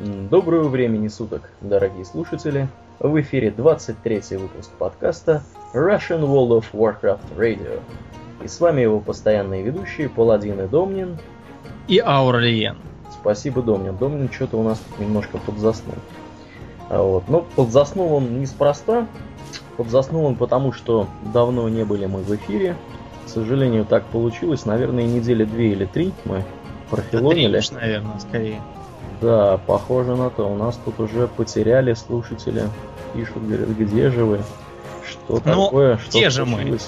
Доброго времени суток, дорогие слушатели. В эфире 23 выпуск подкаста Russian World of Warcraft Radio. И с вами его постоянные ведущие Паладин и Домнин. И Аурлиен. Спасибо, Домнин. Домнин что-то у нас тут немножко подзаснул. А вот. Но подзаснул он неспроста. Подзаснул он потому, что давно не были мы в эфире. К сожалению, так получилось. Наверное, недели две или три мы профилонили. Да, наверное, скорее. Да, похоже на то. У нас тут уже потеряли слушатели. Пишут, говорят, где же вы? Что ну, такое? Что где же мы?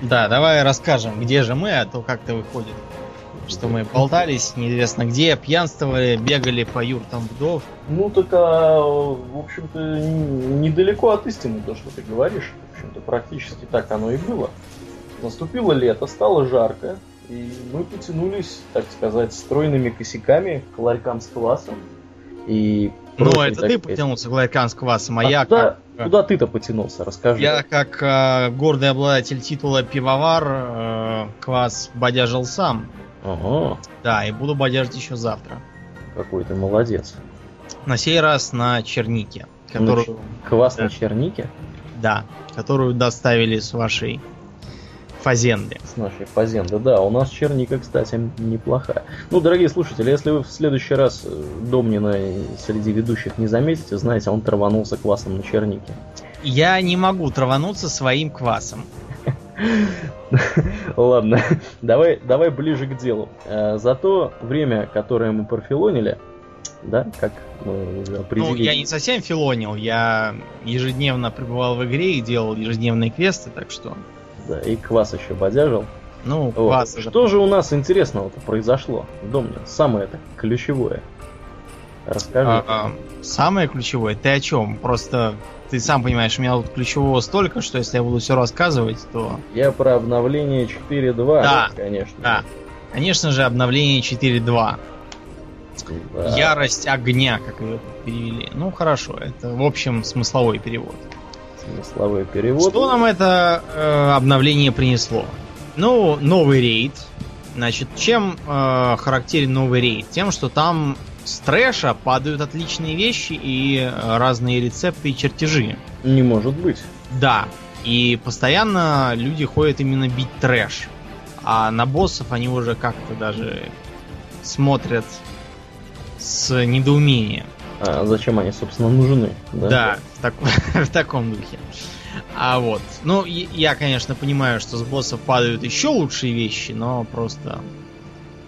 Да, давай расскажем, где же мы, а то как-то выходит. Что мы болтались, неизвестно где, пьянствовали, бегали по юртам вдов. Ну так, а, в общем-то, недалеко от истины то, что ты говоришь. В общем-то, практически так оно и было. Наступило лето, стало жарко, и мы потянулись, так сказать, стройными косяками к ларькам с квасом. И ну, это ты потянулся к ларькам с квасом, а, а я куда, как... Куда ты-то потянулся, расскажи. Я как э, гордый обладатель титула пивовар э, квас бодяжил сам. Ага. Да, и буду бодяжить еще завтра. Какой ты молодец. На сей раз на чернике. Которую... Квас да. на чернике? Да, которую доставили с вашей фазенды. С нашей фазенды, да. У нас черника, кстати, неплохая. Ну, дорогие слушатели, если вы в следующий раз э, Домнина среди ведущих не заметите, знаете, он траванулся квасом на чернике. Я не могу травануться своим квасом. Ладно, давай, давай ближе к делу. Э, за то время, которое мы профилонили, да, как мы уже определили. Ну, я не совсем филонил, я ежедневно пребывал в игре и делал ежедневные квесты, так что да, и квас еще бодяжил. Ну, вот. квас. Что же у нас интересного-то произошло? Домнин, самое это ключевое. Расскажи. А, а, самое ключевое? Ты о чем? Просто ты сам понимаешь, у меня тут ключевого столько, что если я буду все рассказывать, то... Я про обновление 4.2, да, конечно. Да, конечно же, обновление 4.2. Да. Ярость огня, как ее перевели. Ну, хорошо, это, в общем, смысловой перевод смысловой перевод. Что нам это э, обновление принесло? Ну, новый рейд. Значит, чем э, характерен новый рейд? Тем, что там с трэша падают отличные вещи и разные рецепты и чертежи. Не может быть. Да. И постоянно люди ходят именно бить трэш. А на боссов они уже как-то даже смотрят с недоумением. А зачем они, собственно, нужны? Да, да в, так... в таком духе. А вот. Ну, я, конечно, понимаю, что с боссов падают еще лучшие вещи, но просто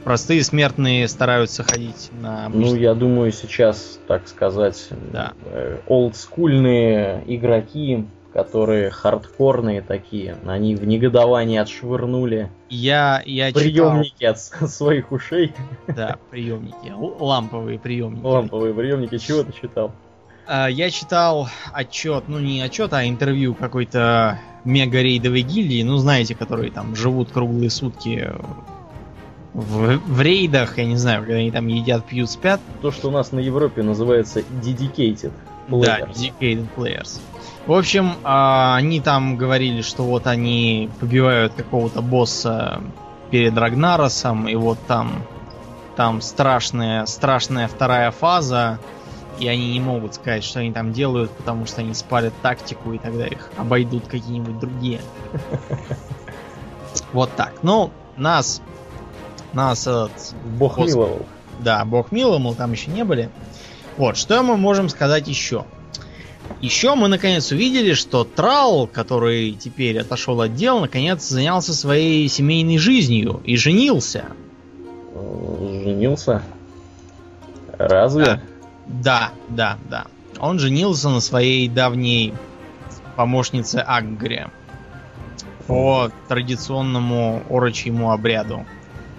простые смертные стараются ходить на обычные. Ну, я думаю, сейчас, так сказать, да. Э, олдскульные игроки которые хардкорные такие, они в негодовании отшвырнули я, я приемники читал... от своих ушей. Да, приемники. Ламповые приемники. Ламповые приемники. Чего ты читал? А, я читал отчет, ну не отчет, а интервью какой-то мега-рейдовой гильдии, ну знаете, которые там живут круглые сутки в, в рейдах, я не знаю, когда они там едят, пьют, спят. То, что у нас на Европе называется dedicated players. Да, dedicated players. В общем, а, они там говорили, что вот они побивают какого-то босса перед Рагнаросом, и вот там, там страшная, страшная вторая фаза, и они не могут сказать, что они там делают, потому что они спалят тактику, и тогда их обойдут какие-нибудь другие. Вот так. Ну, нас... Нас этот... Бог миловал. Да, бог миловал, там еще не были. Вот, что мы можем сказать еще? Еще мы наконец увидели, что Трал, который теперь отошел от дел, наконец занялся своей семейной жизнью и женился. Женился? Разве? Да, да, да. Он женился на своей давней помощнице Аггре по традиционному орочьему обряду.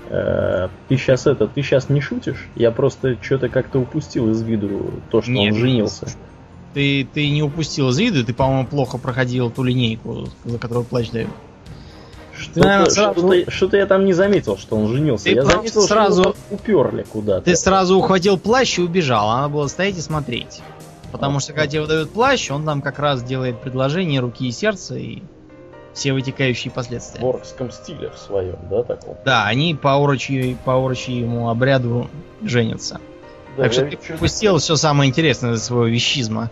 Э, ты сейчас это, ты сейчас не шутишь? Я просто что-то как-то упустил из виду то, что Нет, он женился. Ты, ты не упустил из виду, ты, по-моему, плохо проходил ту линейку, за которую плащ дают. Что-то, что-то, что-то я там не заметил, что он женился. Ты я заметил, сразу что уперли куда-то. Ты сразу ухватил плащ и убежал. А надо было стоять и смотреть. Потому что когда тебе выдают плащ, он там как раз делает предложение руки и сердца и все вытекающие последствия. В оркском стиле в своем, да, таком? Да, они по орочьему, по орочьему обряду женятся. Да, так что ты пропустил все самое интересное из своего вещизма.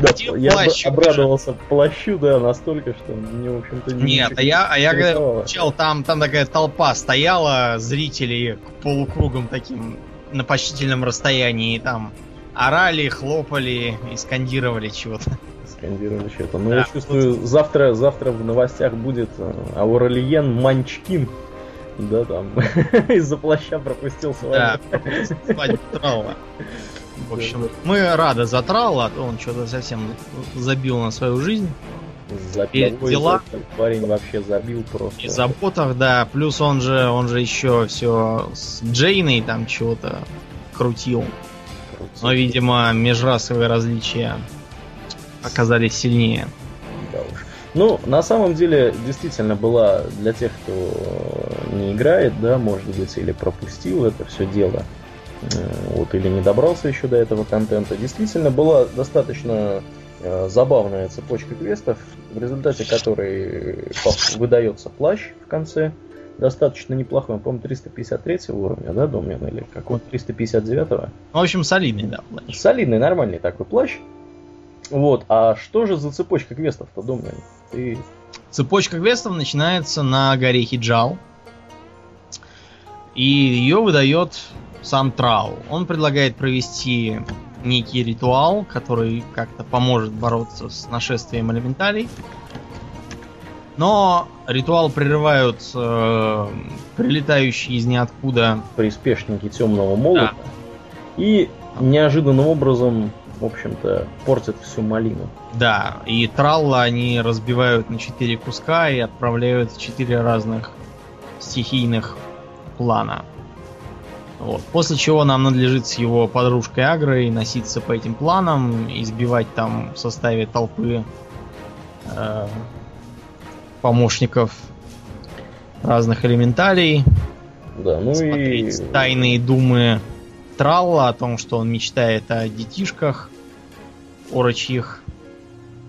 Да, я обрадовался плащу, да, настолько, что мне, в общем-то, не Нет, а я, а я когда получал, там, там такая толпа стояла, зрители полукругом таким на почтительном расстоянии, там орали, хлопали и скандировали чего-то. Скандировали чего-то. Ну, да, я чувствую, вот... завтра, завтра в новостях будет э, Ауралиен Манчкин. Да, там из-за плаща пропустил свадьбу. Да, пропустил свадьбу. В общем, мы рады за Траула, а то он что-то совсем забил на свою жизнь. Забил. Дела. Парень вообще забил просто. И заботах, да. Плюс он же, он же еще все с Джейной там чего-то крутил. крутил. Но, видимо, межрасовые различия оказались сильнее. Да уж. Ну, на самом деле, действительно была для тех, кто не играет, да, может быть, или пропустил это все дело, э, вот, или не добрался еще до этого контента, действительно была достаточно э, забавная цепочка квестов, в результате которой выдается плащ в конце, достаточно неплохой, по-моему, 353 уровня, да, Домен, или какой 359-го? В общем, солидный, да, плащ. Солидный, нормальный такой плащ. Вот, а что же за цепочка квестов-то, Домнин? Ты... Цепочка квестов начинается на горе Хиджал. И ее выдает сам Трау. Он предлагает провести некий ритуал, который как-то поможет бороться с нашествием элементалей. Но ритуал прерывают э, прилетающие из ниоткуда приспешники темного молота. Да. И неожиданным образом в общем-то, портят всю малину. Да, и тралла они разбивают на четыре куска и отправляют в четыре разных стихийных плана. Вот. После чего нам надлежит с его подружкой Агрой носиться по этим планам, избивать там в составе толпы э, помощников разных элементалей. Да, ну и... тайные думы Тралла о том, что он мечтает о детишках орочьих.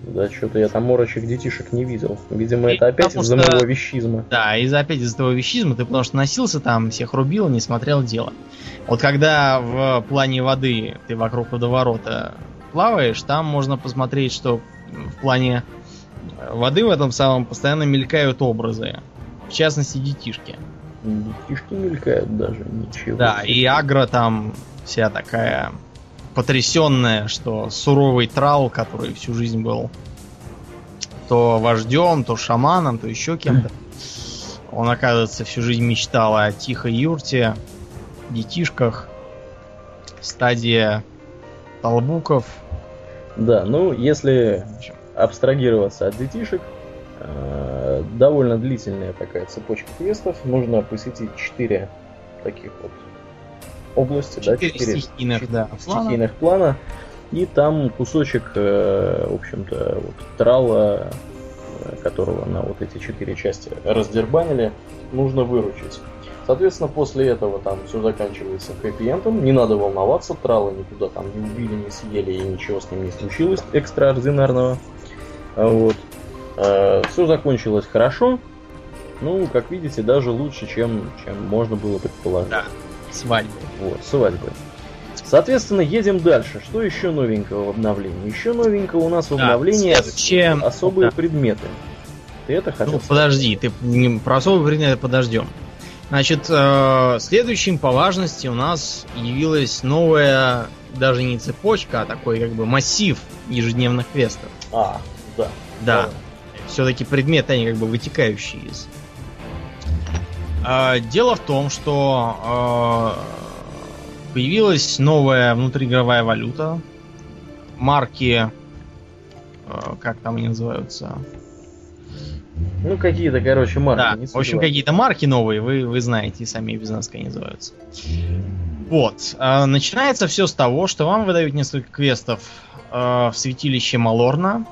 Да, что-то я там орочьих детишек не видел. Видимо, это опять из-за что... моего вещизма. Да, из-за опять из-за твоего вещизма, ты потому что носился там, всех рубил, не смотрел дело. Вот когда в плане воды ты вокруг водоворота плаваешь, там можно посмотреть, что в плане воды в этом самом постоянно мелькают образы. В частности, детишки. Детишки мелькают даже, ничего. Да, и агро там вся такая потрясенная, что суровый трал, который всю жизнь был то вождем, то шаманом, то еще кем-то. Он, оказывается, всю жизнь мечтал о тихой юрте, детишках, стадия толбуков. Да, ну, если абстрагироваться от детишек, э, довольно длительная такая цепочка квестов. Нужно посетить 4 таких вот области, да, 4 стихийных, да, стихийных плана. И там кусочек, э, в общем-то, вот, трала, э, которого на вот эти четыре части раздербанили, нужно выручить. Соответственно, после этого там все заканчивается хэппи-эндом. Не надо волноваться, трала никуда там не убили, не съели и ничего с ним не случилось экстраординарного. Вот. Э, все закончилось хорошо. Ну, как видите, даже лучше, чем, чем можно было предположить. Да. Свадьбы. Вот, свадьбы. Соответственно, едем дальше. Что еще новенького в обновлении? Еще новенького у нас в обновлении да, следующее... особые да. предметы. Ты это хотел? Ну, подожди, ты не про особые предметы подождем. Значит, э, следующим по важности у нас явилась новая, даже не цепочка, а такой как бы массив ежедневных квестов. А, да. Да. да. Все-таки предметы, они как бы вытекающие из а, дело в том, что а, появилась новая внутриигровая валюта. Марки, а, как там они называются? Ну, какие-то, короче, марки. Да, в общем, какие-то марки новые, вы, вы знаете, сами без нас называются. Вот. Начинается все с того, что вам выдают несколько квестов в святилище Малорна.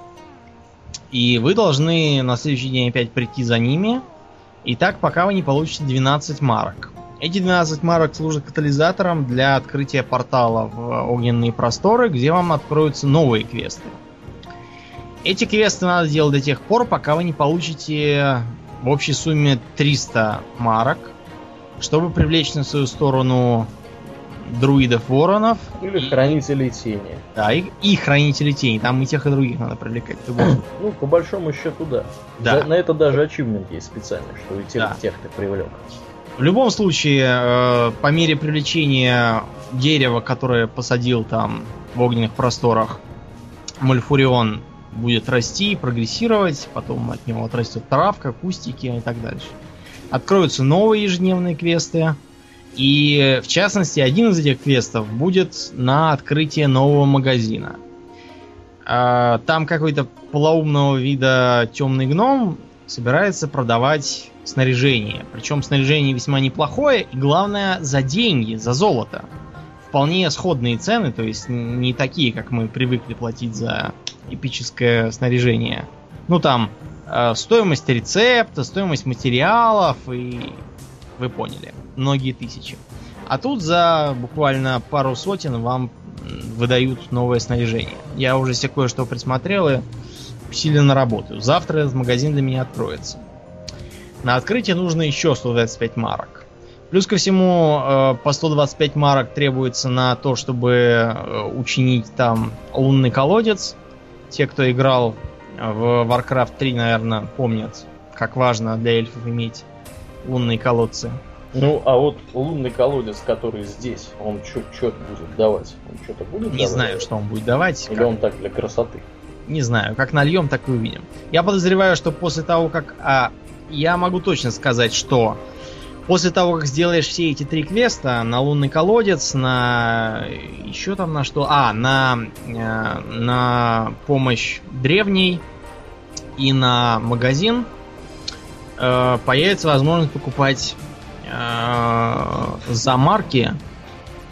И вы должны на следующий день опять прийти за ними и так, пока вы не получите 12 марок. Эти 12 марок служат катализатором для открытия портала в огненные просторы, где вам откроются новые квесты. Эти квесты надо делать до тех пор, пока вы не получите в общей сумме 300 марок. чтобы привлечь на свою сторону друидов-воронов. Или и, хранителей тени. Да, и, и хранителей тени. Там и тех, и других надо привлекать. ну, по большому счету, да. да. За, на это даже ачивмент есть специальный, что и тех, да. тех ты привлек. В любом случае, э, по мере привлечения дерева, которое посадил там в огненных просторах, Мальфурион будет расти, прогрессировать, потом от него отрастет травка, кустики и так дальше. Откроются новые ежедневные квесты, и в частности, один из этих квестов будет на открытие нового магазина. А, там какой-то полоумного вида темный гном собирается продавать снаряжение. Причем снаряжение весьма неплохое, и главное, за деньги, за золото. Вполне сходные цены, то есть не такие, как мы привыкли платить за эпическое снаряжение. Ну там, э, стоимость рецепта, стоимость материалов и вы поняли, многие тысячи. А тут за буквально пару сотен вам выдают новое снаряжение. Я уже себе кое-что присмотрел и усиленно работаю. Завтра этот магазин для меня откроется. На открытие нужно еще 125 марок. Плюс ко всему, э, по 125 марок требуется на то, чтобы э, учинить там лунный колодец. Те, кто играл в Warcraft 3, наверное, помнят, как важно для эльфов иметь лунные колодцы. Ну, а вот лунный колодец, который здесь, он что будет давать? Он что-то будет Не давать? знаю, что он будет давать. Или как... он так для красоты? Не знаю, как нальем, так и увидим. Я подозреваю, что после того, как... А, я могу точно сказать, что после того, как сделаешь все эти три квеста на лунный колодец, на... Еще там на что? А, на... Э, на помощь древней и на магазин, э, появится возможность покупать э, за марки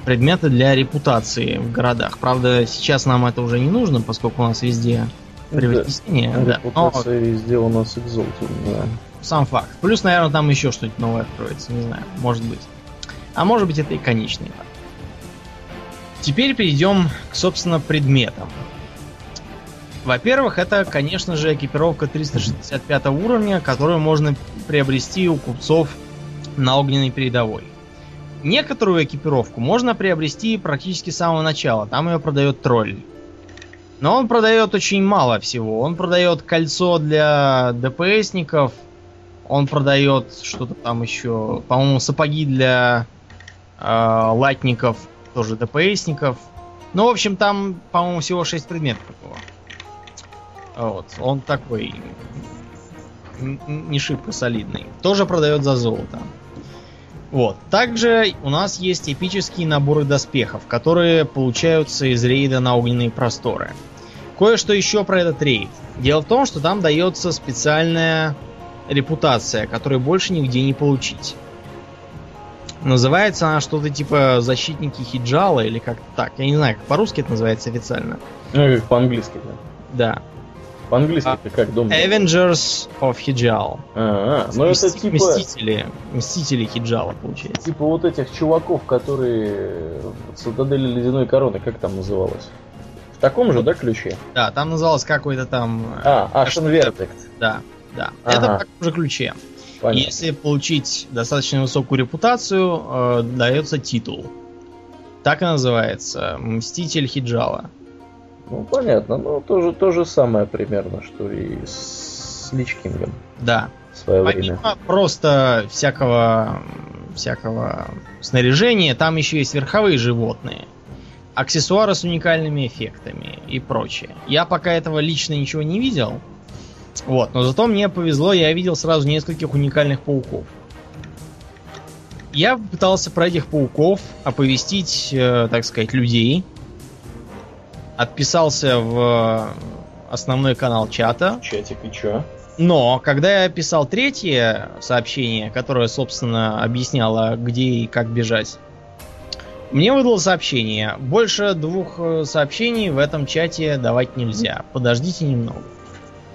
предметы для репутации в городах. Правда, сейчас нам это уже не нужно, поскольку у нас везде привлечение. Да, репутация но... везде у нас экзотин, да. Сам факт. Плюс, наверное, там еще что-нибудь новое откроется, не знаю, может быть. А может быть это и конечный факт. Теперь перейдем к, собственно, предметам. Во-первых, это, конечно же, экипировка 365 уровня, которую можно приобрести у купцов на огненной передовой. Некоторую экипировку можно приобрести практически с самого начала. Там ее продает тролль. Но он продает очень мало всего. Он продает кольцо для ДПСников. Он продает что-то там еще. По-моему, сапоги для э, латников, тоже ДПСников. Ну, в общем, там, по-моему, всего 6 предметов такого. Вот. Он такой не шибко солидный. Тоже продает за золото. Вот. Также у нас есть эпические наборы доспехов, которые получаются из рейда на огненные просторы. Кое-что еще про этот рейд. Дело в том, что там дается специальная репутация, которую больше нигде не получить. Называется она что-то типа защитники Хиджала или как-то так. Я не знаю, как по-русски это называется официально. Ну, как по-английски, да. Да. По-английски а, как дом? Avengers of Hijal. А, -а ну это типа... Мстители. Мстители Хиджала, получается. Типа вот этих чуваков, которые в Цитадели Ледяной Короны, как там называлось? В таком же, да, ключе? Да, там называлось какой-то там... А, Ashen Vertex. Да, да. Ага. Это в таком же ключе. Понятно. Если получить достаточно высокую репутацию, э, дается титул. Так и называется. Мститель Хиджала. Ну, понятно. Ну, тоже то же самое примерно, что и с Личкингом. Да. В свое Помимо время. просто всякого, всякого снаряжения, там еще есть верховые животные. Аксессуары с уникальными эффектами и прочее. Я пока этого лично ничего не видел. Вот, но зато мне повезло, я видел сразу нескольких уникальных пауков. Я пытался про этих пауков оповестить, э, так сказать, людей, отписался в основной канал чата. Чатик и чё? Но, когда я писал третье сообщение, которое, собственно, объясняло, где и как бежать, мне выдало сообщение. Больше двух э, сообщений в этом чате давать нельзя. Подождите немного.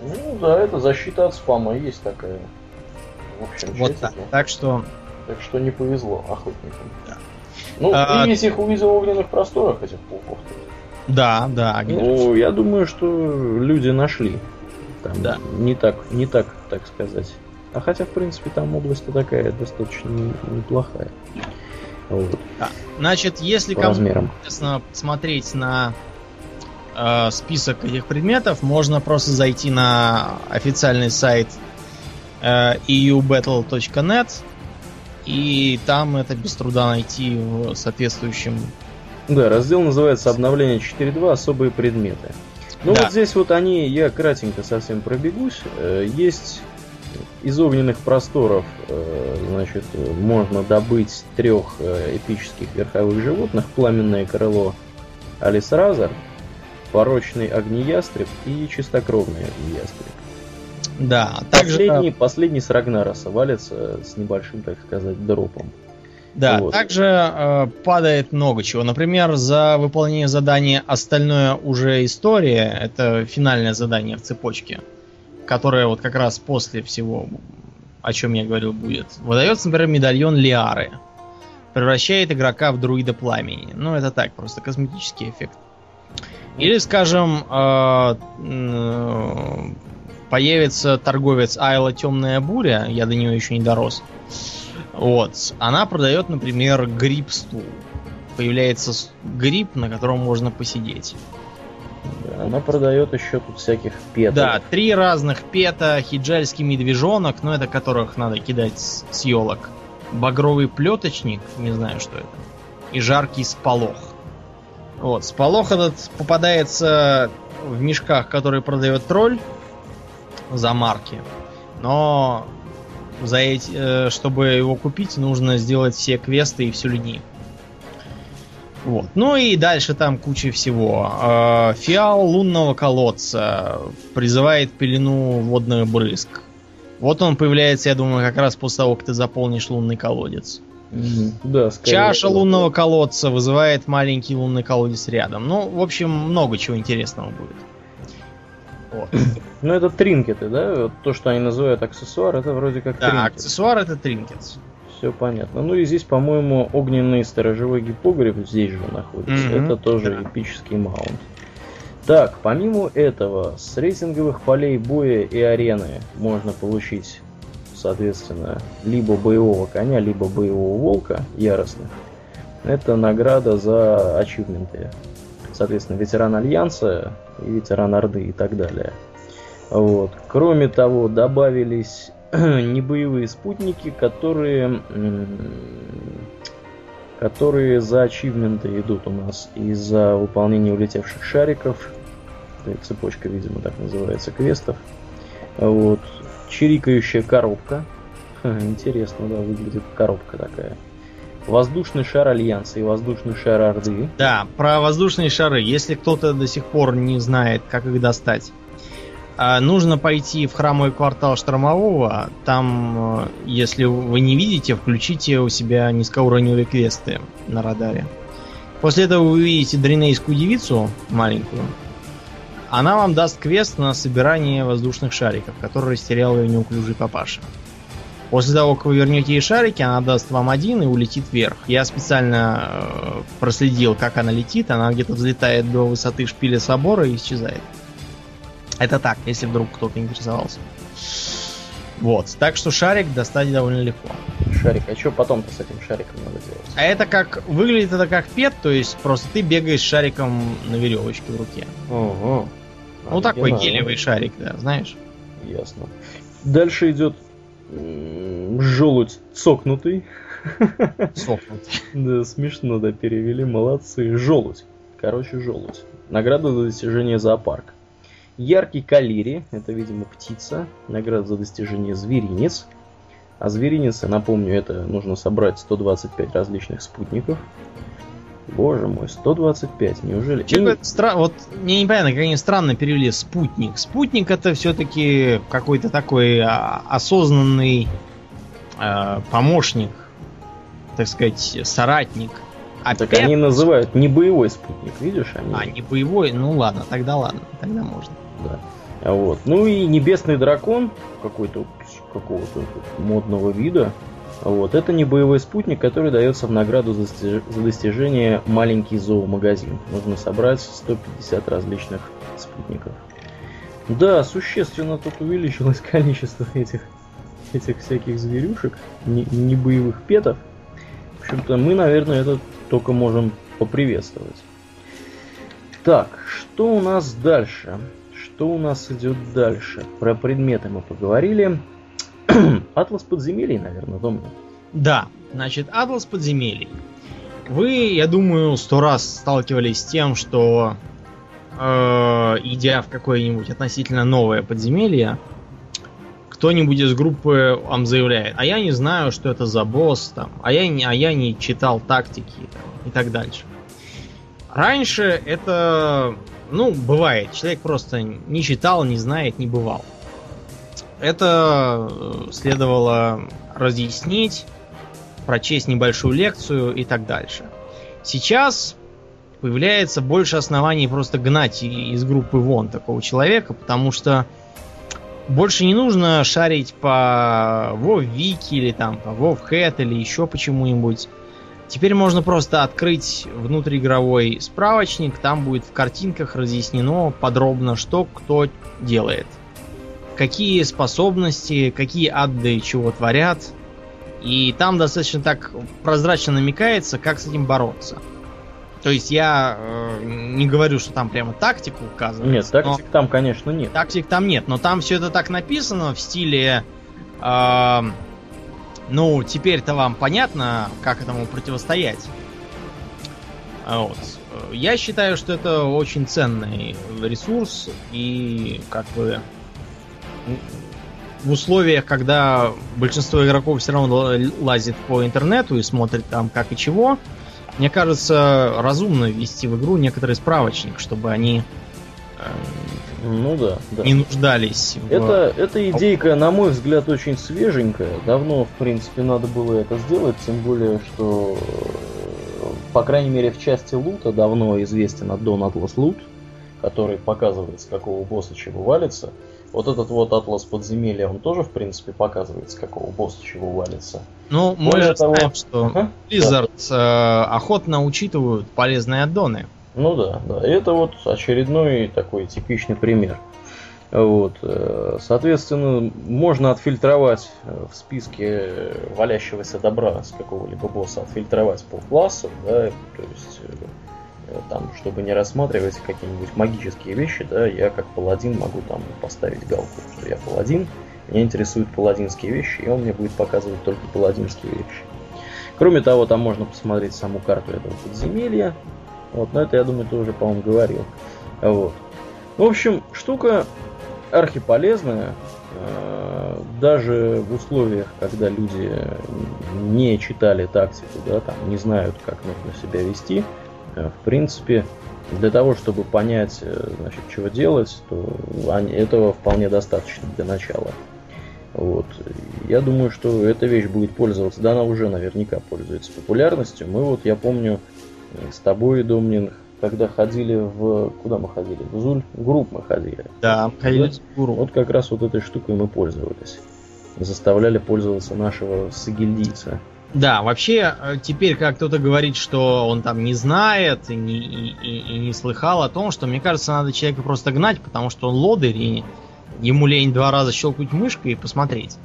Ну да, это защита от спама есть такая. В общем, вот чатике. так. Так что... Так что не повезло охотникам. Да. Ну, а... ты их увидел в огненных просторах, этих пауков. -то. Да, да. Ну, я думаю, что люди нашли. Там да. Не так, не так, так сказать. А хотя, в принципе, там область такая достаточно неплохая. Вот. Да. Значит, если кому интересно смотреть на э, список этих предметов, можно просто зайти на официальный сайт э, eubattle.net и там это без труда найти в соответствующем... Да, раздел называется «Обновление 4.2. Особые предметы». Ну да. вот здесь вот они, я кратенько совсем пробегусь. Э, есть из огненных просторов, э, значит, можно добыть трех э, эпических верховых животных. Пламенное крыло Алисразар, порочный огнеястреб и чистокровный огнеястреб. Да, также... Последний, последний с Рагнароса валится с небольшим, так сказать, дропом. Да, вот. также э, падает много чего. Например, за выполнение задания остальное уже история. Это финальное задание в цепочке, которое вот как раз после всего, о чем я говорил, будет. Выдается, например, медальон Лиары. Превращает игрока в друида пламени. Ну, это так, просто косметический эффект. Или, скажем, э, э, появится торговец Айла Темная Буря, я до нее еще не дорос. Вот. Она продает, например, гриб-стул. Появляется гриб, на котором можно посидеть. Она продает еще тут всяких петов. Да, три разных пета, хиджальский медвежонок, ну это которых надо кидать с, с елок. Багровый плеточник, не знаю что это. И жаркий сполох. Вот, сполох этот попадается в мешках, которые продает тролль за марки. Но за эти, э, чтобы его купить, нужно сделать все квесты и всю линейку. Вот. Ну и дальше там куча всего. Э, фиал лунного колодца призывает пелену водных брызг. Вот он появляется, я думаю, как раз после того, как ты заполнишь лунный колодец. Да, Чаша лунного колодца вызывает маленький лунный колодец рядом. Ну, в общем, много чего интересного будет. Вот. Ну, это тринкеты, да? Вот то, что они называют аксессуар, это вроде как Да, тринкет. аксессуар это тринкет. Все понятно. Ну и здесь, по-моему, огненный сторожевой гипогреб здесь же находится. Mm-hmm. Это тоже да. эпический маунт. Так, помимо этого, с рейтинговых полей боя и арены можно получить, соответственно, либо боевого коня, либо боевого волка яростных. Это награда за ачивменты. Соответственно, ветеран Альянса и ветеран Орды и так далее. Вот. Кроме того, добавились небоевые спутники, которые, которые за ачивменты идут у нас и за выполнение улетевших шариков. Цепочка, видимо, так называется, квестов. Вот. Чирикающая коробка. Интересно, да, выглядит коробка такая. Воздушный шар Альянса и воздушный шар Орды. Да, про воздушные шары. Если кто-то до сих пор не знает, как их достать, а, нужно пойти в храмовый квартал Штормового. Там, э, если вы не видите, включите у себя низкоуровневые квесты на радаре. После этого вы увидите дренейскую девицу маленькую. Она вам даст квест на собирание воздушных шариков, который растерял ее неуклюжий папаша. После того, как вы вернете ей шарики, она даст вам один и улетит вверх. Я специально э, проследил, как она летит. Она где-то взлетает до высоты шпиля собора и исчезает. Это так, если вдруг кто-то интересовался. Вот, так что шарик достать довольно легко. Шарик, а что потом-то с этим шариком надо делать? А это как, выглядит это как пет, то есть просто ты бегаешь шариком на веревочке в руке. Ого. Ну такой гелевый шарик, да, знаешь? Ясно. Дальше идет желудь цокнутый. Цокнутый. Да, смешно, да, перевели, молодцы. Желудь. Короче, желудь. Награда за достижение зоопарка. Яркий калири, это, видимо, птица. Награда за достижение зверинец. А зверинец, напомню, это нужно собрать 125 различных спутников. Боже мой, 125, неужели? Че И... стра... Вот мне непонятно, как они странно перевели спутник. Спутник это все-таки какой-то такой а, осознанный э, помощник, так сказать, соратник. А так пят... они называют не боевой спутник, видишь? Они... А, не боевой, ну ладно, тогда ладно, тогда можно. Да. Вот. Ну и небесный дракон какой-то какого-то модного вида. Вот. Это не боевой спутник, который дается в награду за, за достижение маленький зоомагазин. Нужно собрать 150 различных спутников. Да, существенно тут увеличилось количество этих этих всяких зверюшек, не, не боевых петов. В общем-то, мы, наверное, это только можем поприветствовать. Так, что у нас дальше? Что у нас идет дальше? Про предметы мы поговорили. Атлас подземелий, наверное, Домнин. Да, значит, Атлас подземелий. Вы, я думаю, сто раз сталкивались с тем, что э, идя в какое-нибудь относительно новое подземелье, кто-нибудь из группы вам заявляет, а я не знаю, что это за босс, там, а я не, а я не читал тактики там, и так дальше. Раньше это, ну, бывает, человек просто не читал, не знает, не бывал. Это э, следовало разъяснить, прочесть небольшую лекцию и так дальше. Сейчас появляется больше оснований просто гнать из группы вон такого человека, потому что больше не нужно шарить по WoW или там по WoW или еще почему-нибудь. Теперь можно просто открыть внутриигровой справочник, там будет в картинках разъяснено подробно, что кто делает. Какие способности, какие адды чего творят. И там достаточно так прозрачно намекается, как с этим бороться. То есть я э, не говорю, что там прямо тактику указывается. Нет, тактик но... там, конечно, нет. Тактик там нет, но там все это так написано в стиле... Э, ну, теперь-то вам понятно, как этому противостоять. Вот. Я считаю, что это очень ценный ресурс и как бы в условиях, когда большинство игроков все равно лазит по интернету и смотрит там как и чего, мне кажется, разумно ввести в игру некоторый справочник, чтобы они э, ну да, да. не нуждались. В... Это, эта идейка, на мой взгляд, очень свеженькая. Давно, в принципе, надо было это сделать, тем более, что, э, по крайней мере, в части лута давно известен аддон Atlas Loot, который показывает, с какого босса чего валится. Вот этот вот атлас подземелья, он тоже, в принципе, показывает, с какого босса чего валится. Ну, мы Более же того... знаем, что ага. Blizzard да. э, охотно учитывают полезные аддоны. Ну да, да. И это вот очередной такой типичный пример. Вот. Э, соответственно, можно отфильтровать э, в списке валящегося добра с какого-либо босса, отфильтровать по классу, да, то есть там, чтобы не рассматривать какие-нибудь магические вещи, да, я как паладин могу там поставить галку, что я паладин, меня интересуют паладинские вещи, и он мне будет показывать только паладинские вещи. Кроме того, там можно посмотреть саму карту этого подземелья. Вот, но это, я думаю, ты уже, по-моему, говорил. Вот. В общем, штука архиполезная. Э, даже в условиях, когда люди не читали тактику, да, там не знают, как нужно себя вести, Э, в принципе, для того, чтобы понять, э, значит, чего делать, то этого вполне достаточно для начала. Вот. Я думаю, что эта вещь будет пользоваться, да, она уже наверняка пользуется популярностью. Мы вот, я помню, э, с тобой, Домнин, когда ходили в... Куда мы ходили? В Зул'Гуруб мы ходили. Да, ходили в Гуруб. Вот как раз вот этой штукой мы пользовались. Заставляли пользоваться нашего согильдийца. Да, вообще, э, теперь, как кто-то говорит, что он там не знает и не, и, и, и не слыхал о том, что, мне кажется, надо человека просто гнать, потому что он лодырь, и ему лень два раза щелкнуть мышкой и посмотреть.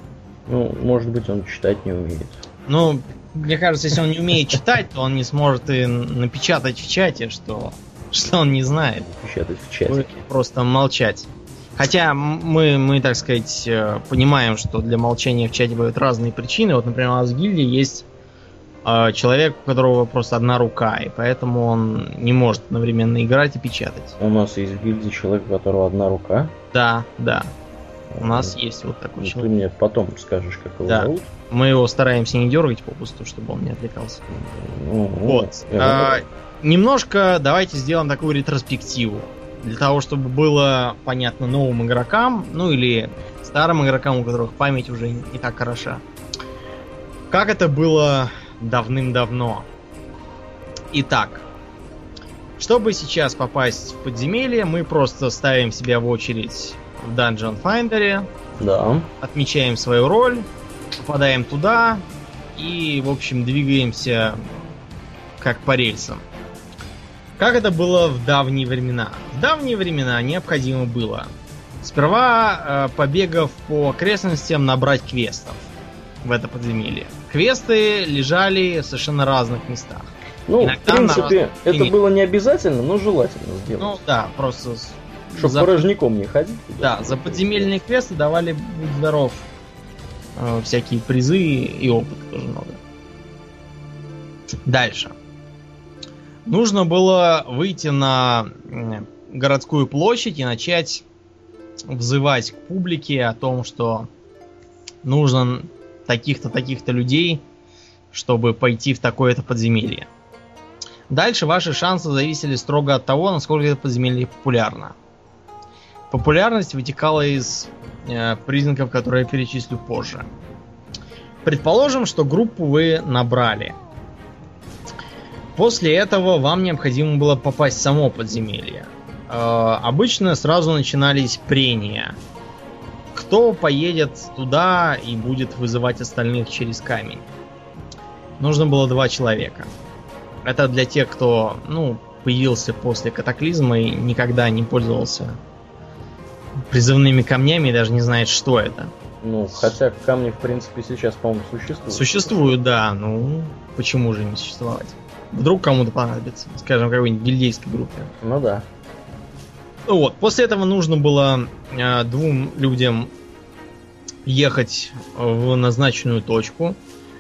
Ну, может быть, он читать не умеет. Ну, мне кажется, если он не умеет читать, то он не сможет и напечатать в чате, что, что он не знает. Напечатать в чате. Просто молчать. Хотя мы, мы, так сказать, э, понимаем, что для молчания в чате бывают разные причины. Вот, например, у нас в гильдии есть э, человек, у которого просто одна рука, и поэтому он не может одновременно играть и печатать. У нас есть в гильдии человек, у которого одна рука? Да, да. У нас есть вот такой ну, человек. Ты мне потом скажешь, как его да. зовут. Мы его стараемся не дергать попусту, чтобы он не отвлекался. Ну, вот. А, немножко давайте сделаем такую ретроспективу для того, чтобы было понятно новым игрокам, ну или старым игрокам, у которых память уже не так хороша. Как это было давным-давно. Итак, чтобы сейчас попасть в подземелье, мы просто ставим себя в очередь в Dungeon Finder. Да. Отмечаем свою роль, попадаем туда и, в общем, двигаемся как по рельсам. Как это было в давние времена? В давние времена необходимо было Сперва, э, побегав по окрестностям, набрать квестов в это подземелье. Квесты лежали в совершенно разных местах. Ну, Иногда в принципе, на это было не обязательно, но желательно сделать. Ну да, просто Чтобы за- порожняком не ходить. Да, за подземельные квесты давали, будь здоров, э, всякие призы и опыт тоже много. Дальше. Нужно было выйти на городскую площадь и начать взывать к публике о том, что нужно таких-то, таких-то людей, чтобы пойти в такое-то подземелье. Дальше ваши шансы зависели строго от того, насколько это подземелье популярно. Популярность вытекала из э, признаков, которые я перечислю позже. Предположим, что группу вы набрали. После этого вам необходимо было попасть в само подземелье. Э, обычно сразу начинались прения. Кто поедет туда и будет вызывать остальных через камень? Нужно было два человека. Это для тех, кто, ну, появился после катаклизма и никогда не пользовался призывными камнями и даже не знает, что это. Ну, хотя камни, в принципе, сейчас, по-моему, существуют. Существуют, да, ну почему же не существовать? Вдруг кому-то понадобится, скажем, какой-нибудь гильдейской группе. Ну да. Ну Вот, после этого нужно было э, двум людям ехать в назначенную точку.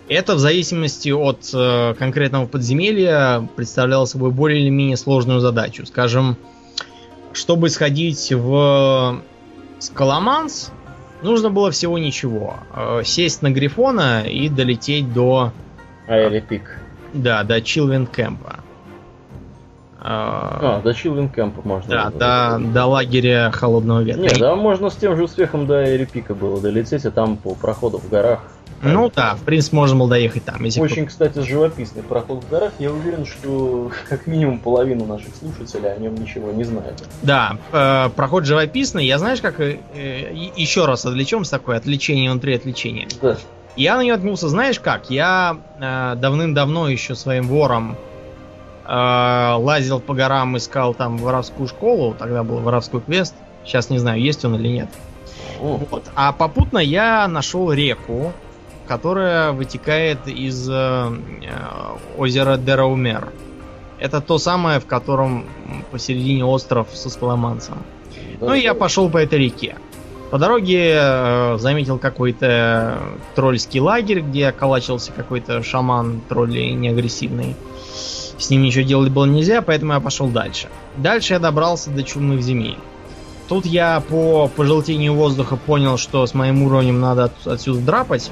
Это в зависимости от э, конкретного подземелья представляло собой более или менее сложную задачу. Скажем, чтобы сходить в Скаламанс, нужно было всего ничего. Э, сесть на Грифона и долететь до, Аэрипик. Да, до Чилвин Кэмпа. А, до Чилвин Кэмпа можно. да, было. до, до лагеря Холодного Ветра. Не, да, можно с тем же успехом до Аэрипика было долететь, а там по проходу в горах. Ну да, в принципе, можно было доехать там. Если Очень, кстати, живописный проход в горах. Я уверен, что как минимум половину наших слушателей о нем ничего не знает. кто- Да, э, проход живописный. Я знаешь, как э, э, еще раз отвлечемся такое отвлечение внутри отвлечения. Да. Я на нее наткнулся, знаешь как? Я э, давным-давно еще своим вором э, лазил по горам, искал там воровскую школу. Тогда был воровской квест. Сейчас не знаю, есть он или нет. О, Вот. А попутно я нашел реку, которая вытекает из э, э, озера Дераумер. Это то самое, в котором посередине остров со скаломанцем. да. Ну и я пошел по этой реке. По дороге э, заметил какой-то тролльский лагерь, где околачивался какой-то шаман тролли неагрессивный. С ним ничего делать было нельзя, поэтому я пошел дальше. Дальше я добрался до чумных земель. Тут я по пожелтению воздуха понял, что с моим уровнем надо от- отсюда драпать.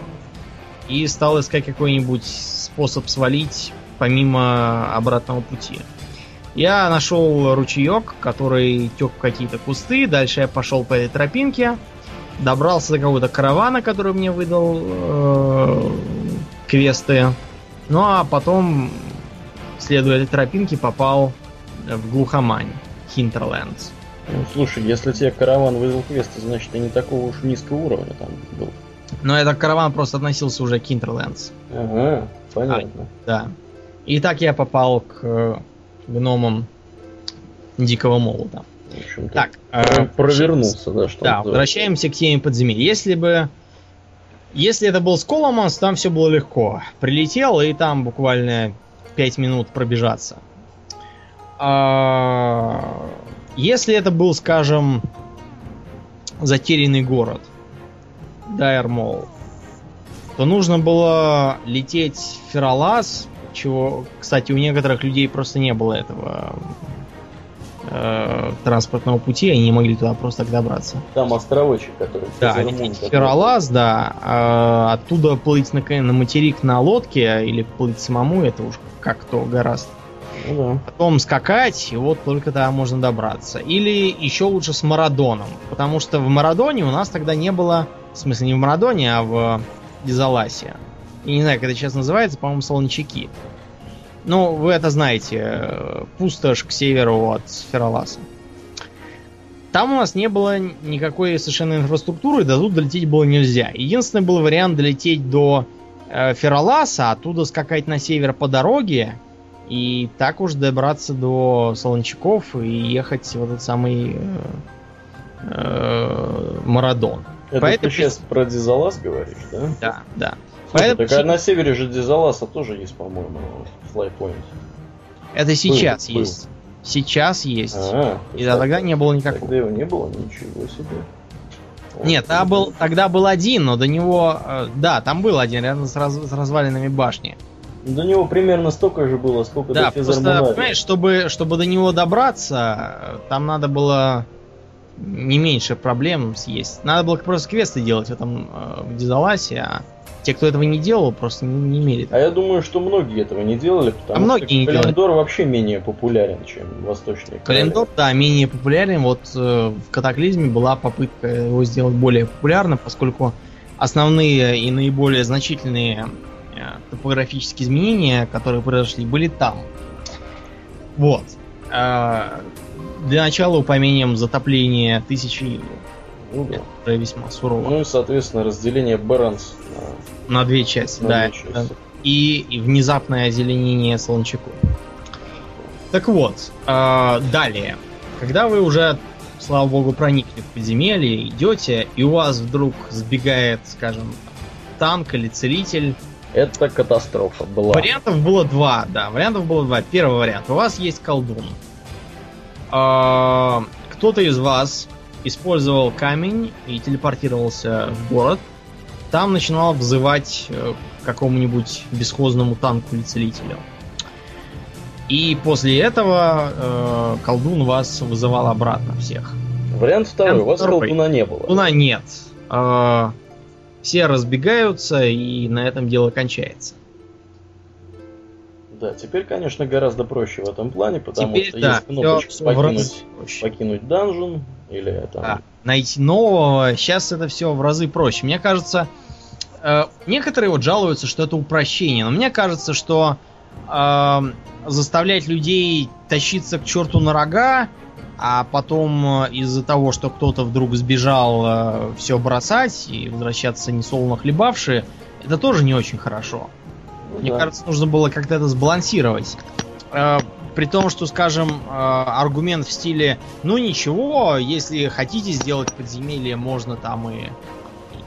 И стал искать какой-нибудь способ свалить помимо обратного пути. Я нашел ручеек, который тек в какие-то кусты. Дальше я пошел по этой тропинке. Добрался до какого-то каравана, который мне выдал э, квесты. Ну а потом, следуя этой тропинке, попал в глухомань. Хинтерлендс. Ну, слушай, если тебе караван вызвал квесты, значит, и не такого уж низкого уровня там был. Но этот караван просто относился уже к Хинтерлендс. Ага, понятно. Да. И так я попал к гномам Дикого Молота. Так, э, провернулся, да, что Да, возвращаемся к теме подземелья. Если бы... Если это был Сколоманс, там все было легко. Прилетел, и там буквально 5 минут пробежаться. А, Если это был, скажем, затерянный город, Дайермол, то нужно было лететь в Фералас, чего, кстати, у некоторых людей просто не было этого э, транспортного пути, они не могли туда просто так добраться. Там островочек, который... Да, Фералас, да. а оттуда плыть на, на материк на лодке или плыть самому, это уж как кто гораздо. Ну да. Потом скакать, и вот только тогда можно добраться. Или еще лучше с Марадоном. Потому что в Марадоне у нас тогда не было... В смысле, не в Марадоне, а в Дизаласе. Я не знаю, как это сейчас называется, по-моему, Солончаки. Ну, вы это знаете. э, Пустошь к северу от Фераласа. Там у нас не было никакой совершенно инфраструктуры, до тут долететь было нельзя. Единственный был вариант долететь до э, Фераласа, оттуда скакать на север по дороге, и так уж добраться до Солончаков и ехать в этот самый э, э, Марадон. Это Поэтому- ты сейчас про Дизалас говоришь, да? Да, да. Слушай, Поэтому так а на севере же Дизаласа тоже есть, по-моему, флайпоинт. это сейчас был. есть. Сейчас есть. А, И да, тогда не было никакого. Тогда его не было, ничего себе. Вот. Нет, тогда был, тогда был один, но до него... э, да, там был один, рядом с, раз- с развалинами башни. До него примерно столько же было, сколько Да, до просто, Физармонария. понимаешь, чтобы, чтобы до него добраться, там надо было не меньше проблем съесть. Надо было просто квесты делать в этом э, в Дизаласе, а те, кто этого не делал, просто не, не имели. А я думаю, что многие этого не делали, потому А многие что не делали. Календор вообще менее популярен, чем восточный Календор, да, менее популярен. Вот э, в Катаклизме была попытка его сделать более популярным, поскольку основные и наиболее значительные э, топографические изменения, которые произошли, были там. Вот. Э, Для начала упомянем затопление тысячи Ну, да. которое весьма сурово. Ну и, соответственно, разделение Баранс На две части, на, да. две части. и, и внезапное озеленение Солончаку. Так вот, э, далее. Когда вы уже, слава богу, проникли в подземелье, идете, и у вас вдруг сбегает, скажем, танк или целитель. Это катастрофа была. Вариантов было два, да, вариантов было два. Первый вариант. У вас есть колдун. Э, Кто-то из вас использовал камень и телепортировался в город. Там начинал взывать э, какому-нибудь бесхозному танку или целителю. И после этого э, колдун вас вызывал обратно всех. Вариант второй. У вас Второй. колдуна не было. Луна нет. Э, все разбегаются, и на этом дело кончается. Да, теперь, конечно, гораздо проще в этом плане, потому Теперь, что да, есть кнопочка покинуть, покинуть данжен или там. Да. Найти нового, сейчас это все в разы проще. Мне кажется, э, некоторые вот жалуются, что это упрощение, но мне кажется, что э, заставлять людей тащиться к черту на рога, а потом э, из-за того, что кто-то вдруг сбежал, все бросать и возвращаться несолоно хлебавшие, это тоже не очень хорошо. Ну Мне да. кажется, нужно было как-то это сбалансировать. Э, При том, что, скажем, э, аргумент в стиле, ну ничего, если хотите сделать подземелье, можно там и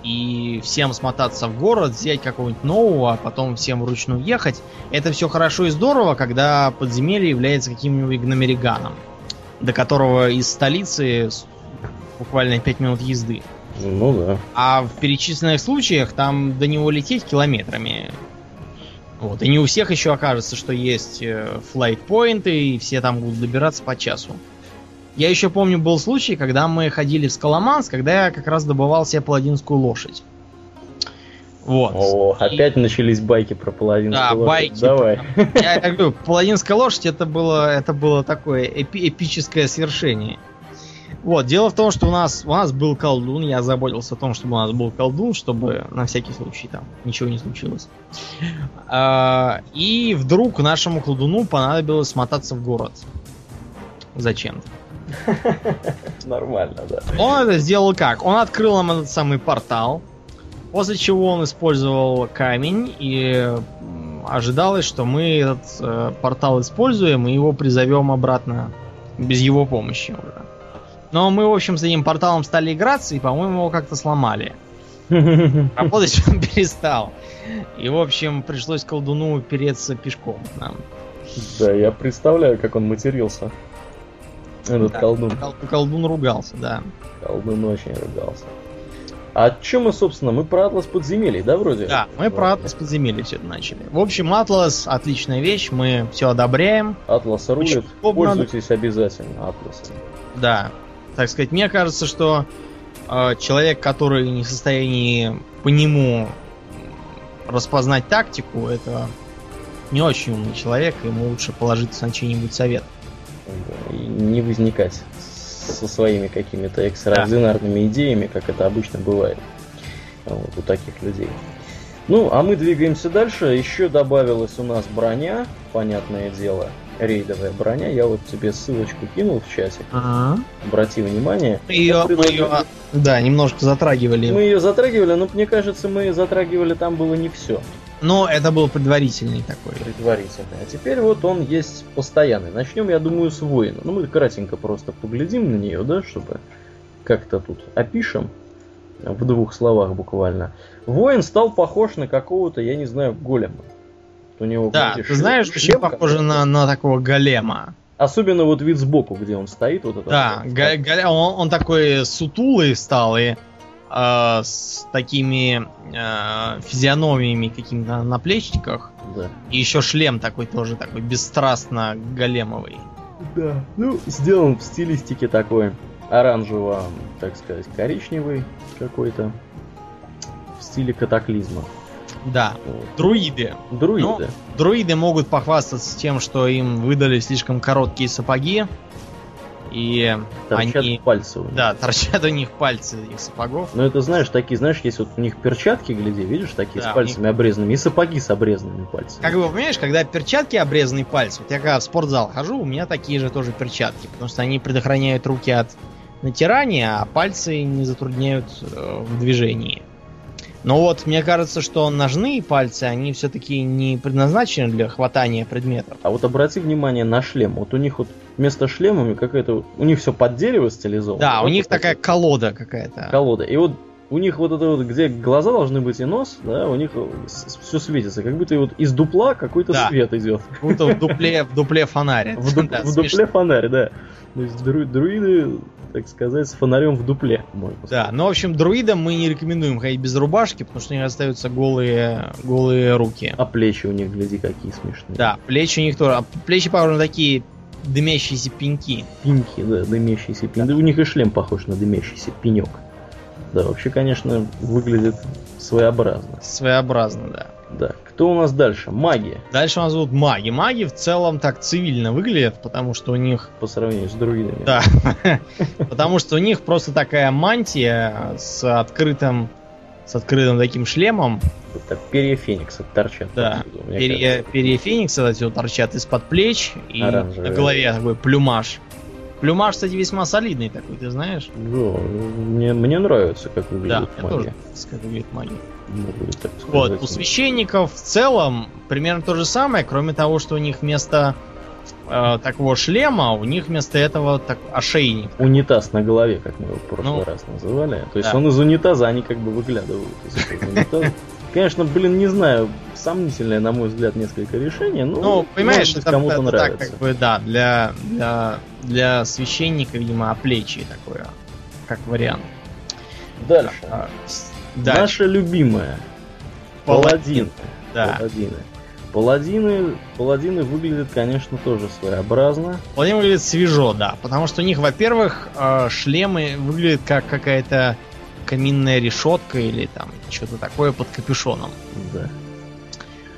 и всем смотаться в город, взять какого-нибудь нового, а потом всем вручную ехать. Это все хорошо и здорово, когда подземелье является каким-нибудь гномериганом, до которого из столицы буквально 5 минут езды. Ну да. А в перечисленных случаях там до него лететь километрами. Вот. И не у всех еще окажется, что есть флайт-поинты, и все там будут добираться по часу. Я еще помню, был случай, когда мы ходили в Скаломанс, когда я как раз добывал себе паладинскую лошадь. Вот. О, И- опять начались байки про половинку. Да, лошадь. байки. Давай. Я, я говорю, паладинская лошадь это было, это было такое эпи- эпическое свершение. Вот, дело в том, что у нас, у нас был колдун, я заботился о том, чтобы у нас был колдун, чтобы на всякий случай там ничего не случилось. А, и вдруг нашему колдуну понадобилось смотаться в город. Зачем-то. Нормально, да. Он это сделал как? Он открыл нам этот самый портал, после чего он использовал камень, и ожидалось, что мы этот э, портал используем и его призовем обратно без его помощи уже. Но мы, в общем, с этим порталом стали играться, и, по-моему, его как-то сломали. Работать он перестал. И, в общем, пришлось колдуну переться пешком нам. Да, я представляю, как он матерился. Этот Да. колдун. Кол- Колдун ругался, да. Колдун очень ругался. А чем мы, собственно, мы про Атлас подземелий, да, вроде? Да, мы про Атлас подземелья все это начали. В общем, Атлас отличная вещь, мы все одобряем. Атлас Очень рулит, удобно. пользуйтесь обязательно Атласом. Да. Так сказать, мне кажется, что э, человек, который не в состоянии по нему распознать тактику, это не очень умный человек, ему лучше положиться на чей-нибудь совет. Да, И не возникать со своими какими-то экстраординарными идеями, как это обычно бывает вот, у таких людей. Ну, а мы двигаемся дальше. Еще добавилась у нас броня, понятное дело, рейдовая броня. Я вот тебе ссылочку кинул в чатик. Обрати внимание. Мы ее, Я предлагаю- да, немножко затрагивали. Мы ее затрагивали, но мне кажется, мы затрагивали там было не все Но это был предварительный такой. предварительно. А теперь вот он есть постоянный. Начнем, я думаю, с воина. Ну, мы кратенько просто поглядим на нее, да, чтобы как-то тут опишем в двух словах буквально. Воин стал похож на какого-то, я не знаю, голема. У него да, ты знаешь, очень похоже на, на такого голема. Особенно вот вид сбоку, где он стоит. Вот это да, га- га- он, он такой сутулый стал и э, с такими э, физиономиями какими-то на плечиках. Да. И еще шлем такой тоже такой бесстрастно големовый. Да, ну, сделан в стилистике такой оранжево, так сказать, коричневый какой-то. В стиле катаклизма. Да, друиды. Друиды. Ну, друиды могут похвастаться тем, что им выдали слишком короткие сапоги. И торчат они... пальцы у них. Да, торчат у них пальцы их сапогов. Ну это знаешь, такие, знаешь, есть вот у них перчатки, гляди, видишь, такие да, с пальцами них... обрезанными, и сапоги с обрезанными пальцами. Как бы, понимаешь, когда перчатки обрезанные пальцы, вот я когда в спортзал хожу, у меня такие же тоже перчатки, потому что они предохраняют руки от натирания, а пальцы не затрудняют э, в движении. Но вот мне кажется, что ножные пальцы, они все-таки не предназначены для хватания предметов. А вот обрати внимание на шлем. Вот у них вот вместо шлема какая-то... У них все под дерево стилизовано. Да, вот у них такая вот. колода какая-то. Колода. И вот у них вот это вот, где глаза должны быть и нос, да, у них все светится, как будто вот из дупла какой-то да. свет идет. Как будто в дупле, в дупле фонарь. В, дуп, да, в дупле фонарь, да. То есть друиды так сказать, с фонарем в дупле. Можно да, ну, в общем, друидам мы не рекомендуем ходить без рубашки, потому что у них остаются голые, голые руки. А плечи у них, гляди, какие смешные. Да, плечи у них тоже. А плечи похожи на такие дымящиеся пеньки. Пеньки, да, дымящиеся пеньки. Да. У них и шлем похож на дымящийся пенек. Да, вообще, конечно, выглядит своеобразно. Своеобразно, да. Да. Кто у нас дальше? Маги. Дальше у нас будут маги. Маги в целом так цивильно выглядят, потому что у них... По сравнению с друидами. Да. Потому что у них просто такая мантия с открытым с открытым таким шлемом. Это перья Феникса торчат. Да, перья, перья Феникса вот торчат из-под плеч, и Оранжевые. на голове такой плюмаж. Плюмаж, кстати, весьма солидный такой, ты знаешь? Да, мне, мне нравится, как выглядит да, маги. Тоже, как выглядит маги. Вот, у священников в целом примерно то же самое, кроме того, что у них вместо э, такого шлема, у них вместо этого так, ошейник. Унитаз на голове, как мы его в прошлый ну, раз называли. То есть да. он из унитаза, они как бы выглядывают из Конечно, блин, не знаю, сомнительное, на мой взгляд, несколько решений. Но, ну, понимаешь, это, кому-то это нравится. так, как бы, да, для, для, для священника, видимо, оплечье такое, как вариант. Дальше. А, Дальше. Наша любимая. Паладин. Да. Паладины. Паладины, паладины выглядят, конечно, тоже своеобразно. Паладины выглядят свежо, да. Потому что у них, во-первых, э, шлемы выглядят как какая-то каминная решетка или там что-то такое под капюшоном. Да.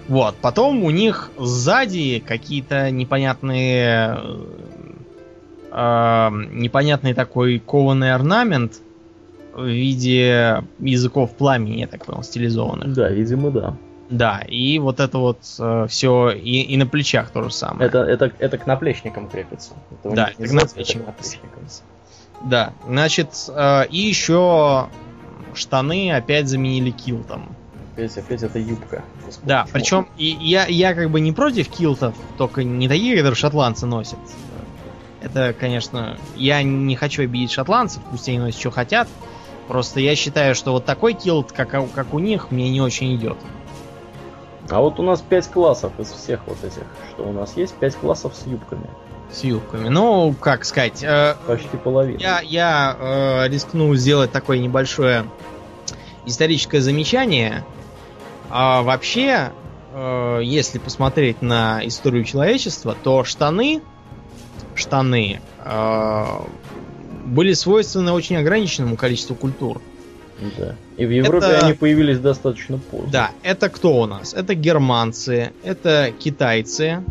Вот. Потом у них сзади какие-то непонятные э, непонятный такой кованый орнамент в виде языков пламени, я так понял, стилизованных. Да, видимо, да. Да, и вот это вот э, все и, и на плечах то же самое. Это, это, это к наплечникам крепится. Это да, это к наплечникам. Да, значит, э, и еще штаны опять заменили килтом. Опять, опять это юбка. Господи, да, причем и я, я как бы не против килтов, только не такие, которые шотландцы носят. Это, конечно, я не хочу обидеть шотландцев, пусть они носят, что хотят. Просто я считаю, что вот такой килт, как, как у них, мне не очень идет. А вот у нас 5 классов из всех вот этих, что у нас есть, 5 классов с юбками. С юбками. Ну, как сказать... Э, Почти половина. Я, я э, рискну сделать такое небольшое историческое замечание. А вообще, э, если посмотреть на историю человечества, то штаны, штаны э, были свойственны очень ограниченному количеству культур. Да. И в Европе это... они появились достаточно поздно. Да, это кто у нас? Это германцы, это китайцы,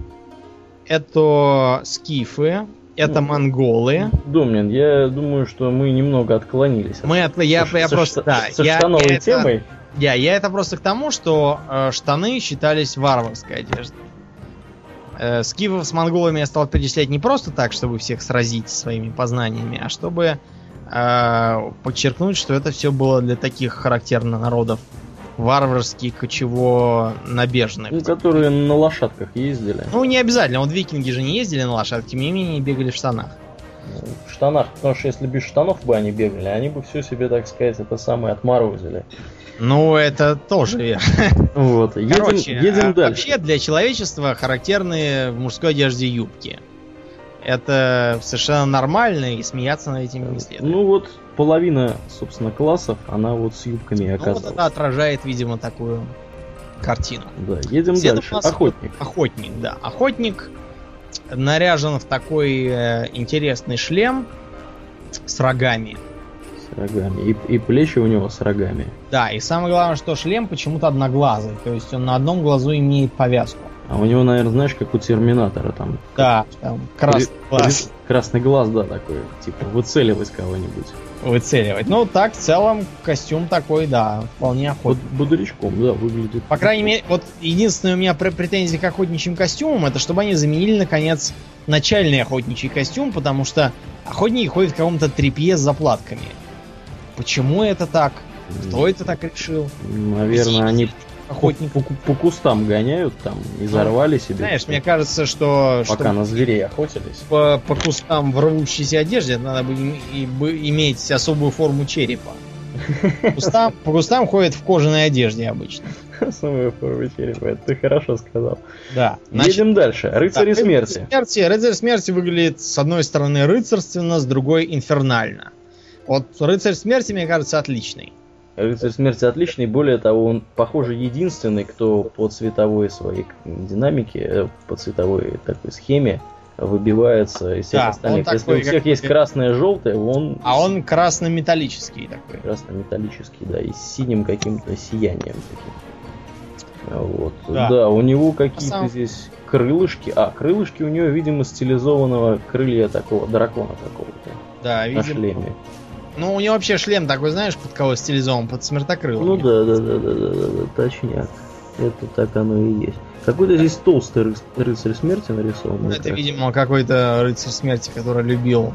это скифы, это ну, монголы. Домнин, я думаю, что мы немного отклонились. Мы от... я, я со, просто, да, со я, штановой я темой. Это... Я, я это просто к тому, что э, штаны считались варварской одеждой. Э, скифов с монголами я стал перечислять не просто так, чтобы всех сразить своими познаниями, а чтобы э, подчеркнуть, что это все было для таких характерных народов варварских, кочево набежных. Ну, которые на лошадках ездили. Ну, не обязательно. Вот викинги же не ездили на лошадке, тем не менее бегали в штанах. В штанах, потому что если без штанов бы они бегали, они бы все себе, так сказать, это самое отморозили. Ну, это тоже верно. Вот, едем, Короче, едем а дальше. вообще для человечества характерны в мужской одежде юбки. Это совершенно нормально, и смеяться над этим не следует. Ну вот, половина, собственно, классов, она вот с юбками Ну, вот это отражает, видимо, такую картину. Да, едем Следом дальше. Охотник. Охотник, да. Охотник наряжен в такой э, интересный шлем с рогами. С рогами. И, и плечи у него с рогами. Да, и самое главное, что шлем почему-то одноглазый. То есть он на одном глазу имеет повязку. А у него, наверное, знаешь, как у Терминатора там. Да, там красный При- глаз при- Красный глаз, да, такой. Типа выцеливать кого-нибудь. выцеливать. Ну, так, в целом, костюм такой, да, вполне Вот охотный. бодрячком, да, выглядит. По крайней мере, вот единственная у меня пр- претензия к охотничьим костюмам, это чтобы они заменили, наконец, начальный охотничий костюм, потому что охотники ходят в каком-то тряпье с заплатками. Почему это так? Кто это так решил? Наверное, они Охотник. по, по- по кустам гоняют там и зарвали себе. Знаешь, мне кажется, что пока на зверей охотились. по, по кустам в рвущейся одежде надо бы, и бы иметь особую форму черепа. По кустам, по кустам ходят в кожаной одежде обычно. Самая форма черепа, это ты хорошо сказал. Да. Едем дальше. Рыцари Да, смерти. смерти. Рыцарь смерти выглядит с одной стороны рыцарственно, с другой инфернально. Вот рыцарь смерти, мне кажется, отличный. Рыцарь смерти отличный, более того, он, похоже, единственный, кто по цветовой своей динамике, э, по цветовой такой схеме выбивается из всех Да, остальных. Если такой, у всех как- есть красное, желтое, он А он красно-металлический такой. красно-металлический, да, и с синим каким-то сиянием таким. А Вот. Да. Да. у него какие-то самом- здесь крылышки. А, крылышки у него, видимо, стилизованного крылья такого, дракона какого-то Да, на видимо. шлеме. Ну, у него вообще шлем такой, знаешь, под кого стилизован? Под смертокрылого. Ну да, да, да, да, да, да, да, точняк. Это так оно и есть. Какой-то здесь толстый ры- рыцарь смерти нарисован. Ну, Это, видимо, какой-то рыцарь смерти, который любил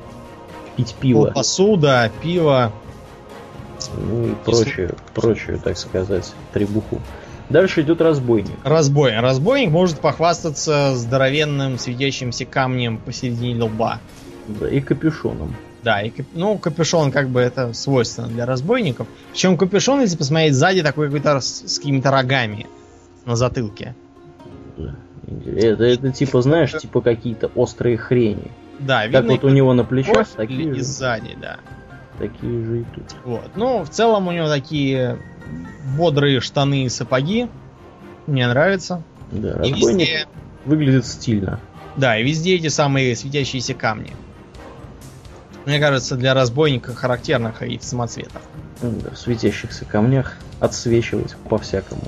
Пить пиво. посуда, пиво. Ну и прочую, прочую, так сказать, требуху. Дальше идет разбойник. Разбой. Разбойник может похвастаться здоровенным светящимся камнем посередине лба. Да, и капюшоном. Да, и ну, капюшон как бы это свойственно для разбойников. Причем капюшон, если посмотреть сзади, такой какой-то с, с какими-то рогами на затылке. Это, это типа, знаешь, типа какие-то острые хрени. Да, Как видно вот у него на плечах, такие и сзади, да. такие же и тут. Вот. Ну, в целом у него такие бодрые штаны и сапоги. Мне нравится. Да, И везде, выглядит стильно. да, и везде эти самые светящиеся камни. Мне кажется, для разбойника характерно ходить в самоцветах. Да, в светящихся камнях отсвечивать по-всякому.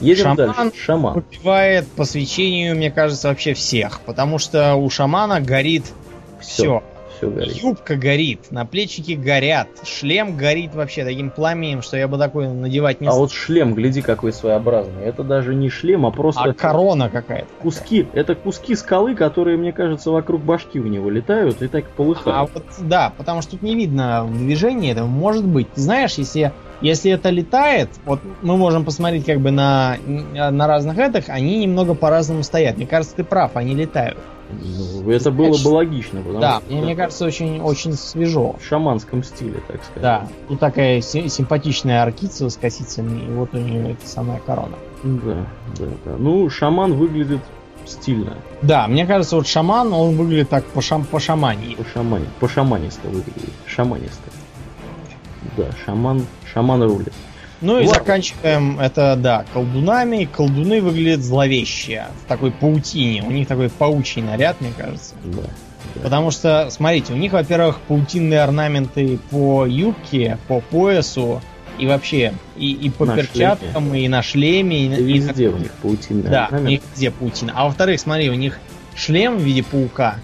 Едем Шаман. дальше. Шаман. Убивает по свечению, мне кажется, вообще всех. Потому что у шамана горит все. Все горит. Юбка горит, наплечники горят, шлем горит вообще таким пламенем, что я бы такой надевать не А стал. вот шлем, гляди, какой своеобразный. Это даже не шлем, а просто А корона какая-то. куски. Это куски скалы, которые, мне кажется, вокруг башки у него летают и так А полыхают. вот да, потому что тут не видно движения этого. Может быть, ты знаешь, если, если это летает, вот мы можем посмотреть как бы на, на разных этих, они немного по-разному стоят. Мне кажется, ты прав, они летают. Ну, это было бы логично, потому да, что мне, кажется, очень, очень свежо. в шаманском стиле, так сказать. Да, тут такая си- симпатичная аркица с косицами, и вот у нее эта самая корона. Да, да, да. Ну, шаман выглядит стильно. Да, мне кажется, вот шаман, он выглядит так по, шам, по шамане. По шамане, по шаманисто выглядит. Шаманисто. Да, шаман, шаман рулит. Ну и заканчиваем это, да, колдунами. Колдуны выглядят зловеще, в такой паутине. У них такой паучий наряд, мне кажется. Да. да. Потому что, смотрите, у них, во-первых, паутинные орнаменты по юбке, по поясу и вообще и, и по На перчаткам, и на шлеме, и, И и везде у них паутинная Да, у орнамент. них везде паутина. А во-вторых, смотри, у них шлем в виде паука.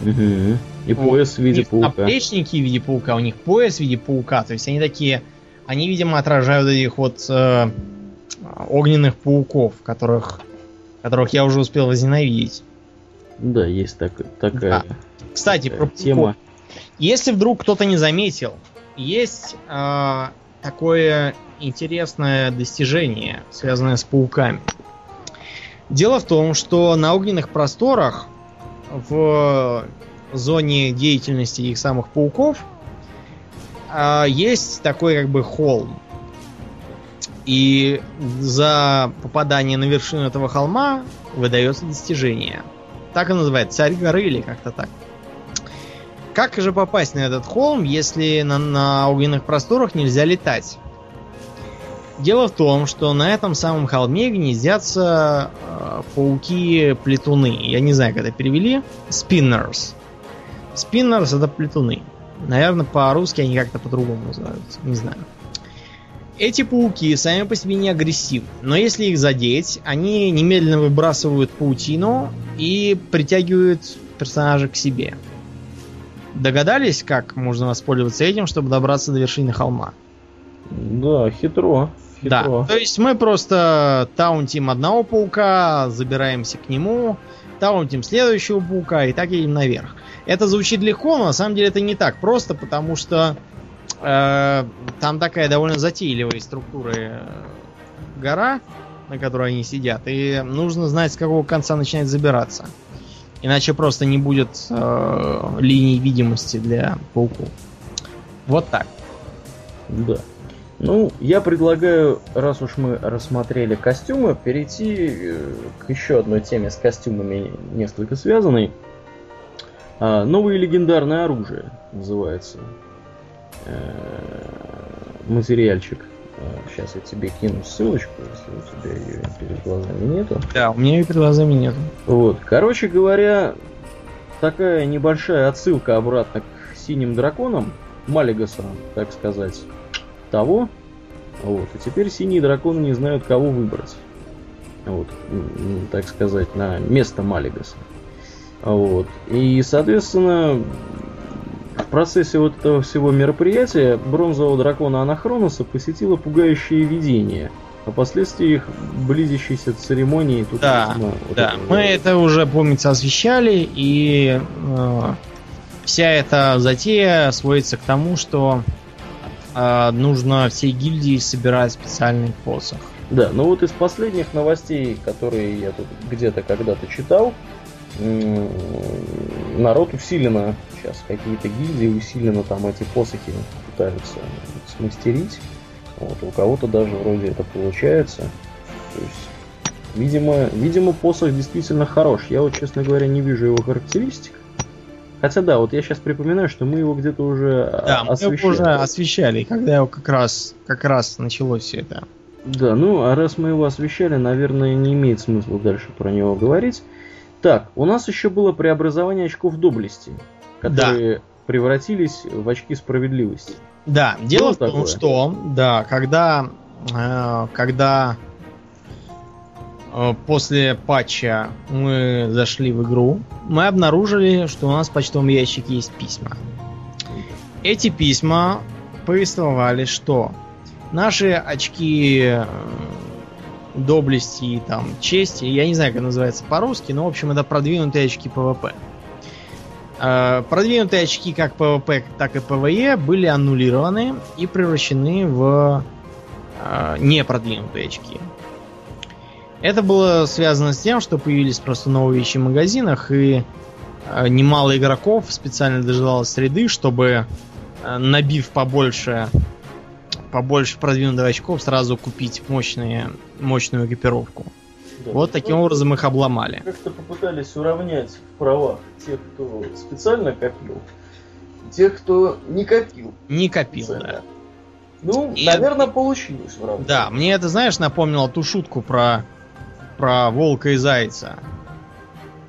Мгм. И пояс в У виде них паука. наплечники в виде паука, у них пояс в виде паука. То есть они такие, они, видимо, отражают этих вот э, огненных пауков, которых, которых я уже успел возненавидеть. Да, есть так, такая Кстати, про э, тема. пауков. Если вдруг кто-то не заметил, есть э, такое интересное достижение, связанное с пауками. Дело в том, что на огненных просторах в зоне деятельности их самых пауков а, есть такой как бы холм. И за попадание на вершину этого холма выдается достижение. Так и называется, царь горы или как-то так. Как же попасть на этот холм, если на, на огненных просторах нельзя летать? Дело в том, что на этом самом холме гнездятся э, пауки-плетуны. Я не знаю, как это перевели. Spinners. Spinners это плетуны. Наверное, по-русски они как-то по-другому называются. Не знаю. Эти пауки сами по себе не агрессивны, но если их задеть, они немедленно выбрасывают паутину и притягивают персонажа к себе. Догадались, как можно воспользоваться этим, чтобы добраться до вершины холма? Да, хитро. хитро. Да, то есть мы просто таунтим одного паука, забираемся к нему, таунтим следующего паука и так едем наверх. Это звучит легко, но на самом деле это не так просто, потому что э, там такая довольно затейливая структура э, гора, на которой они сидят, и нужно знать, с какого конца начинать забираться. Иначе просто не будет э, линий видимости для пауков. Вот так. Да. Ну, я предлагаю, раз уж мы рассмотрели костюмы, перейти э, к еще одной теме с костюмами несколько связанной. А, новое легендарное оружие называется. Э, материальчик. Сейчас я тебе кину ссылочку, если у тебя ее перед глазами нету. Да, у меня ее перед глазами нету. Вот. Короче говоря, такая небольшая отсылка обратно к синим драконам Малигаса, так сказать, того. Вот. И теперь синие драконы не знают, кого выбрать. Вот, так сказать, на место Малигаса. Вот. И, соответственно, в процессе вот этого всего мероприятия бронзового дракона Анахроноса посетило пугающее видение. А последствия их близящейся церемонии тут да, весьма, вот да. Мы это уже, помнится, освещали, и э, вся эта затея сводится к тому, что э, нужно всей гильдии собирать специальный посох. Да, ну вот из последних новостей, которые я тут где-то когда-то читал, народ усиленно, сейчас какие-то гильдии усиленно там эти посохи пытаются смастерить. Вот, у кого-то даже вроде это получается. То есть, видимо, видимо, посох действительно хорош. Я вот, честно говоря, не вижу его характеристик. Хотя да, вот я сейчас припоминаю, что мы его где-то уже да, освещали. мы его уже освещали, когда его как раз, как раз началось все это. Да, ну а раз мы его освещали, наверное, не имеет смысла дальше про него говорить. Так, у нас еще было преобразование очков доблести, которые да. превратились в очки справедливости. Да, дело в том, такое? что да, когда, э, когда э, после патча мы зашли в игру, мы обнаружили, что у нас в почтовом ящике есть письма. Эти письма повествовали, что наши очки э, доблести и там чести. Я не знаю, как называется по-русски, но в общем это продвинутые очки PvP. Э, продвинутые очки как PvP, так и PvE были аннулированы и превращены в э, непродвинутые очки. Это было связано с тем, что появились просто новые вещи в магазинах, и э, немало игроков специально дожидалось среды, чтобы, набив побольше побольше продвинутых очков, сразу купить мощные, мощную экипировку. Да, вот таким образом их обломали. Как-то попытались уравнять в правах тех, кто специально копил, тех, кто не копил. Не копил, специально. да. Ну, и... наверное, получилось в Да, мне это, знаешь, напомнило ту шутку про, про волка и зайца.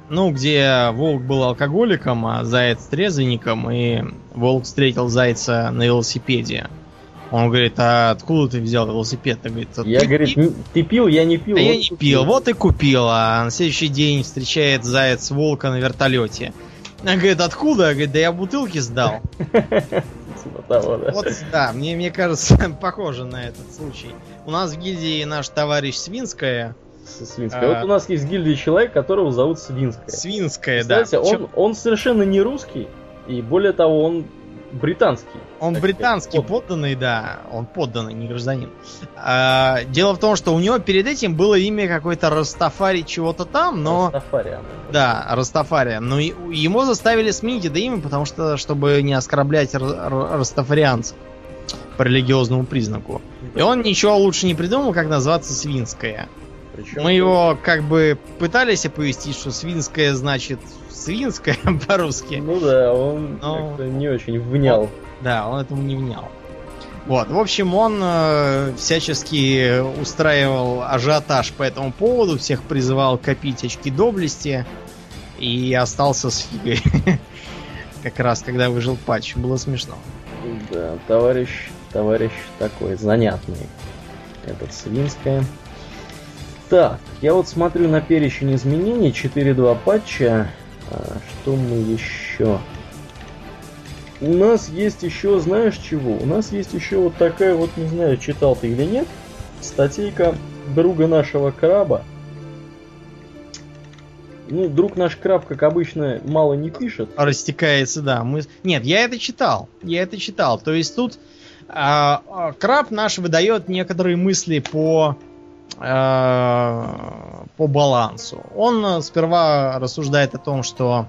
Ну, где волк был алкоголиком, а заяц трезвенником, и волк встретил зайца на велосипеде. Он говорит, а откуда ты взял велосипед? Ты, говорит, я, говорит, пил? ты пил, я не пил. А вот я не купил. пил, вот и купил. А на следующий день встречает заяц волка на вертолете. Она говорит, откуда? Говорит, да я бутылки сдал. Типа вот, да, мне, мне кажется, похоже на этот случай. У нас в гильдии наш товарищ Свинская. Свинская. А... Вот у нас есть гильдия человек, которого зовут Свинская. Свинская, да. Он совершенно не русский. И более того, он британский. Он британский, сказать, подданный, да. Он подданный, не гражданин. А, дело в том, что у него перед этим было имя какой-то Растафари чего-то там, но... Растафариан. Да, Растафариан. Но ему заставили сменить это имя, потому что, чтобы не оскорблять растафарианцев по религиозному признаку. Да. И он ничего лучше не придумал, как назваться Свинское. Причем Мы его как бы пытались оповестить, что Свинское значит свинское по-русски. Ну да, он Но... как-то не очень внял. Он, да, он этому не внял. Вот, в общем, он э, всячески устраивал ажиотаж по этому поводу, всех призывал копить очки доблести и остался с фигой. как раз, когда выжил патч. Было смешно. Да, товарищ, товарищ такой занятный. Этот Свинская. Так, я вот смотрю на перечень изменений 4.2 патча. А, что мы еще? У нас есть еще, знаешь чего? У нас есть еще вот такая вот, не знаю, читал ты или нет, статейка друга нашего краба. Ну, друг наш краб, как обычно, мало не пишет. Растекается, да. Мы... Нет, я это читал. Я это читал. То есть тут а, а, краб наш выдает некоторые мысли по а, по балансу. Он сперва рассуждает о том, что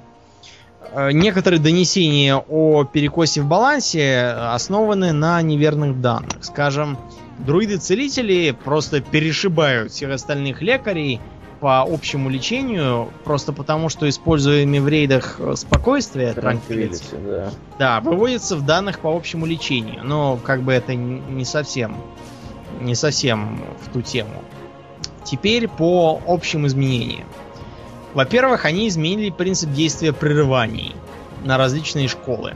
э, некоторые донесения о перекосе в балансе основаны на неверных данных. Скажем, друиды-целители просто перешибают всех остальных лекарей по общему лечению, просто потому что используемые в рейдах спокойствие, транквилити, да. да, выводится в данных по общему лечению. Но как бы это не совсем не совсем в ту тему. Теперь по общим изменениям. Во-первых, они изменили принцип действия прерываний на различные школы.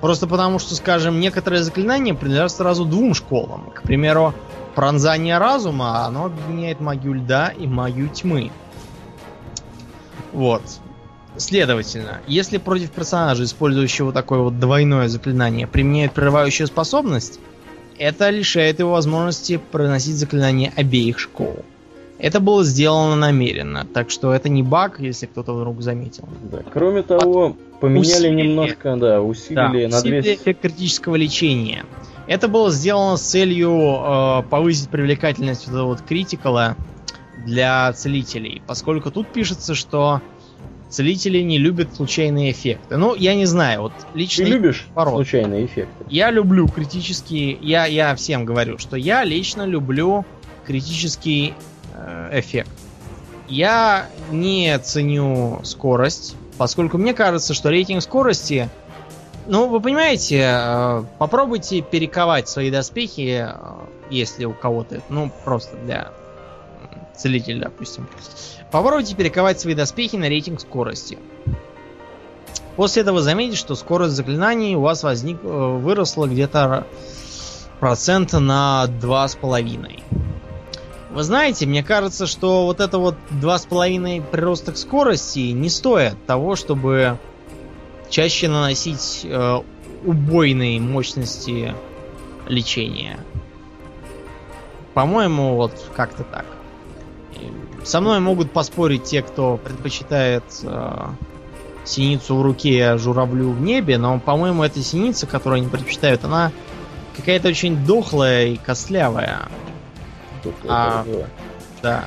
Просто потому, что, скажем, некоторые заклинания принадлежат сразу двум школам. К примеру, пронзание разума, оно объединяет магию льда и магию тьмы. Вот. Следовательно, если против персонажа, использующего такое вот двойное заклинание, применяют прерывающую способность, это лишает его возможности проносить заклинания обеих школ. Это было сделано намеренно, так что это не баг, если кто-то вдруг заметил. Да. Кроме того, поменяли усилили, немножко, да, усилили да, на усилили 200... эффект критического лечения. Это было сделано с целью э, повысить привлекательность вот этого вот критикала для целителей, поскольку тут пишется, что целители не любят случайные эффекты. Ну, я не знаю, вот лично... Ты любишь порой. случайные эффекты? Я люблю критические... Я, я всем говорю, что я лично люблю критический эффект. Я не ценю скорость, поскольку мне кажется, что рейтинг скорости... Ну, вы понимаете, э, попробуйте перековать свои доспехи, э, если у кого-то... Ну, просто для целителя, допустим. Попробуйте перековать свои доспехи на рейтинг скорости. После этого заметите, что скорость заклинаний у вас возник, э, выросла где-то процента на 2,5. Вы знаете, мне кажется, что вот это вот 2,5 прироста к скорости не стоит того, чтобы чаще наносить э, убойные мощности лечения. По-моему, вот как-то так. Со мной могут поспорить те, кто предпочитает э, синицу в руке, а журавлю в небе, но, по-моему, эта синица, которую они предпочитают, она какая-то очень дохлая и костлявая. А, да.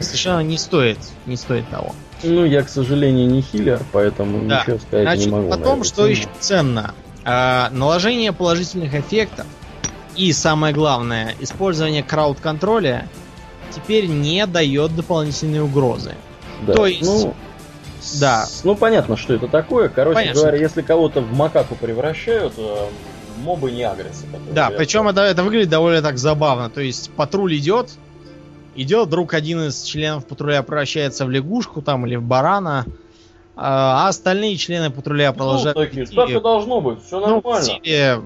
Совершенно не стоит, не стоит того. Ну, я, к сожалению, не хилер, поэтому да. ничего сказать Значит, не могу. Потом, что еще ценно. А, наложение положительных эффектов и, самое главное, использование крауд-контроля теперь не дает дополнительные угрозы. Да. То есть... Ну... Да. Ну, понятно, что это такое. Короче понятно, говоря, если кого-то в макаку превращают, э, мобы не агрятся. Да, причем это, это выглядит довольно так забавно. То есть патруль идет, идет, вдруг один из членов патруля превращается в лягушку там или в барана, а остальные члены патруля продолжают... Ну, такие, так и должно быть, все ну, нормально. Ну, стиле,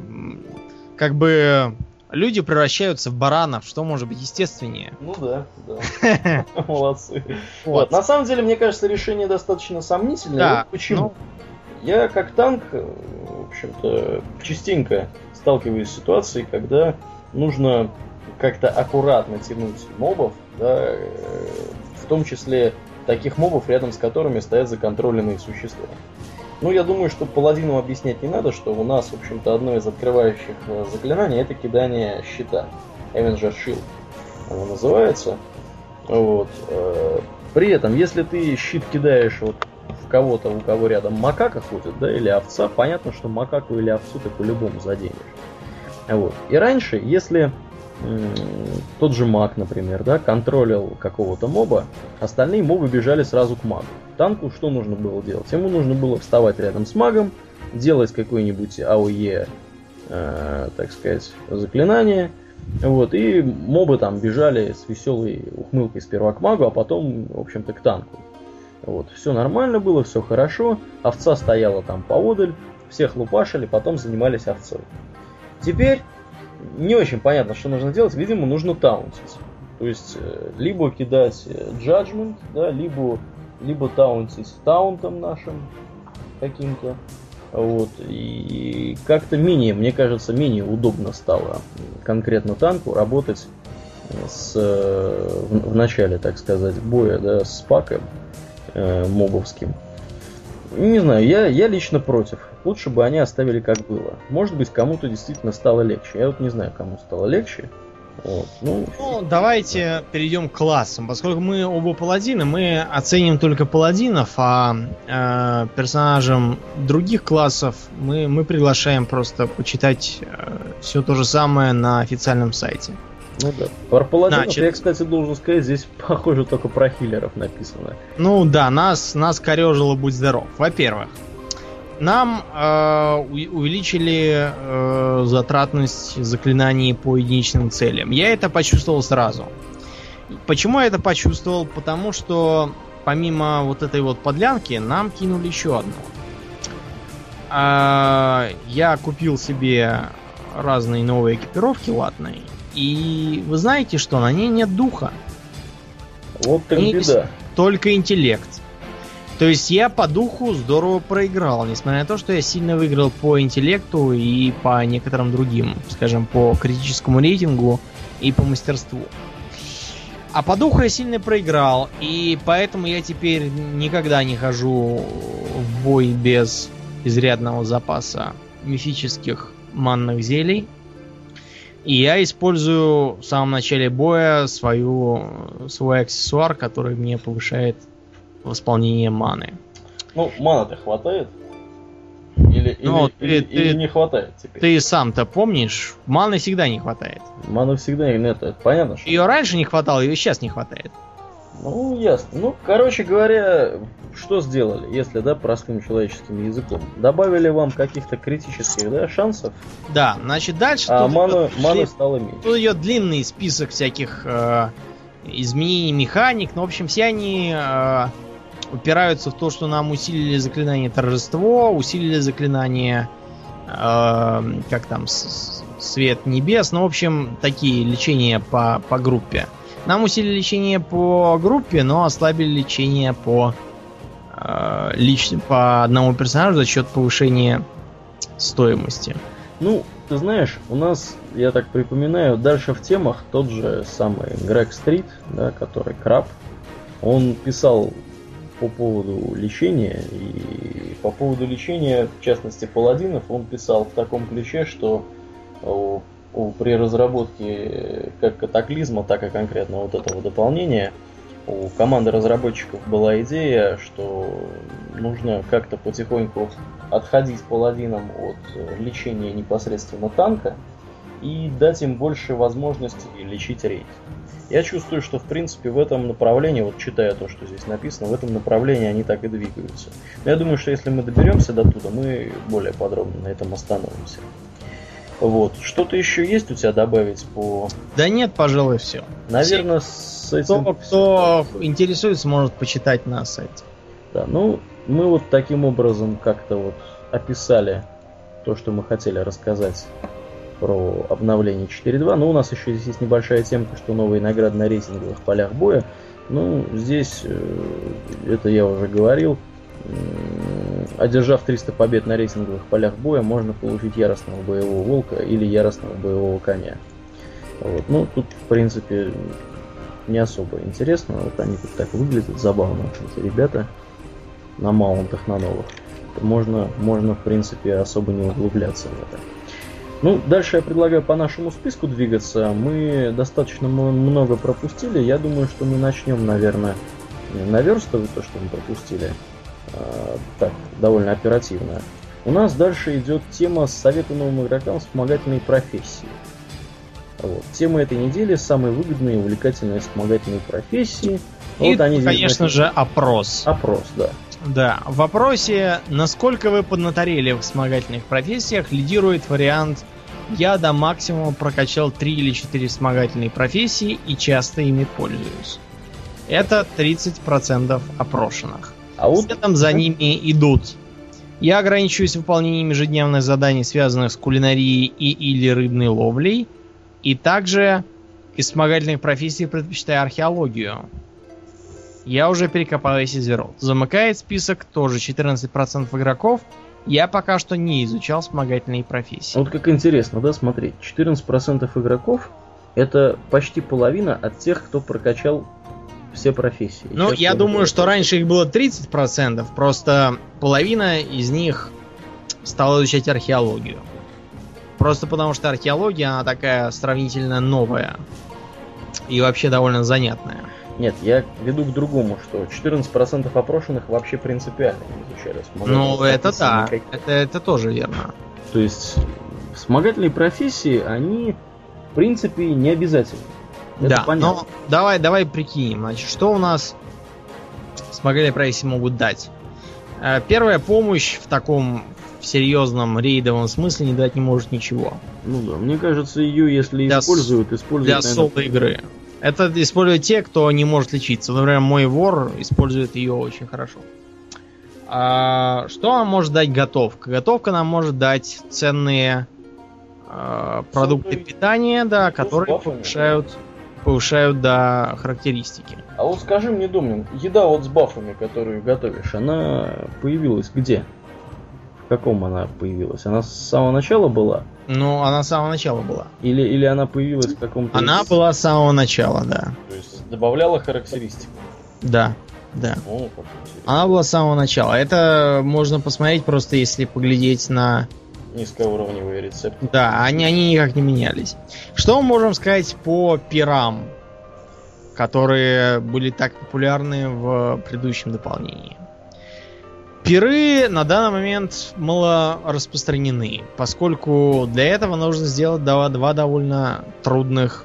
как бы люди превращаются в баранов, что может быть естественнее? Ну да, да. Молодцы. Вот. На самом деле, мне кажется, решение достаточно сомнительное. Да. Почему? Я как танк, в общем-то, частенько сталкиваюсь с ситуацией, когда нужно как-то аккуратно тянуть мобов, да, э, в том числе таких мобов, рядом с которыми стоят законтроленные существа. Ну, я думаю, что паладину объяснять не надо, что у нас, в общем-то, одно из открывающих э, заклинаний это кидание щита. Avenger Shield оно называется. Вот. Э, при этом, если ты щит кидаешь вот в кого-то, у кого рядом макака ходит, да, или овца, понятно, что макаку или овцу ты по-любому заденешь. Вот. И раньше, если тот же маг, например, да, контролил какого-то моба, остальные мобы бежали сразу к магу. Танку что нужно было делать? Ему нужно было вставать рядом с магом, делать какое-нибудь АОЕ, э, так сказать, заклинание, вот, и мобы там бежали с веселой ухмылкой сперва к магу, а потом, в общем-то, к танку. Вот, все нормально было, все хорошо, овца стояла там поодаль, всех лупашили, потом занимались овцой. Теперь не очень понятно, что нужно делать. Видимо, нужно таунтить. То есть, э, либо кидать э, Judgment, да, либо, либо таунтить таунтом нашим каким-то. Вот. И как-то менее, мне кажется, менее удобно стало конкретно танку работать с, в, в начале, так сказать, боя да, с паком э, мобовским. Не знаю, я, я лично против. Лучше бы они оставили как было. Может быть, кому-то действительно стало легче. Я вот не знаю, кому стало легче. Вот. Ну, ну, давайте перейдем к классам. Поскольку мы оба паладины, мы оценим только паладинов, а э, персонажам других классов мы, мы приглашаем просто почитать э, все то же самое на официальном сайте. Ну да. Про паладинов Значит, я, кстати, должен сказать, здесь похоже только про хиллеров написано. Ну да, нас, нас корежило будь здоров. Во-первых, нам э, увеличили э, затратность заклинаний по единичным целям. Я это почувствовал сразу. Почему я это почувствовал? Потому что помимо вот этой вот подлянки нам кинули еще одну. Э, я купил себе разные новые экипировки латные. И вы знаете что? На ней нет духа. Вот так беда. Только интеллект. То есть я по духу здорово проиграл, несмотря на то, что я сильно выиграл по интеллекту и по некоторым другим, скажем, по критическому рейтингу и по мастерству. А по духу я сильно проиграл, и поэтому я теперь никогда не хожу в бой без изрядного запаса мифических манных зелий. И я использую в самом начале боя свою, свой аксессуар, который мне повышает восполнение маны. Ну, мана-то хватает? Или, ну, или, ты, или, ты, не хватает теперь? Ты сам-то помнишь, маны всегда не хватает. Маны всегда не это понятно. Что... Ее раньше не хватало, ее сейчас не хватает. Ну, ясно. Ну, короче говоря, что сделали, если, да, простым человеческим языком? Добавили вам каких-то критических, да, шансов? Да, значит, дальше... А ману, ману стало меньше. Тут идет длинный список всяких э, изменений механик, но, в общем, все они... Э, упираются в то, что нам усилили заклинание торжество, усилили заклинание э, как там свет небес, ну в общем такие лечения по, по группе. Нам усилили лечение по группе, но ослабили лечение по э, лично по одному персонажу за счет повышения стоимости. Ну, ты знаешь, у нас, я так припоминаю, дальше в темах тот же самый Грег Стрит, да, который краб, он писал по поводу лечения. И по поводу лечения, в частности, паладинов, он писал в таком ключе, что при разработке как катаклизма, так и конкретно вот этого дополнения, у команды разработчиков была идея, что нужно как-то потихоньку отходить паладинам от лечения непосредственно танка и дать им больше возможностей лечить рейд. Я чувствую, что в принципе в этом направлении, вот читая то, что здесь написано, в этом направлении они так и двигаются. Но я думаю, что если мы доберемся до туда, мы более подробно на этом остановимся. Вот. Что-то еще есть у тебя добавить по... Да нет, пожалуй, все. Наверное, с этим... Кто, кто интересуется, может почитать на сайте. Да, ну, мы вот таким образом как-то вот описали то, что мы хотели рассказать про обновление 4.2. Но у нас еще здесь есть небольшая темка, что новые награды на рейтинговых полях боя. Ну, здесь, э, это я уже говорил, одержав 300 побед на рейтинговых полях боя, можно получить яростного боевого волка или яростного боевого коня. Вот. Ну, тут, в принципе, не особо интересно. Вот они тут так выглядят, забавно, эти ребята на маунтах на новых. можно, можно, в принципе, особо не углубляться в это. Ну, дальше я предлагаю по нашему списку двигаться. Мы достаточно много пропустили. Я думаю, что мы начнем, наверное, наверстывать то, что мы пропустили. А, так, довольно оперативно. У нас дальше идет тема советы новым игрокам вспомогательной профессии. Вот. Тема этой недели самые выгодные и увлекательные вспомогательные профессии. И, вот они конечно же, опрос. Опрос, да. Да, в вопросе, насколько вы поднаторели в вспомогательных профессиях, лидирует вариант «Я до максимума прокачал 3 или 4 вспомогательные профессии и часто ими пользуюсь». Это 30% опрошенных. А вот... Следом за ними идут я ограничиваюсь выполнением ежедневных заданий, связанных с кулинарией и или рыбной ловлей, и также из вспомогательных профессий предпочитаю археологию. Я уже перекопал весь Изерот. Замыкает список тоже 14% игроков. Я пока что не изучал вспомогательные профессии. Вот как интересно, да, смотреть. 14% игроков это почти половина от тех, кто прокачал все профессии. Ну, Сейчас я думаю, что раньше их было 30%, просто половина из них стала изучать археологию. Просто потому что археология, она такая сравнительно новая. И вообще довольно занятная. Нет, я веду к другому, что 14% опрошенных вообще принципиально не изучали. Ну, это да, это, это тоже верно. То есть, вспомогательные профессии, они, в принципе, не обязательны. Да, понятно. но давай, давай прикинем, значит, что у нас вспомогательные профессии могут дать. Э, первая помощь в таком в серьезном рейдовом смысле не дать не может ничего. Ну да, мне кажется, ее, если для используют, используют... Для наверное... соло игры. Это используют те, кто не может лечиться. Например, мой вор использует ее очень хорошо. А, что нам может дать готовка? Готовка нам может дать ценные а, продукты питания, да, которые повышают, повышают до характеристики. А вот скажи мне, Домнин, еда вот с бафами, которую готовишь, она появилась где? В каком она появилась? Она с самого начала была? Ну, она с самого начала была. Или, или она появилась в каком-то... Она была с самого начала, да. То есть добавляла характеристику? Да, да. О, она была с самого начала. Это можно посмотреть просто, если поглядеть на... Низкоуровневые рецепты. Да, они, они никак не менялись. Что мы можем сказать по пирам, которые были так популярны в предыдущем дополнении? Пиры на данный момент мало распространены, поскольку для этого нужно сделать два, два довольно трудных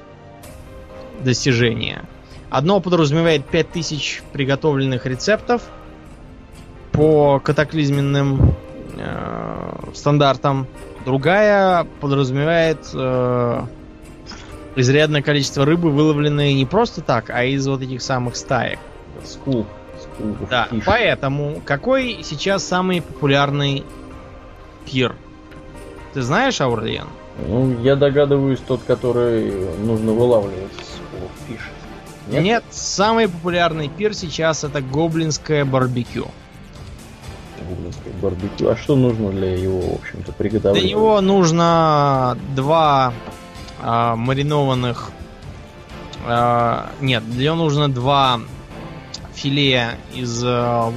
достижения. Одно подразумевает 5000 приготовленных рецептов по катаклизменным э, стандартам. Другая подразумевает э, изрядное количество рыбы, выловленной не просто так, а из вот этих самых стаек. School. Да, Тише. поэтому какой сейчас самый популярный пир? Ты знаешь, Аурлиен? Ну, я догадываюсь, тот, который нужно вылавливать с fish. Нет? Нет, самый популярный пир сейчас это гоблинское барбекю. Гоблинское барбекю. А что нужно для его, в общем-то, приготовления? Для него нужно два а, маринованных... А, нет, для него нужно два филе из э,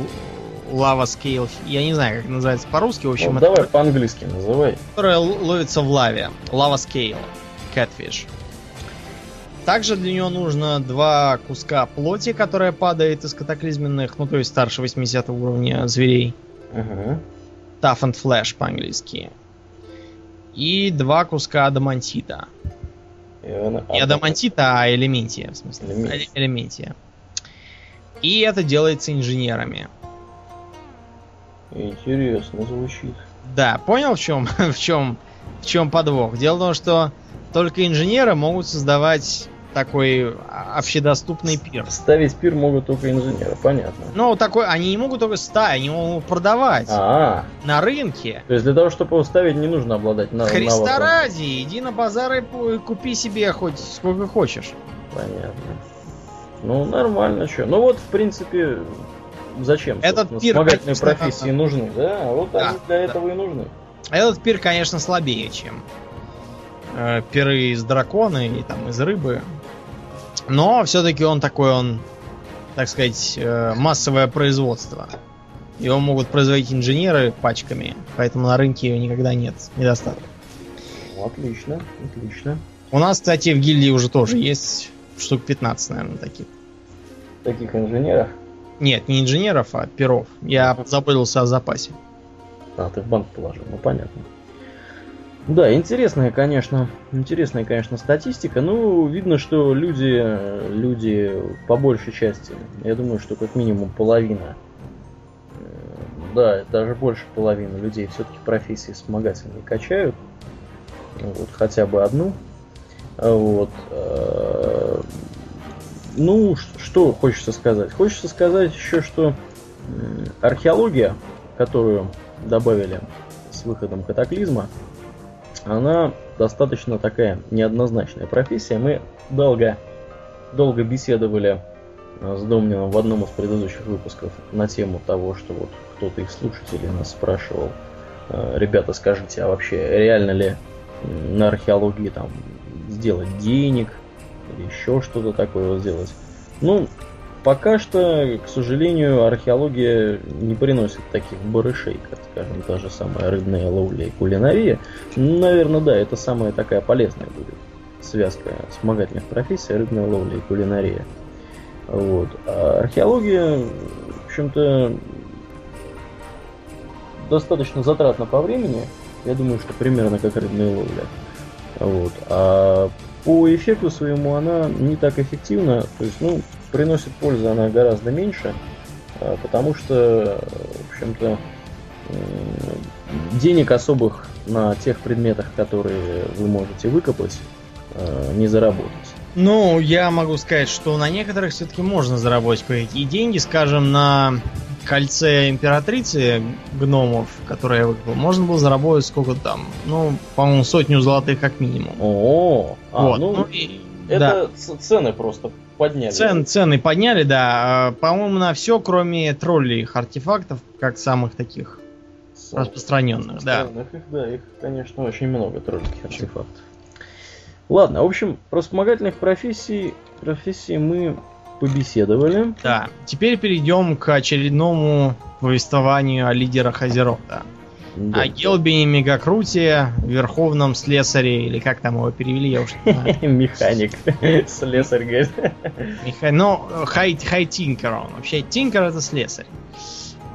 лава скейл. Я не знаю, как называется по-русски. В общем, ну, это, давай по-английски называй. Которая ловится в лаве. Лава скейл. Catfish. Также для нее нужно два куска плоти, которая падает из катаклизменных, ну то есть старше 80 уровня зверей. Uh-huh. Tough and Flash по-английски. И два куска адамантита. Не адамантита, а элементия, в смысле. Элементия. элементия. И это делается инженерами. Интересно звучит. Да, понял в чем, в чем, в чем подвох? Дело в том, что только инженеры могут создавать такой общедоступный пир. Ставить пир могут только инженеры, понятно. Ну, такой, они не могут только ставить, они могут продавать. А-а. На рынке. То есть для того, чтобы его ставить, не нужно обладать навыком. Христа ради, иди на базар и купи себе хоть сколько хочешь. Понятно. Ну, нормально, что. Ну вот, в принципе, зачем? Этот пир, вспомогательные конечно, профессии а... нужны, да? А вот да, они для да. этого и нужны. Этот пир, конечно, слабее, чем э, пиры из дракона и там из рыбы. Но все-таки он такой, он, так сказать, э, массовое производство. Его могут производить инженеры пачками, поэтому на рынке его никогда нет недостатка. Ну, отлично, отлично. У нас, кстати, в гильдии уже тоже есть штук 15, наверное, таких. Таких инженеров? Нет, не инженеров, а перов. Я забылся о запасе. А, ты в банк положил, ну понятно. Да, интересная, конечно, интересная, конечно, статистика. Ну, видно, что люди, люди по большей части, я думаю, что как минимум половина, э, да, даже больше половины людей все-таки профессии вспомогательные качают. Вот, хотя бы одну. Вот. Э, ну, что хочется сказать? Хочется сказать еще, что археология, которую добавили с выходом катаклизма, она достаточно такая неоднозначная профессия. Мы долго, долго беседовали э, с Домнином в одном из предыдущих выпусков на тему того, что вот кто-то из слушателей нас спрашивал, э, ребята, скажите, а вообще реально ли на археологии там сделать денег или еще что-то такое сделать? Ну, Пока что, к сожалению, археология не приносит таких барышей, как, скажем, та же самая рыбная ловля и кулинария. Ну, наверное, да, это самая такая полезная будет связка вспомогательных профессий, рыбная ловля и кулинария. Вот. А археология, в общем-то, достаточно затратна по времени. Я думаю, что примерно как рыбная ловля. Вот. А по эффекту своему она не так эффективна. То есть, ну, приносит пользу она гораздо меньше, а, потому что, в общем-то, денег особых на тех предметах, которые вы можете выкопать, а, не заработать. Ну, я могу сказать, что на некоторых все-таки можно заработать кое-какие деньги. Скажем, на кольце императрицы гномов, которое я выкопал, можно было заработать сколько там, ну, по-моему, сотню золотых как минимум. О, а, вот. ну, ну и, это да. цены просто подняли. Цен, цены подняли, да. А, по-моему, на все, кроме троллей артефактов, как самых таких распространенных, распространенных да. Их, да, их, конечно, очень много троллейских артефактов. Ладно, в общем, про вспомогательных профессий, профессии мы побеседовали. Да, теперь перейдем к очередному повествованию о лидерах Азерота. Да. О Гелбине Мегакруте, Верховном Слесаре, или как там его перевели, я уж не знаю. Механик. Слесарь, говорит. Ну, хай, хай Тинкер он. Вообще, Тинкер это слесарь.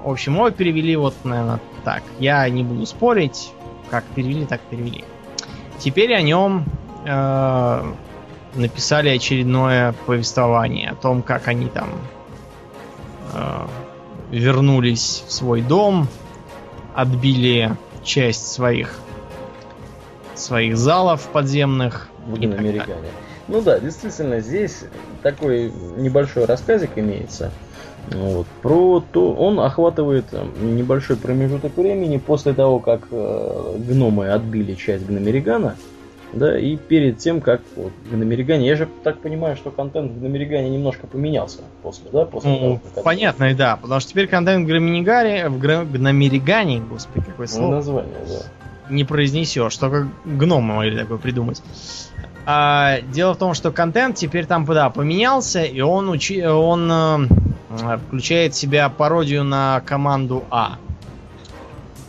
В общем, его перевели вот, наверное, так. Я не буду спорить. Как перевели, так перевели. Теперь о нем э, написали очередное повествование о том, как они там э, вернулись в свой дом, отбили часть своих своих залов подземных. В Американе. Ну да, действительно, здесь такой небольшой рассказик имеется. Вот. Про то, он охватывает э, небольшой промежуток времени после того, как э, гномы отбили часть Гномеригана, да, и перед тем, как вот, Гномеригане, я же так понимаю, что контент в Гномеригане немножко поменялся после, да, после ну, того, как понятно, да, потому что теперь контент в Гномеригаре, в Гномеригане, господи, какое слово. Ну, название, да. Не произнесешь, только гномы могли такое придумать. А, дело в том, что контент теперь там да, поменялся, и он, учи, он э, включает в себя пародию на команду А.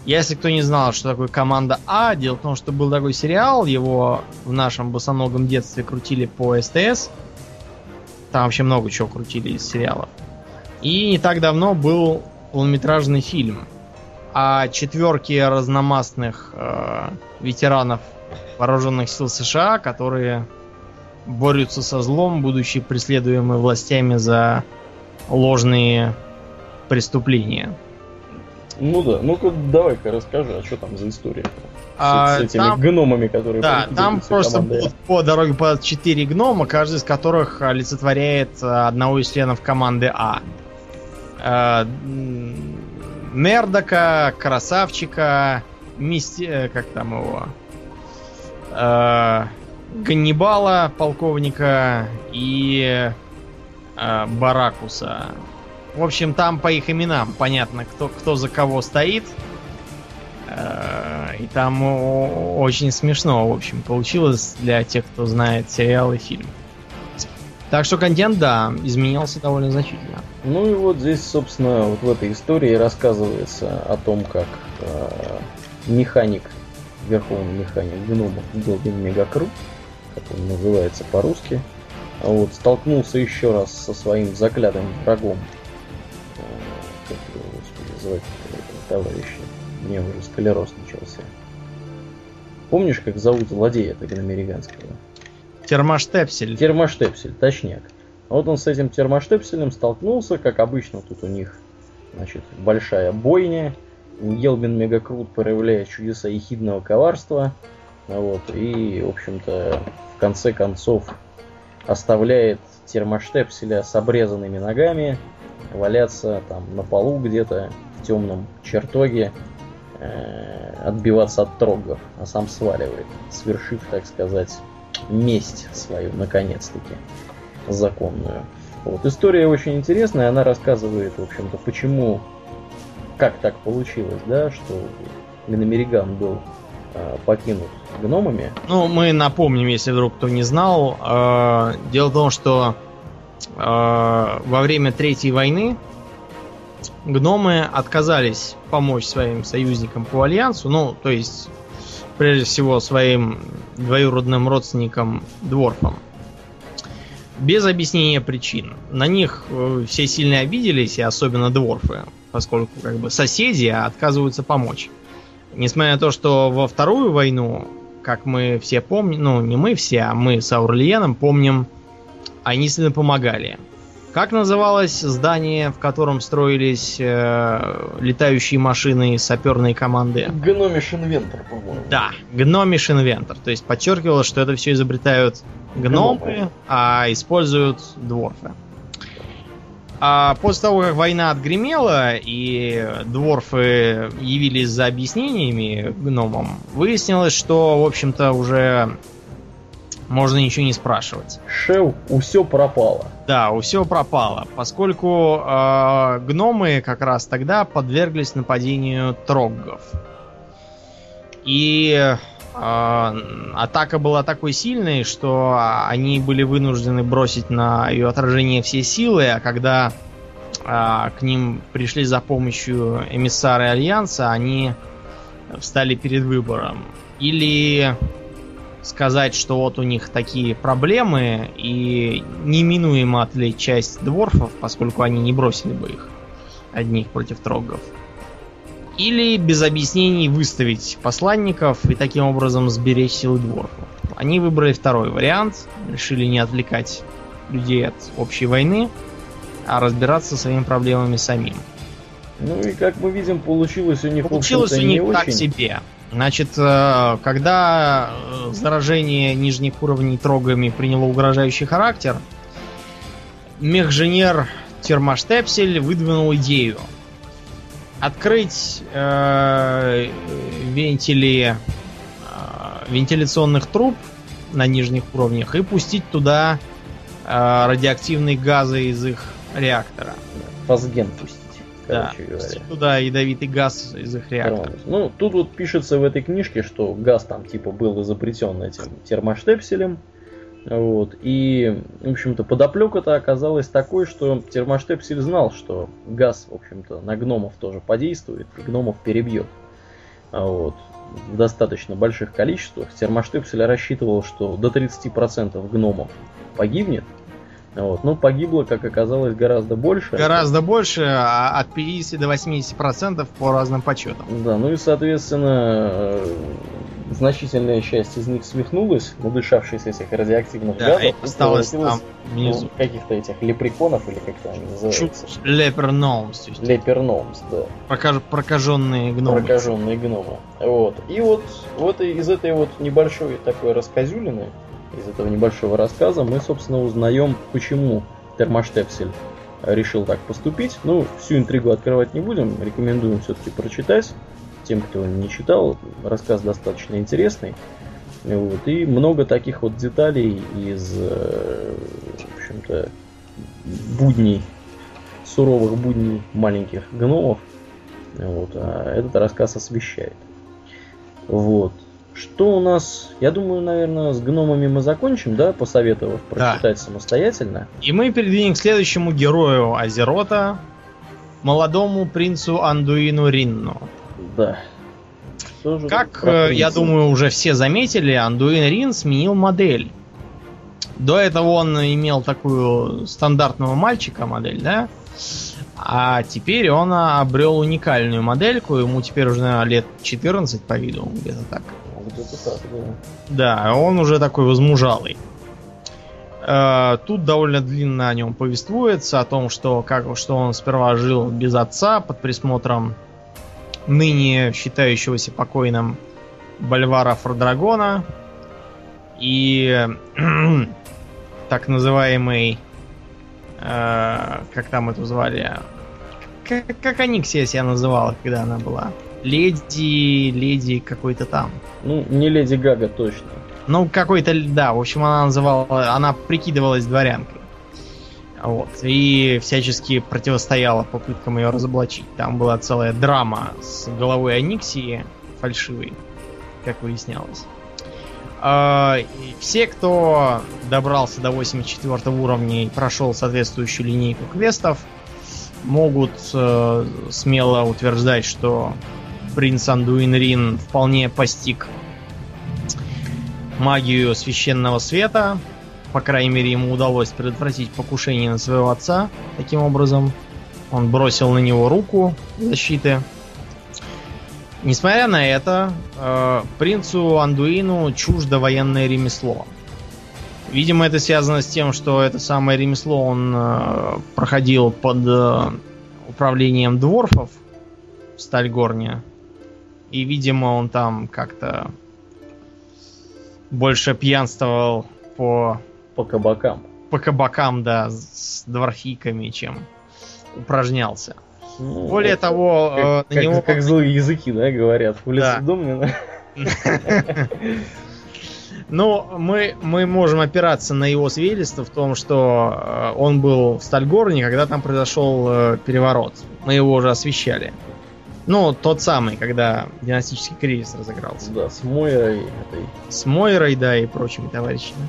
Если кто не знал, что такое команда А, дело в том, что был такой сериал, его в нашем босоногом детстве крутили по СТС. Там вообще много чего крутили из сериалов. И не так давно был полнометражный фильм о четверке разномастных э, ветеранов вооруженных сил США, которые борются со злом, будучи преследуемы властями за ложные преступления. Ну да, ну-ка давай-ка расскажи, а что там за история? А, с, с этими там, гномами, которые... Да, там просто будут по дороге по 4 гнома, каждый из которых олицетворяет э, одного из членов команды А. а Мердока, Красавчика, Мисти... Э, как там его? А, Ганнибала, полковника и а, Баракуса. В общем, там по их именам понятно, кто, кто за кого стоит. Э, и там очень смешно, в общем, получилось для тех, кто знает сериал и фильм. Так что контент, да, изменился довольно значительно. Ну и вот здесь, собственно, вот в этой истории рассказывается о том, как э, механик, верховный механик гномов Голдин Мегакрут, как он называется по-русски, вот, столкнулся еще раз со своим заклятым врагом. Звать товарища? Мне уже склероз начался. Помнишь, как зовут злодея американского? Термоштепсель. Термоштепсель, точняк. А вот он с этим термоштепселем столкнулся, как обычно тут у них значит, большая бойня. Елбин Мегакрут проявляет чудеса ехидного коварства. Вот, и, в общем-то, в конце концов оставляет термоштепселя с обрезанными ногами валяться там на полу где-то в темном чертоге, э, отбиваться от трогов, а сам сваливает, свершив, так сказать, месть свою, наконец-таки, законную. Вот. История очень интересная, она рассказывает, в общем-то, почему, как так получилось, да, что Гномериган был э, покинут гномами. Ну, мы напомним, если вдруг кто не знал. Э, дело в том, что э, во время Третьей войны гномы отказались помочь своим союзникам по альянсу, ну, то есть, прежде всего, своим двоюродным родственникам дворфам. Без объяснения причин. На них э, все сильно обиделись, и особенно дворфы, поскольку как бы соседи отказываются помочь. Несмотря на то, что во Вторую войну, как мы все помним, ну не мы все, а мы с Аурлиеном помним, они сильно помогали. Как называлось здание, в котором строились э, летающие машины саперные команды? Гномиш Инвентор, по-моему. Да, Гномиш Инвентор. То есть подчеркивало, что это все изобретают гномы, гномы. а используют дворфы. А после того, как война отгремела и дворфы явились за объяснениями гномам, выяснилось, что, в общем-то, уже можно ничего не спрашивать. Шел, у все пропало. Да, у все пропало, поскольку э, гномы как раз тогда подверглись нападению троггов. И э, атака была такой сильной, что они были вынуждены бросить на ее отражение все силы, а когда э, к ним пришли за помощью эмиссары Альянса, они встали перед выбором. Или сказать, что вот у них такие проблемы, и неминуемо отвлечь часть дворфов, поскольку они не бросили бы их одних против трогов. Или без объяснений выставить посланников и таким образом сберечь силы дворфов. Они выбрали второй вариант, решили не отвлекать людей от общей войны, а разбираться со своими проблемами самим. Ну и как мы видим, получилось у них получилось у них так очень. себе. Значит, э, когда э, заражение нижних уровней трогами приняло угрожающий характер, мехженер Термоштепсель выдвинул идею открыть э, вентили э, вентиляционных труб на нижних уровнях и пустить туда э, радиоактивные газы из их реактора. Фазген пустить короче да, говоря. Туда ядовитый газ из их реактора. Ну, тут вот пишется в этой книжке, что газ там типа был изобретен этим термоштепселем. Вот. И, в общем-то, подоплека-то оказалась такой, что термоштепсель знал, что газ, в общем-то, на гномов тоже подействует, и гномов перебьет. Вот. В достаточно больших количествах. Термоштепсель рассчитывал, что до 30% гномов погибнет, вот. Но погибло, как оказалось, гораздо больше. Гораздо больше, а от 50 до 80 процентов по разным подсчетам. Да, ну и, соответственно, э, значительная часть из них свихнулась, надышавшись этих радиоактивных да, газов. осталось там внизу. каких-то этих лепреконов, или как-то они называются. Леперномс. Леперномс, да. Прокаж... Прокаженные гномы. Прокаженные гномы. Вот. И вот, вот из этой вот небольшой такой рассказюлины из этого небольшого рассказа мы, собственно, узнаем, почему Термоштепсель решил так поступить. Ну, всю интригу открывать не будем, рекомендуем все-таки прочитать. Тем, кто не читал, рассказ достаточно интересный. Вот, и много таких вот деталей из, э, в общем-то, будней, суровых будней маленьких гномов. Вот, а этот рассказ освещает. Вот. Что у нас? Я думаю, наверное, с гномами мы закончим, да, посоветовав Да. прочитать самостоятельно. И мы передвинем к следующему герою Азерота, молодому принцу Андуину Ринну. Да. Как, э, я думаю, уже все заметили, Андуин Рин сменил модель. До этого он имел такую стандартного мальчика модель, да? А теперь он обрел уникальную модельку, ему теперь уже наверное, лет 14 по виду, где-то так. Где-то да. Да, он уже такой возмужалый. Э, Тут довольно длинно о нем повествуется, о том, что, как, что он сперва жил без отца под присмотром ныне считающегося покойным Бальвара Фордрагона и так называемый э, как там эту звали как, как Аниксия себя называла, когда она была леди, леди какой-то там Ну, не Леди Гага точно. ну, какой-то, да, в общем, она называла, она прикидывалась дворянкой. Вот. И всячески противостояла попыткам ее разоблачить. Там была целая драма с головой Аниксии фальшивой, как выяснялось. А, Все, кто добрался до 84 уровня и прошел соответствующую линейку квестов, могут э, смело утверждать, что принц Андуин Рин вполне постиг магию священного света. По крайней мере, ему удалось предотвратить покушение на своего отца. Таким образом, он бросил на него руку защиты. Несмотря на это, э, принцу Андуину чуждо военное ремесло. Видимо, это связано с тем, что это самое ремесло он э, проходил под э, управлением дворфов в Стальгорне. И, видимо, он там как-то больше пьянствовал по, По кабакам. по кабакам, да, с дворфиками, чем упражнялся. Ну, Более это того, как, э, на как- него... как злые языки, да, говорят. В Да. лесу Домнина. Ну, мы, мы можем опираться на его свидетельство в том, что э, он был в Стальгорне, когда там произошел э, переворот. Мы его уже освещали. Ну, тот самый, когда династический кризис разыгрался. Да, с Мойрой этой. С Мойрой, да, и прочими товарищами.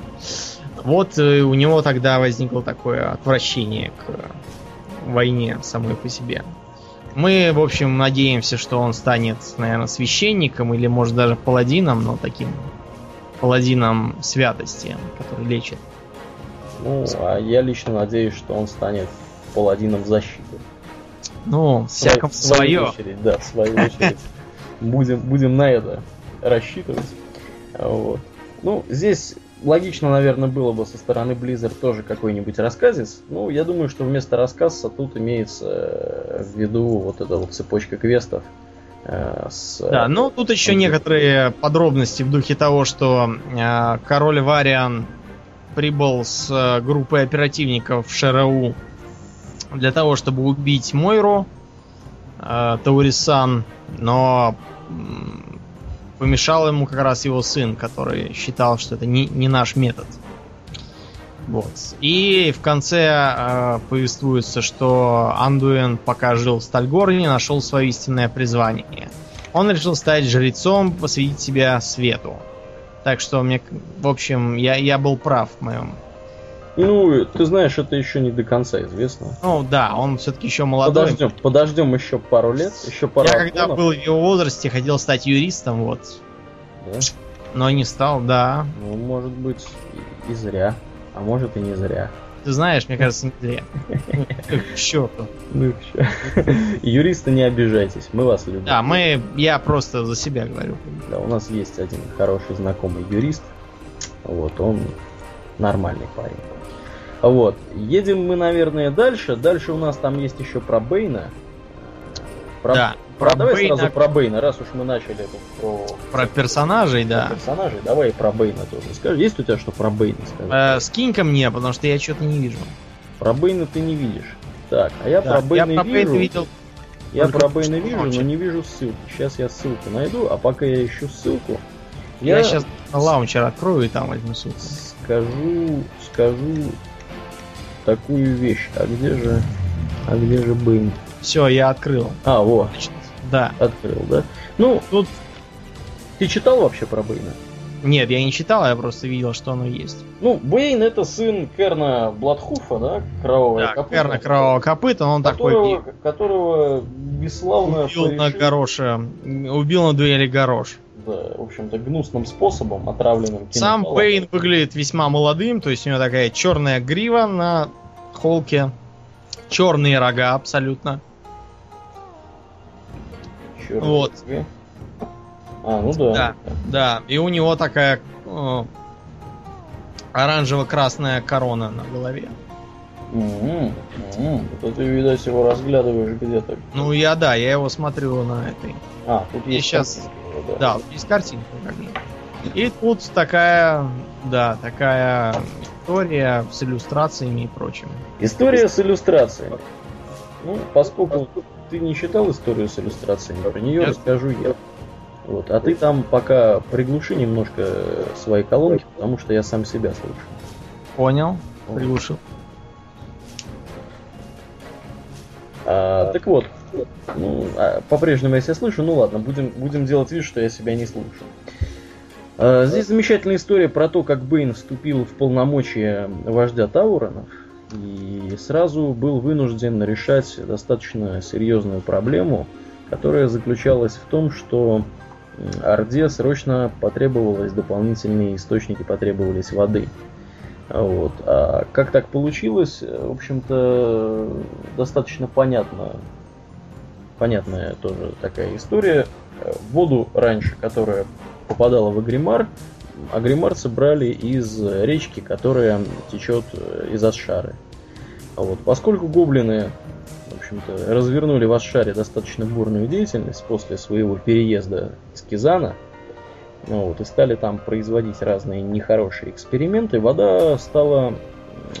Вот э, у него тогда возникло такое отвращение к войне самой по себе. Мы, в общем, надеемся, что он станет, наверное, священником или, может, даже паладином, но таким паладином святости, который лечит. Ну, а я лично надеюсь, что он станет паладином защиты. Ну, всяко В свою свое. очередь, да, свою очередь. Будем, будем на это рассчитывать. Вот. Ну, здесь логично, наверное, было бы со стороны Blizzard тоже какой-нибудь рассказец. Ну, я думаю, что вместо рассказа тут имеется э, в виду вот эта вот цепочка квестов. э, с, Да, ну тут еще некоторые подробности в духе того, что э, король Вариан прибыл с э, группой оперативников в ШРУ для того, чтобы убить Мойру, э, Таурисан, но помешал ему как раз его сын, который считал, что это не, не наш метод. Вот. И в конце э, повествуется, что Андуэн, пока жил в Стальгорне, нашел свое истинное призвание. Он решил стать жрецом, посвятить себя свету. Так что мне, в общем, я, я был прав в моем. Ну, ты знаешь, это еще не до конца известно. Ну да, он все-таки еще молодой. Подождем, подождем еще пару лет, еще пару Я когда обгонов. был в его возрасте, хотел стать юристом, вот. Да? Но не стал, да. Ну, может быть, и, зря. А может и не зря. Ты знаешь, мне кажется, не зря. Ну, черту. Ну. Юристы, не обижайтесь, мы вас любим. Да, мы. Я просто за себя говорю. Да, у нас есть один хороший знакомый юрист. Вот, он нормальный парень. Вот, едем мы, наверное, дальше. Дальше у нас там есть еще про Бейна. Про, Да, про- про давай Бейна- сразу про Бейна, раз уж мы начали это про, Про персонажей, про да. персонажей, давай и про Бейна тоже скажи. Есть у тебя что про Бейна сказать? Э, скинь ко мне, потому что я что-то не вижу. Про Бейна ты не видишь. Так, а я Да, про Бейна я про Бейна вижу. видел. Я только про Бейна вижу, но не вижу ссылки. Сейчас я ссылку найду, а пока я ищу ссылку, Я, я, сейчас лаунчер открою и там возьму ссылку. скажу, скажу такую вещь. А где же, а где же Бейн? Все, я открыл. А, во, Значит, Да. открыл, да? Ну, Тут Ты читал вообще про Бейна? Нет, я не читал, я просто видел, что оно есть. Ну, Бейн это сын Керна Бладхуфа, да? Кровавого да, копыта. Керна Кровавого копыта, он которого, такой... Которого бесславно Убил порешил... на гороше. Убил на дуэли горош. В общем-то, гнусным способом, отравленным Сам Бейн выглядит весьма молодым, то есть у него такая черная грива на холке, черные рога абсолютно. Черные вот. Рога. А, ну да. Да, да. И у него такая э, оранжево-красная корона на голове. Mm-hmm. Mm-hmm. Вот ты, видать, его разглядываешь где-то. Ну, я да, я его смотрю на этой. А, тут есть сейчас. Да. да, есть картинка как бы. И тут такая, да, такая история с иллюстрациями и прочим. История с иллюстрациями. Ну, поскольку ты не читал историю с иллюстрациями, про нее Нет. расскажу я. Вот. А ты там пока приглуши немножко свои колонки, потому что я сам себя слышу. Понял, приглушил. А, так вот, ну, а, по-прежнему я себя слышу, ну ладно, будем, будем делать вид, что я себя не слышу. А, здесь замечательная история про то, как Бейн вступил в полномочия вождя Тауронов и сразу был вынужден решать достаточно серьезную проблему, которая заключалась в том, что Орде срочно потребовалось дополнительные источники, потребовались воды. Вот. А как так получилось, в общем-то, достаточно понятно. Понятная тоже такая история. Воду раньше, которая попадала в Агримар, агримарцы брали из речки, которая течет из Асшары. Вот. Поскольку гоблины общем-то, развернули в Ашаре достаточно бурную деятельность после своего переезда из Кизана. Ну, вот, и стали там производить разные нехорошие эксперименты. Вода стала...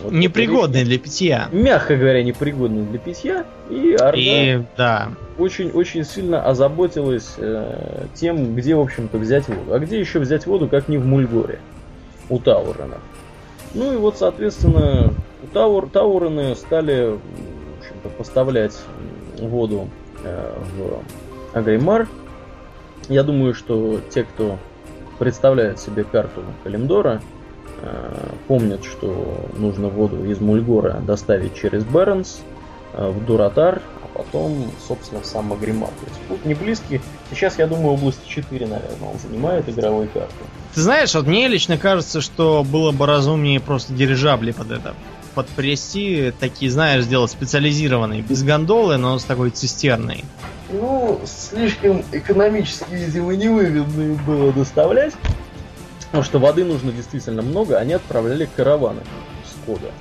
Вот, непригодной для питья. Мягко говоря, непригодной для питья. И Орда и, да. очень, очень сильно озаботилась э, тем, где, в общем-то, взять воду. А где еще взять воду, как не в Мульгоре, у Таурена. Ну и вот, соответственно, у Таур, Таурены стали поставлять воду э, в Агримар. Я думаю, что те, кто представляет себе карту Калимдора, помнят, что нужно воду из Мульгора доставить через Бернс э, в Дуратар, а потом, собственно, в сам Агримар. То есть путь не близкий. Сейчас, я думаю, область 4, наверное, он занимает игровой карты. Ты знаешь, вот мне лично кажется, что было бы разумнее просто дирижабли под это подпрести, такие, знаешь, сделать специализированные, без гондолы, но с такой цистерной. Ну, слишком экономически, видимо, невыгодно было доставлять. Потому что воды нужно действительно много, они отправляли караваны с кода.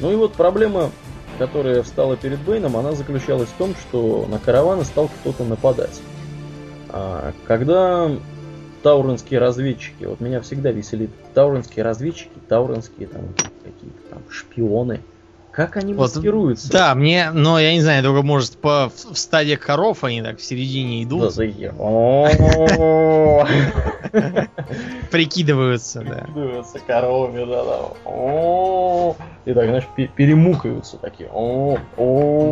Ну и вот проблема, которая встала перед Бейном, она заключалась в том, что на караваны стал кто-то нападать. А, когда тауренские разведчики, вот меня всегда веселит тауренские разведчики, тауренские там какие-то там шпионы. Как они вот, маскируются? Да, мне, но я не знаю, только может по в стадии коров они так в середине идут. Да, Прикидываются, да. Прикидываются коровами, да, да. И так, знаешь, перемукаются такие.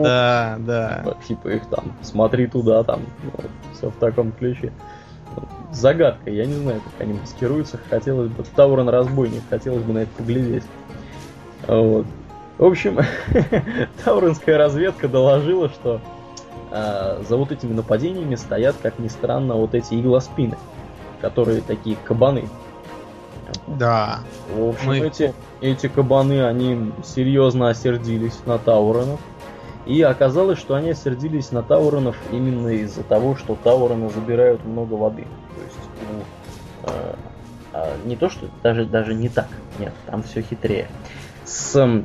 Да, да. Типа их там, смотри туда, там, все в таком ключе загадка. Я не знаю, как они маскируются. Хотелось бы... Таурон разбойник. Хотелось бы на это поглядеть. Вот. В общем, тауренская разведка доложила, что э, за вот этими нападениями стоят, как ни странно, вот эти иглоспины, которые такие кабаны. Да. В общем, Мы... эти, эти кабаны, они серьезно осердились на Тауронов. И оказалось, что они осердились на Тауронов именно из-за того, что Тауроны забирают много воды. То есть, ну, э, э, не то, что даже, даже не так. Нет, там все хитрее с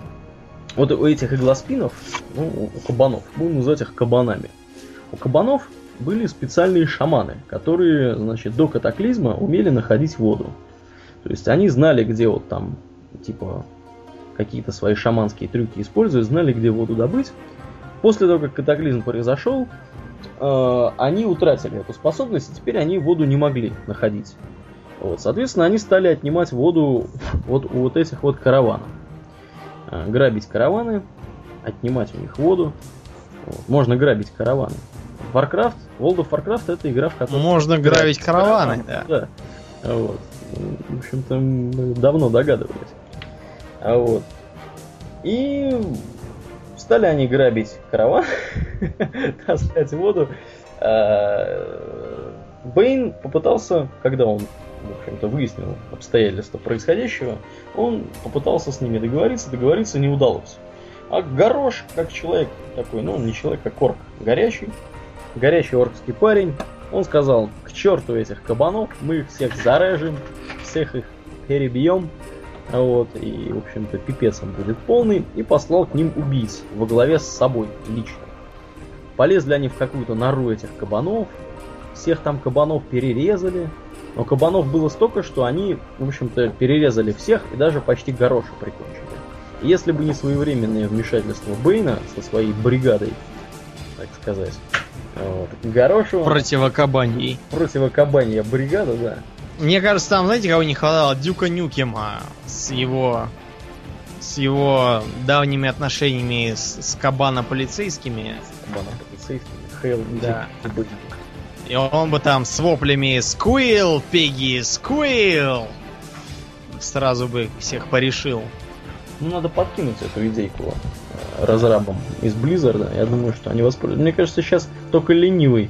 вот у этих иглоспинов, ну, у кабанов, будем называть их кабанами. У кабанов были специальные шаманы, которые, значит, до катаклизма умели находить воду. То есть они знали, где вот там, типа, какие-то свои шаманские трюки используют, знали, где воду добыть. После того, как катаклизм произошел, э, они утратили эту способность, и теперь они воду не могли находить. Вот, соответственно, они стали отнимать воду вот у вот этих вот караванов. А, грабить караваны, отнимать у них воду. Вот. Можно грабить караваны. Warcraft World of Warcraft это игра, в которой... Можно грабить караваны, да. Да. Вот. В общем-то, мы давно догадывались. А вот. И стали они грабить караван, таскать воду. А, Бэйн попытался, когда он, в общем-то, выяснил обстоятельства происходящего, он попытался с ними договориться, договориться не удалось. А Горош, как человек такой, ну, не человек, а орк, горячий, горячий оркский парень, он сказал, к черту этих кабанов, мы их всех зарежем, всех их перебьем, вот, и, в общем-то, пипец он будет полный, и послал к ним убийц во главе с собой лично. Полезли они в какую-то нору этих кабанов, всех там кабанов перерезали, но кабанов было столько, что они, в общем-то, перерезали всех и даже почти гороша прикончили. И если бы не своевременное вмешательство Бейна со своей бригадой, так сказать, вот, Горошу... Противокабаньей. Противокабанья бригада, да. Мне кажется, там, знаете, кого не хватало? Дюка Нюкема с его с его давними отношениями с, с Кабана-полицейскими. С Кабана-полицейскими. Хейл да. И он бы там с воплями «Скуил, Пегги, скуил!» Сразу бы всех порешил. Ну, надо подкинуть эту идейку э, разрабам из Близзарда. Я думаю, что они воспользуются. Мне кажется, сейчас только ленивый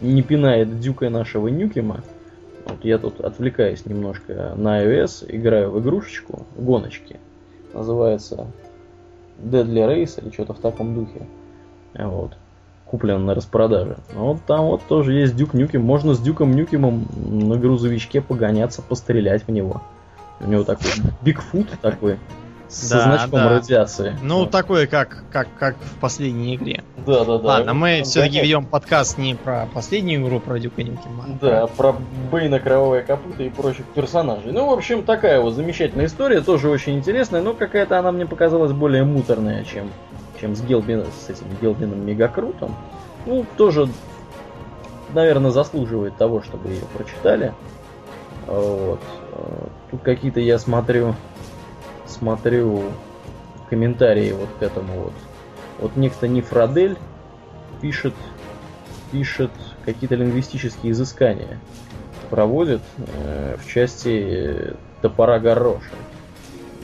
не пинает дюка нашего Нюкема. Вот я тут отвлекаюсь немножко на iOS, играю в игрушечку, гоночки. Называется Deadly Race или что-то в таком духе. Вот. Куплен на распродаже. Вот там вот тоже есть Дюк Нюкем. Можно с Дюком Нюкемом на грузовичке погоняться, пострелять в него. У него такой Бигфут такой со да, значком да. радиации. Ну, вот. такое, как, как, как в последней игре. Да, да, да. Ладно, мы все-таки ведем подкаст не про последнюю игру, про Дюка Нюкема. Да, про Бейна, Кровавое Копыта и прочих персонажей. Ну, в общем, такая вот замечательная история, тоже очень интересная, но какая-то она мне показалась более муторная, чем, чем с, Гелбин, с этим Гелбином Мегакрутом. Ну, тоже, наверное, заслуживает того, чтобы ее прочитали. Вот. Тут какие-то, я смотрю, смотрю комментарии вот к этому вот. Вот некто Нефрадель пишет, пишет какие-то лингвистические изыскания. Проводит э, в части топора Гороша.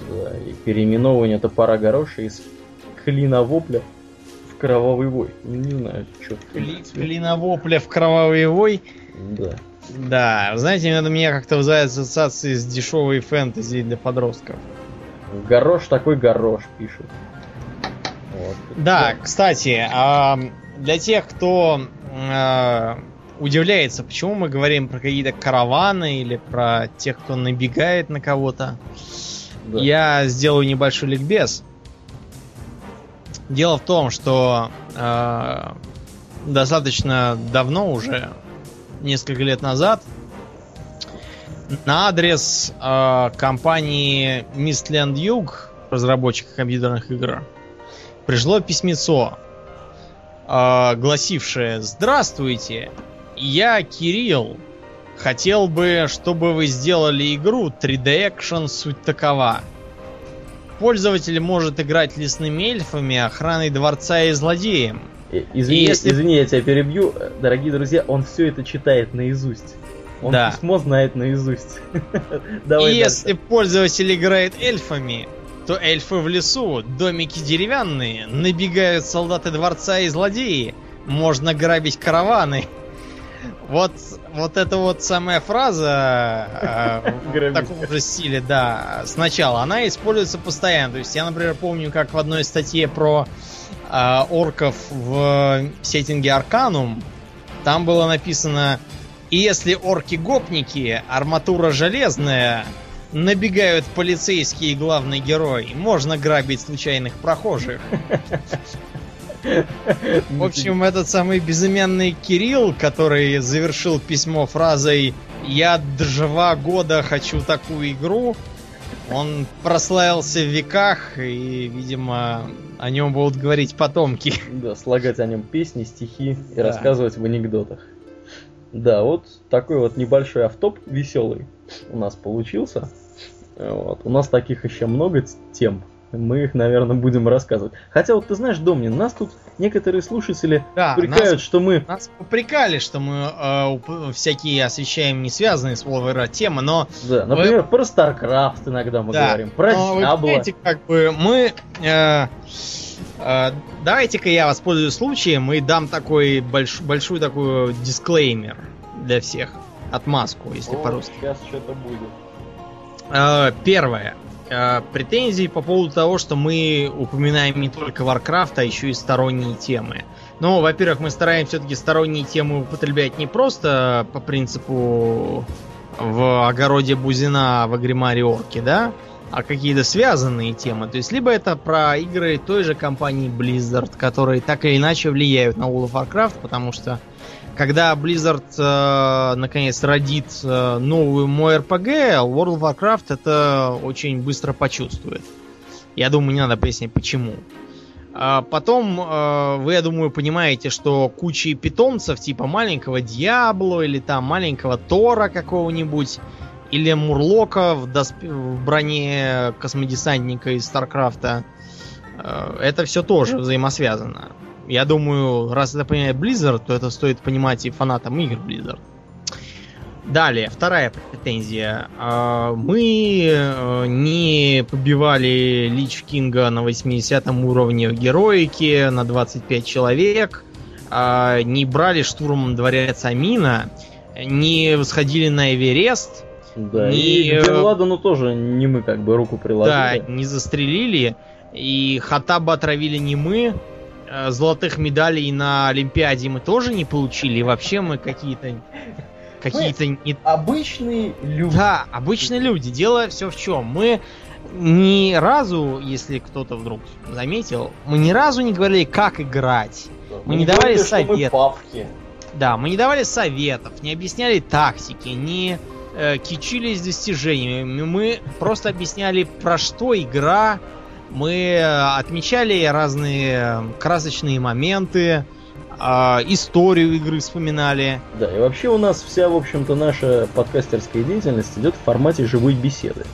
Да, и переименовывание топора Гороша из клиновопля в кровавый вой. Не знаю, что. Кли, клиновопля в кровавый вой? Да. Да, знаете, это меня как-то вызывает ассоциации с дешевой фэнтези для подростков. Горош такой горош пишет. Вот. Да, кстати, для тех, кто а, удивляется, почему мы говорим про какие-то караваны или про тех, кто набегает на кого-то, да. я сделаю небольшой ликбез. Дело в том, что э, достаточно давно уже, несколько лет назад, на адрес э, компании Mistland Юг, разработчика компьютерных игр, пришло письмецо, э, гласившее «Здравствуйте, я Кирилл. Хотел бы, чтобы вы сделали игру 3D Action суть такова. Пользователь может играть лесными эльфами, охраной дворца и злодеем. Извини, и если... извини, я тебя перебью. Дорогие друзья, он все это читает наизусть. Он да. письмо знает наизусть. Давай И если пользователь играет эльфами, то эльфы в лесу, домики деревянные, набегают солдаты дворца и злодеи, можно грабить караваны. Вот, вот эта вот самая фраза э, в таком же стиле, да, сначала, она используется постоянно. То есть я, например, помню, как в одной статье про э, орков в сеттинге Арканум, там было написано и если орки-гопники, арматура железная, набегают полицейские и главный герой, можно грабить случайных прохожих. В общем, этот самый безымянный Кирилл, который завершил письмо фразой «Я два года хочу такую игру», он прославился в веках, и, видимо, о нем будут говорить потомки. Да, слагать о нем песни, стихи и да. рассказывать в анекдотах. Да, вот такой вот небольшой автоп веселый у нас получился. Вот. У нас таких еще много тем мы их, наверное, будем рассказывать. Хотя вот ты знаешь, Домнин, нас тут некоторые слушатели Да, упрекают, нас- что мы... Нас попрекали, что мы э, уп- всякие освещаем не связанные с Warhammer темы, но Да, например, про StarCraft иногда мы Да, говорим, про но вы понимаете, как бы мы... э, э, Давайте-ка я воспользуюсь случаем и дам такой больш- большой такой дисклеймер для всех. Отмазку, если О, по-русски. Сейчас что-то будет. Э, Первое. Э, Претензии по поводу того, что мы упоминаем не только Warcraft, а еще и сторонние темы. Ну, во-первых, мы стараемся все-таки сторонние темы употреблять не просто по принципу в огороде Бузина в Агримаре Орки, да? А какие-то связанные темы. То есть, либо это про игры той же компании Blizzard, которые так или иначе влияют на World of Warcraft, потому что когда Blizzard э, наконец родит э, новую MMORPG, World of Warcraft это очень быстро почувствует. Я думаю, не надо пояснять почему. А потом э, вы, я думаю, понимаете, что куча питомцев типа маленького Диабло или там маленького Тора какого-нибудь или Мурлока в, досп- в броне космодесантника из Старкрафта. э, Это все тоже взаимосвязано. Я думаю, раз это понимает Blizzard, то это стоит понимать и фанатам игр Blizzard. Далее, вторая претензия. А, Мы э, не побивали Лич Кинга на 80 уровне в героике на 25 человек, а, не брали штурмом дворец Амина, не восходили на Эверест, Да, Не, и э, Бен Ладену тоже не мы как бы руку да, приложили. не застрелили, и Хатаба отравили не мы, э, золотых медалей на Олимпиаде мы тоже не получили, и вообще мы какие-то какие-то не Обычные люди. Да, обычные люди. Дело все в чем. Мы ни разу, если кто-то вдруг заметил, мы ни разу не говорили, как играть. Мы не давали говорили, что мы совет. папки. Да, мы не давали советов, не объясняли тактики, не э, кичились достижениями. Мы просто объясняли, про что игра. Мы э, отмечали разные э, красочные моменты, э, историю игры вспоминали. Да, и вообще у нас вся, в общем-то, наша подкастерская деятельность идет в формате живой беседы.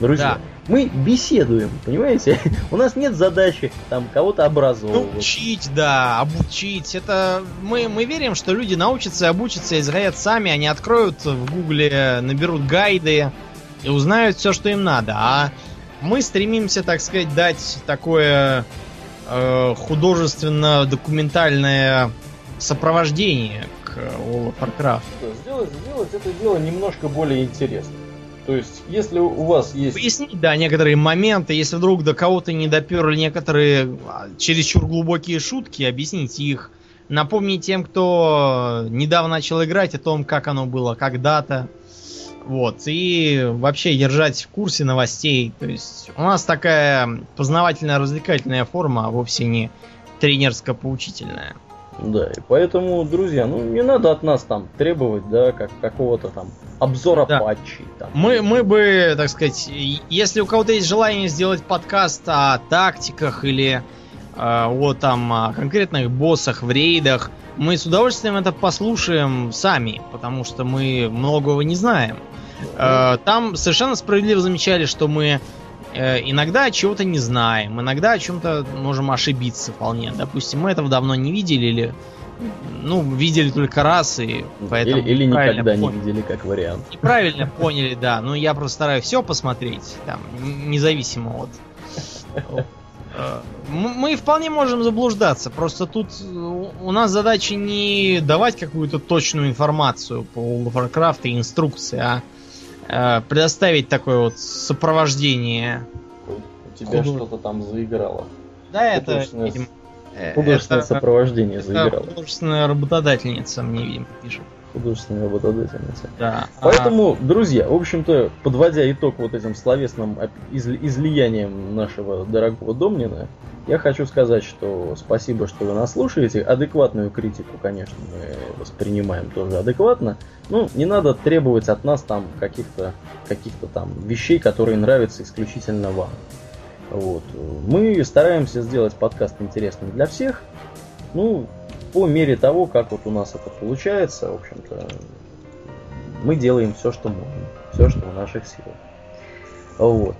Друзья, Да. мы беседуем, понимаете? У нас нет задачи там кого-то образовывать. Учить, да, обучить. Это мы, мы верим, что люди научатся и обучатся, изгорят сами, они откроют в гугле, наберут гайды и узнают все, что им надо. А мы стремимся, так сказать, дать такое э, художественно-документальное сопровождение к World of Warcraft. Сделать, сделать это дело немножко более интересным. То есть, если у вас есть... Пояснить, да, некоторые моменты, если вдруг до кого-то не доперли некоторые а, чересчур глубокие шутки, объясните их. Напомнить тем, кто недавно начал играть, о том, как оно было когда-то. Вот. И вообще держать в курсе новостей. То есть у нас такая познавательно-развлекательная форма, а вовсе не тренерско-поучительная. Да, и поэтому, друзья, ну не надо от нас там требовать, да, как какого-то там обзора Да. патчей. Там. Мы, мы бы, так сказать, если у кого-то есть желание сделать подкаст о тактиках или э, о там о конкретных боссах в рейдах, мы с удовольствием это послушаем сами, потому что мы многого не знаем. Э, Там совершенно справедливо замечали, что мы э, иногда чего-то не знаем, иногда о чем-то можем ошибиться вполне. Допустим, мы этого давно не видели или ну, видели только раз, и поэтому или, или правильно никогда не поняли. видели как вариант. Неправильно поняли, да. Но я просто стараюсь все посмотреть, там, независимо от. Э, Мы вполне можем заблуждаться. Просто тут э, у нас задача не давать какую-то точную информацию по World of Warcraft и инструкции, а э, предоставить такое вот сопровождение. У тебя Худо- что-то там заиграло. Да, это, Художественное с- видимо, Художественное это- сопровождение это заиграло. художественная работодательница мне, видимо, пишет. Художественная работодательница. Да. А, Поэтому, друзья, в общем-то, подводя итог вот этим словесным изли- излиянием нашего дорогого Домнина, я хочу сказать, что спасибо, что вы нас слушаете. Адекватную критику, конечно, мы воспринимаем тоже адекватно. Ну, не надо требовать от нас там каких-то каких-то там вещей, которые нравятся исключительно вам. Вот. Мы стараемся сделать подкаст интересным для всех. Ну, по мере того, как вот у нас это получается, в общем-то, мы делаем все, что можем. Все, что в наших силах. Вот.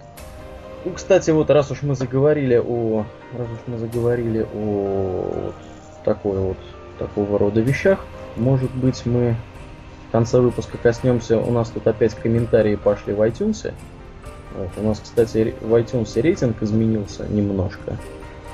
Ну, кстати, вот раз уж мы заговорили о, раз уж мы заговорили о вот такой вот такого рода вещах, может быть мы в конце выпуска коснемся. У нас тут опять комментарии пошли в iTunes. Вот, у нас, кстати, в iTunes рейтинг изменился немножко.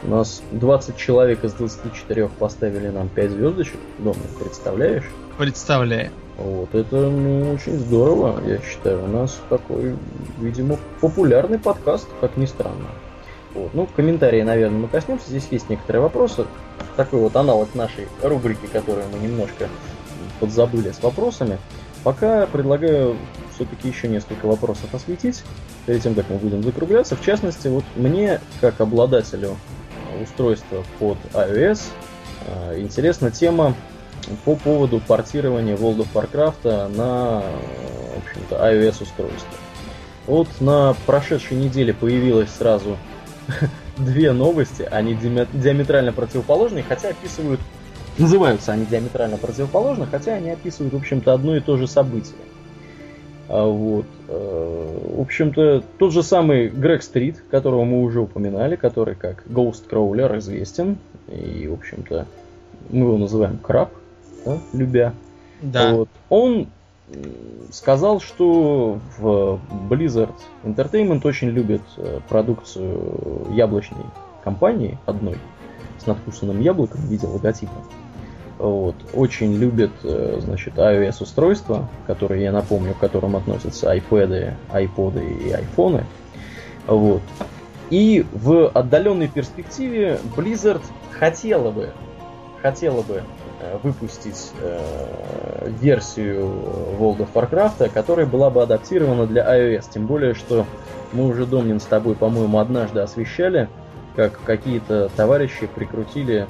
У нас 20 человек из 24 поставили нам 5 звездочек. Дома, представляешь? Представляю. Вот, это ну, очень здорово, я считаю. У нас такой, видимо, популярный подкаст, как ни странно. Вот. Ну, комментарии, наверное, мы коснемся. Здесь есть некоторые вопросы. Такой вот аналог нашей рубрики, которую мы немножко подзабыли с вопросами. Пока предлагаю все-таки еще несколько вопросов осветить, перед тем, как мы будем закругляться. В частности, вот мне, как обладателю устройства под iOS, э, интересна тема по поводу портирования World of Warcraft на в iOS устройство. Вот на прошедшей неделе появилось сразу две новости, они диаметрально противоположные, хотя описывают, называются они диаметрально противоположны, хотя они описывают, в общем-то, одно и то же событие. А вот. Э, в общем-то, тот же самый Грег Стрит, которого мы уже упоминали, который как Ghost Crawler известен, и, в общем-то, мы его называем Краб, да, любя. Да. Вот. Он сказал, что в Blizzard Entertainment очень любит э, продукцию яблочной компании одной с надкусанным яблоком в виде логотипа. Вот. Очень любит, э, значит, iOS устройства, которые, я напомню, к которым относятся iPad, iPod и iPhone. Вот. И в отдаленной перспективе Blizzard хотела бы, хотела бы Э, выпустить э, версию World of Warcraft, которая была бы адаптирована для iOS. Тем более, что мы уже, Домнин, с тобой, по-моему, однажды освещали, как какие-то товарищи прикрутили,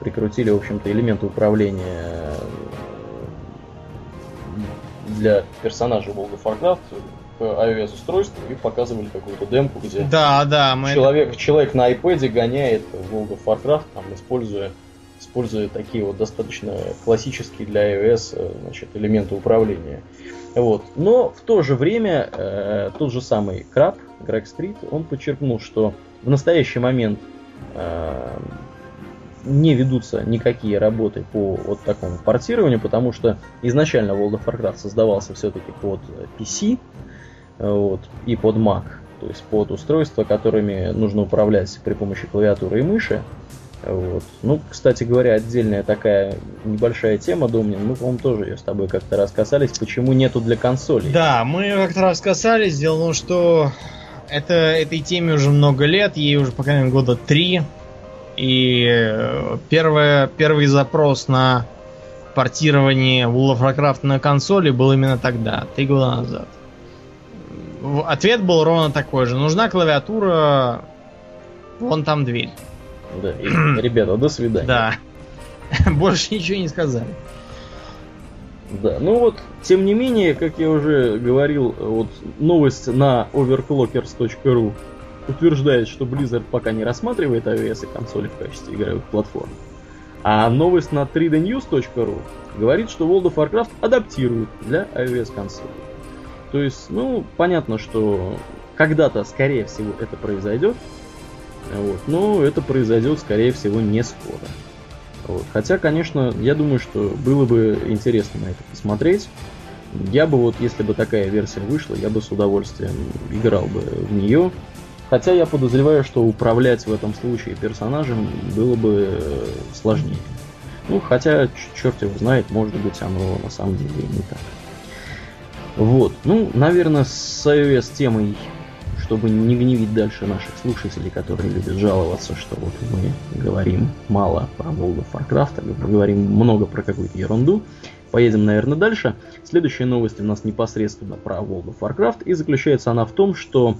прикрутили, в общем-то, элементы управления э, для персонажа World of Warcraft к iOS устройству и показывали какую-то демку, где да, да, мы человек, это... человек на iPad гоняет World of Warcraft, там, используя используя такие вот достаточно классические для iOS э, значит, элементы управления. Вот. Но в то же время э, тот же самый Краб, Грег Стрит, он подчеркнул, что в настоящий момент э, не ведутся никакие работы по вот такому портированию, потому что изначально World of Warcraft создавался все-таки под PC вот, и под Mac, то есть под устройства, которыми нужно управлять при помощи клавиатуры и мыши. Вот. Ну, кстати говоря, отдельная такая небольшая тема, Домнин, мы, по-моему, тоже ее с тобой как-то раз касались, почему нету для консолей. Да, мы как-то раз касались, дело в том, что это, этой теме уже много лет, ей уже, по крайней мере, года три, и э, первое, первый запрос на портирование World of Warcraft на консоли был именно тогда, три года назад. Ответ был ровно такой же. Нужна клавиатура, вон там дверь. Да, и, ребята, до свидания. Да. Больше ничего не сказали. Да, ну вот, тем не менее, как я уже говорил, вот новость на overclockers.ru утверждает, что Blizzard пока не рассматривает iOS и консоли в качестве игровых платформ. А новость на 3dnews.ru говорит, что World of Warcraft адаптируют для iOS консолей. То есть, ну, понятно, что когда-то, скорее всего, это произойдет, вот. Но это произойдет, скорее всего, не скоро. Вот. Хотя, конечно, я думаю, что было бы интересно на это посмотреть. Я бы вот, если бы такая версия вышла, я бы с удовольствием играл бы в нее. Хотя я подозреваю, что управлять в этом случае персонажем было бы э, сложнее. Ну, хотя, черт его знает, может быть, оно на самом деле не так. Вот. Ну, наверное, с iOS темой чтобы не гневить дальше наших слушателей, которые любят жаловаться, что вот мы говорим мало про World of Warcraft, мы говорим много про какую-то ерунду. Поедем, наверное, дальше. Следующая новость у нас непосредственно про World of Warcraft, и заключается она в том, что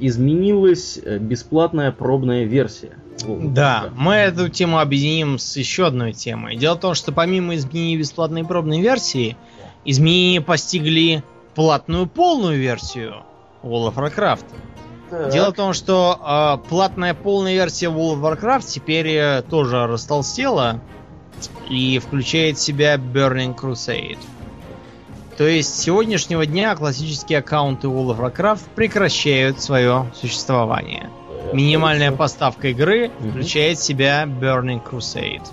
изменилась э, бесплатная пробная версия. Да, мы эту тему объединим с еще одной темой. Дело в том, что помимо изменения бесплатной пробной версии, изменения постигли платную полную версию World of Warcraft. Так. Дело в том, что э, платная полная версия World of Warcraft теперь э, тоже растолстела и включает в себя Burning Crusade. То есть с сегодняшнего дня классические аккаунты World of Warcraft прекращают свое существование. Минимальная поставка игры включает в себя Burning Crusade.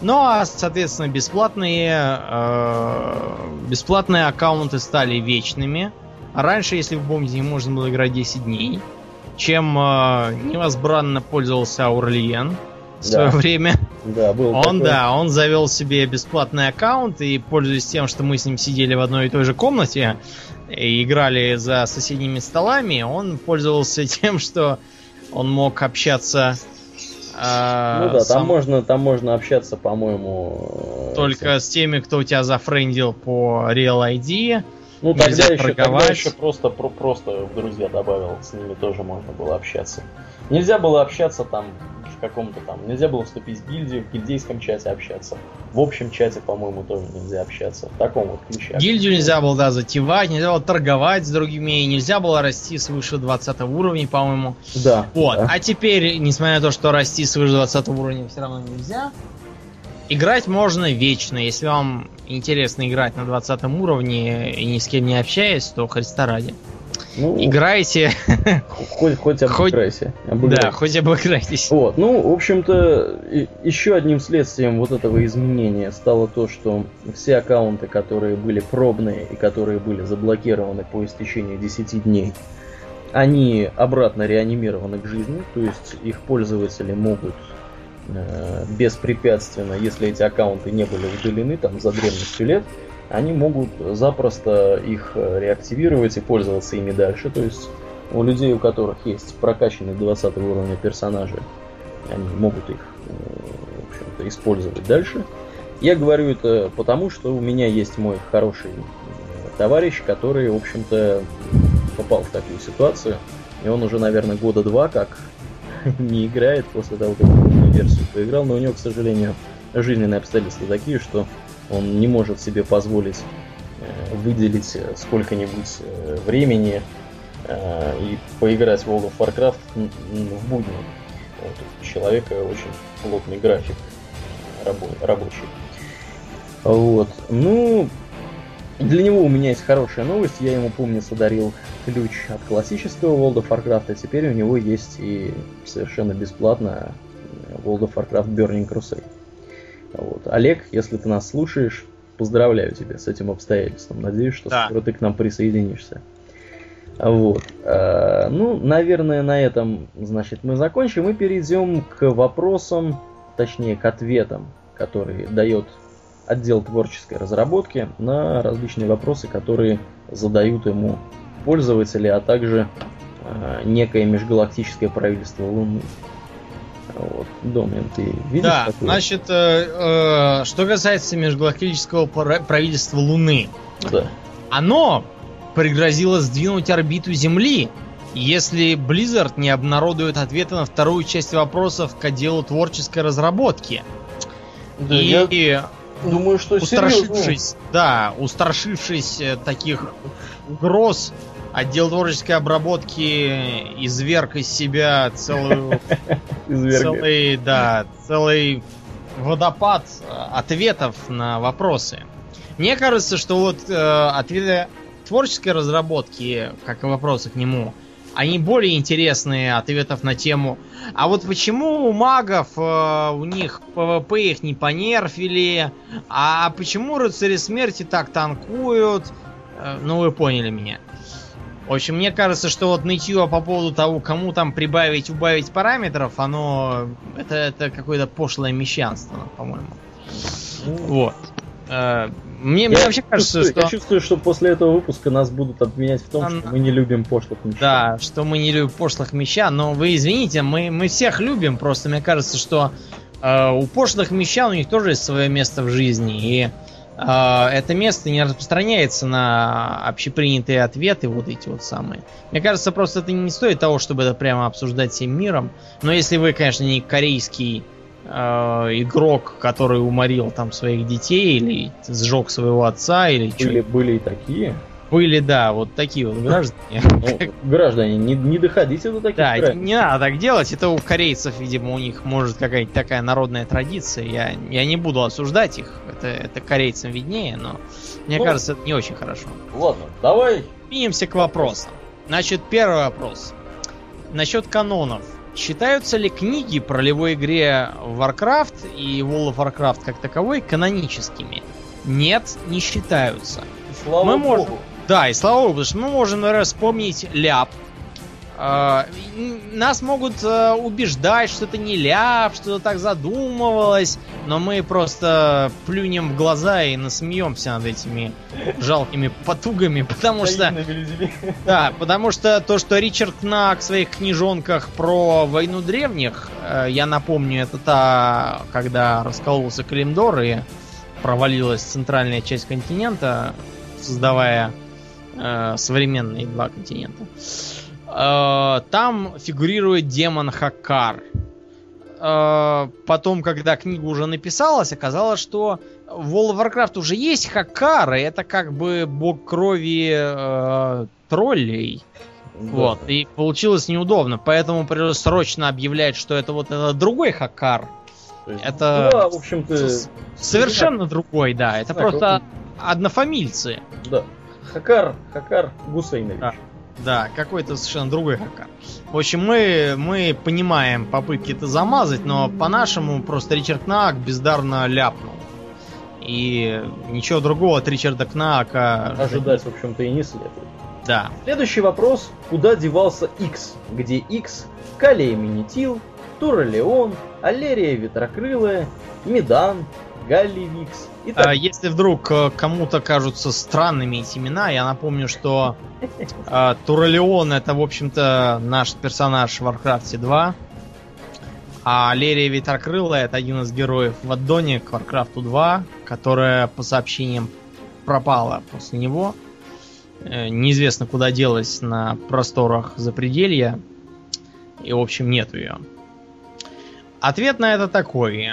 Ну а, соответственно, бесплатные, э, бесплатные аккаунты стали вечными. А раньше, если вы помните, можно было играть 10 дней. Чем э, невозбранно пользовался Аурлиен в свое Да. время. Да, был Он, такой. да, он завел себе бесплатный аккаунт и, пользуясь тем, что мы с ним сидели в одной и той же комнате и играли за соседними столами, он пользовался тем, что он мог общаться э, Ну да, сам- там можно, там можно общаться, по-моему. э, только с теми, кто у тебя зафрендил по Real ID. Ну, тогда еще, тогда еще просто, про- просто в друзья добавил, с ними тоже можно было общаться. Нельзя было общаться там каком-то там, нельзя было вступить в гильдию, в гильдейском чате общаться. В общем чате, по-моему, тоже нельзя общаться. В таком вот ключе. Гильдию нельзя было, да, затевать, нельзя было торговать с другими, нельзя было расти свыше 20 уровня, по-моему. Да. Вот. да. А теперь, несмотря на то, что расти свыше 20 уровня все равно нельзя, играть можно вечно. Если вам интересно играть на 20 уровне и ни с кем не общаясь, то Христа ради. Ну, Играйте, хоть, хоть хоть- обыграйся. да, хоть обыграйтесь. Вот, ну, в общем-то, еще одним следствием вот этого изменения стало то, что все аккаунты, которые были пробные и которые были заблокированы по истечении 10 дней, они обратно реанимированы к жизни, то есть их пользователи могут э, беспрепятственно, если эти аккаунты не были удалены там за древностью лет, они могут запросто их э, реактивировать и пользоваться ими дальше. То есть у людей, у которых есть прокачанные 20 уровня персонажи, они могут их э, в общем-то, использовать дальше. Я говорю это потому, что у меня есть мой хороший э, товарищ, который, в общем-то, попал в такую ситуацию. И он уже, наверное, года два как не играет после того, как версию поиграл. Но у него, к сожалению, жизненные обстоятельства такие, что он не может себе позволить э, выделить э, сколько-нибудь э, времени и поиграть в World of Warcraft в будни. Вот, у человека очень плотный график рабо- рабочий. Вот. Ну, для него у меня есть хорошая новость. Я ему, помнится, дарил ключ от классического World of Warcraft, а теперь у него есть и совершенно бесплатно World of Warcraft Burning Crusade. Вот. Олег, если ты нас слушаешь, поздравляю тебя с этим обстоятельством. Надеюсь, что Да. скоро ты к нам присоединишься. Вот. Э, Ну, наверное, на этом, значит, мы закончим и перейдем к вопросам, точнее, к ответам, которые дает отдел творческой разработки на различные вопросы, которые задают ему пользователи, а также э, некое межгалактическое правительство Луны. Вот. Домен, ты видишь Да, такое? значит, э, э, что касается межгалактического пра- правительства Луны, Да. оно пригрозило сдвинуть орбиту Земли, если Blizzard не обнародует ответы на вторую часть вопросов к отделу творческой разработки. Да, и я думаю, что серьезно. устрашившись, да, устрашившись э, таких угроз, отдел творческой обработки изверг из себя целую целый, да, целый водопад ответов на вопросы. Мне кажется, что вот э, ответы творческой разработки, как и вопросы к нему, они более интересные ответов на тему. А вот почему у магов э, у них PvP их не понерфили, а почему рыцари смерти так танкуют? Э, ну вы поняли меня. В общем, мне кажется, что вот нытье по поводу того, кому там прибавить, убавить параметров, оно это, это какое-то пошлое мещанство, по-моему. Ну, Вот. Э, Мне, мне Я вообще кажется, чувствую, что... я чувствую, что после этого выпуска нас будут обвинять в том, Она- что мы не любим пошлых мещан. Да, что мы не любим пошлых мещан, но вы извините, мы, мы всех любим, просто мне кажется, что э, у пошлых мещан у них тоже есть свое место в жизни, и это место не распространяется на общепринятые ответы, вот эти вот самые. Мне кажется, просто это не стоит того, чтобы это прямо обсуждать всем миром, но если вы, конечно, не корейский э, игрок, который уморил там своих детей или сжег своего отца или Были, были и такие. Были, да, вот такие вот граждане. Ну, граждане, не, не доходите до таких Да, не надо так делать. Это у корейцев, видимо, у них может какая-то такая народная традиция. Я, я не буду осуждать их. Это, это корейцам виднее, но мне Ну. кажется, это не очень хорошо. Ладно, давай. Двинемся к вопросам. Значит, первый вопрос. Насчет канонов. Считаются ли книги по ролевой игре Warcraft и World of Warcraft как таковой каноническими? Нет, не считаются. Слава Мы богу. можем. Да, и слава богу, потому что мы можем, например, вспомнить ляп. Н- Нас могут э, убеждать, что это не ляп, что это так задумывалось, но мы просто плюнем в глаза и насмеемся над этими жалкими потугами, потому что... Да, потому что то, что Ричард Кнак в своих книжонках про войну древних, э, я напомню, это та, когда раскололся Калимдор и провалилась центральная часть континента, создавая э, современные два континента. Э, там фигурирует демон Хакар. Э, потом, когда книга уже написалась, оказалось, что в World of Warcraft уже есть Хакар, и это как бы бог крови э, троллей. Да. Вот. И получилось неудобно, поэтому пришлось срочно объявлять, что это вот это другой Хакар. То есть это- Два, в общем-то, Совершенно другой, да. Это Так, просто однофамильцы. да. Хакар, Хакар Гусейнович. Да. Да, какой-то совершенно другой Хакар. В общем, мы, мы понимаем попытки это замазать, но по-нашему просто Ричард Кнак бездарно ляпнул. И ничего другого от Ричарда Кнака Ожидать, в общем-то, и не следует. Да. Следующий вопрос. Куда девался X? Где X? Калия Минитил, Тура Леон, Алерия Ветрокрылая, Медан, Галли Викс и так А если вдруг э, кому-то кажутся странными эти имена, я напомню, что э, Туралеон это, в общем-то, наш персонаж в Warcraft 2. А Лерия Ветрокрылая это один из героев в аддоне к Warcraft 2, которая, по сообщениям, пропала после него. Э, неизвестно, куда делась на просторах запределья. И, в общем, нет ее. Ответ на это такой.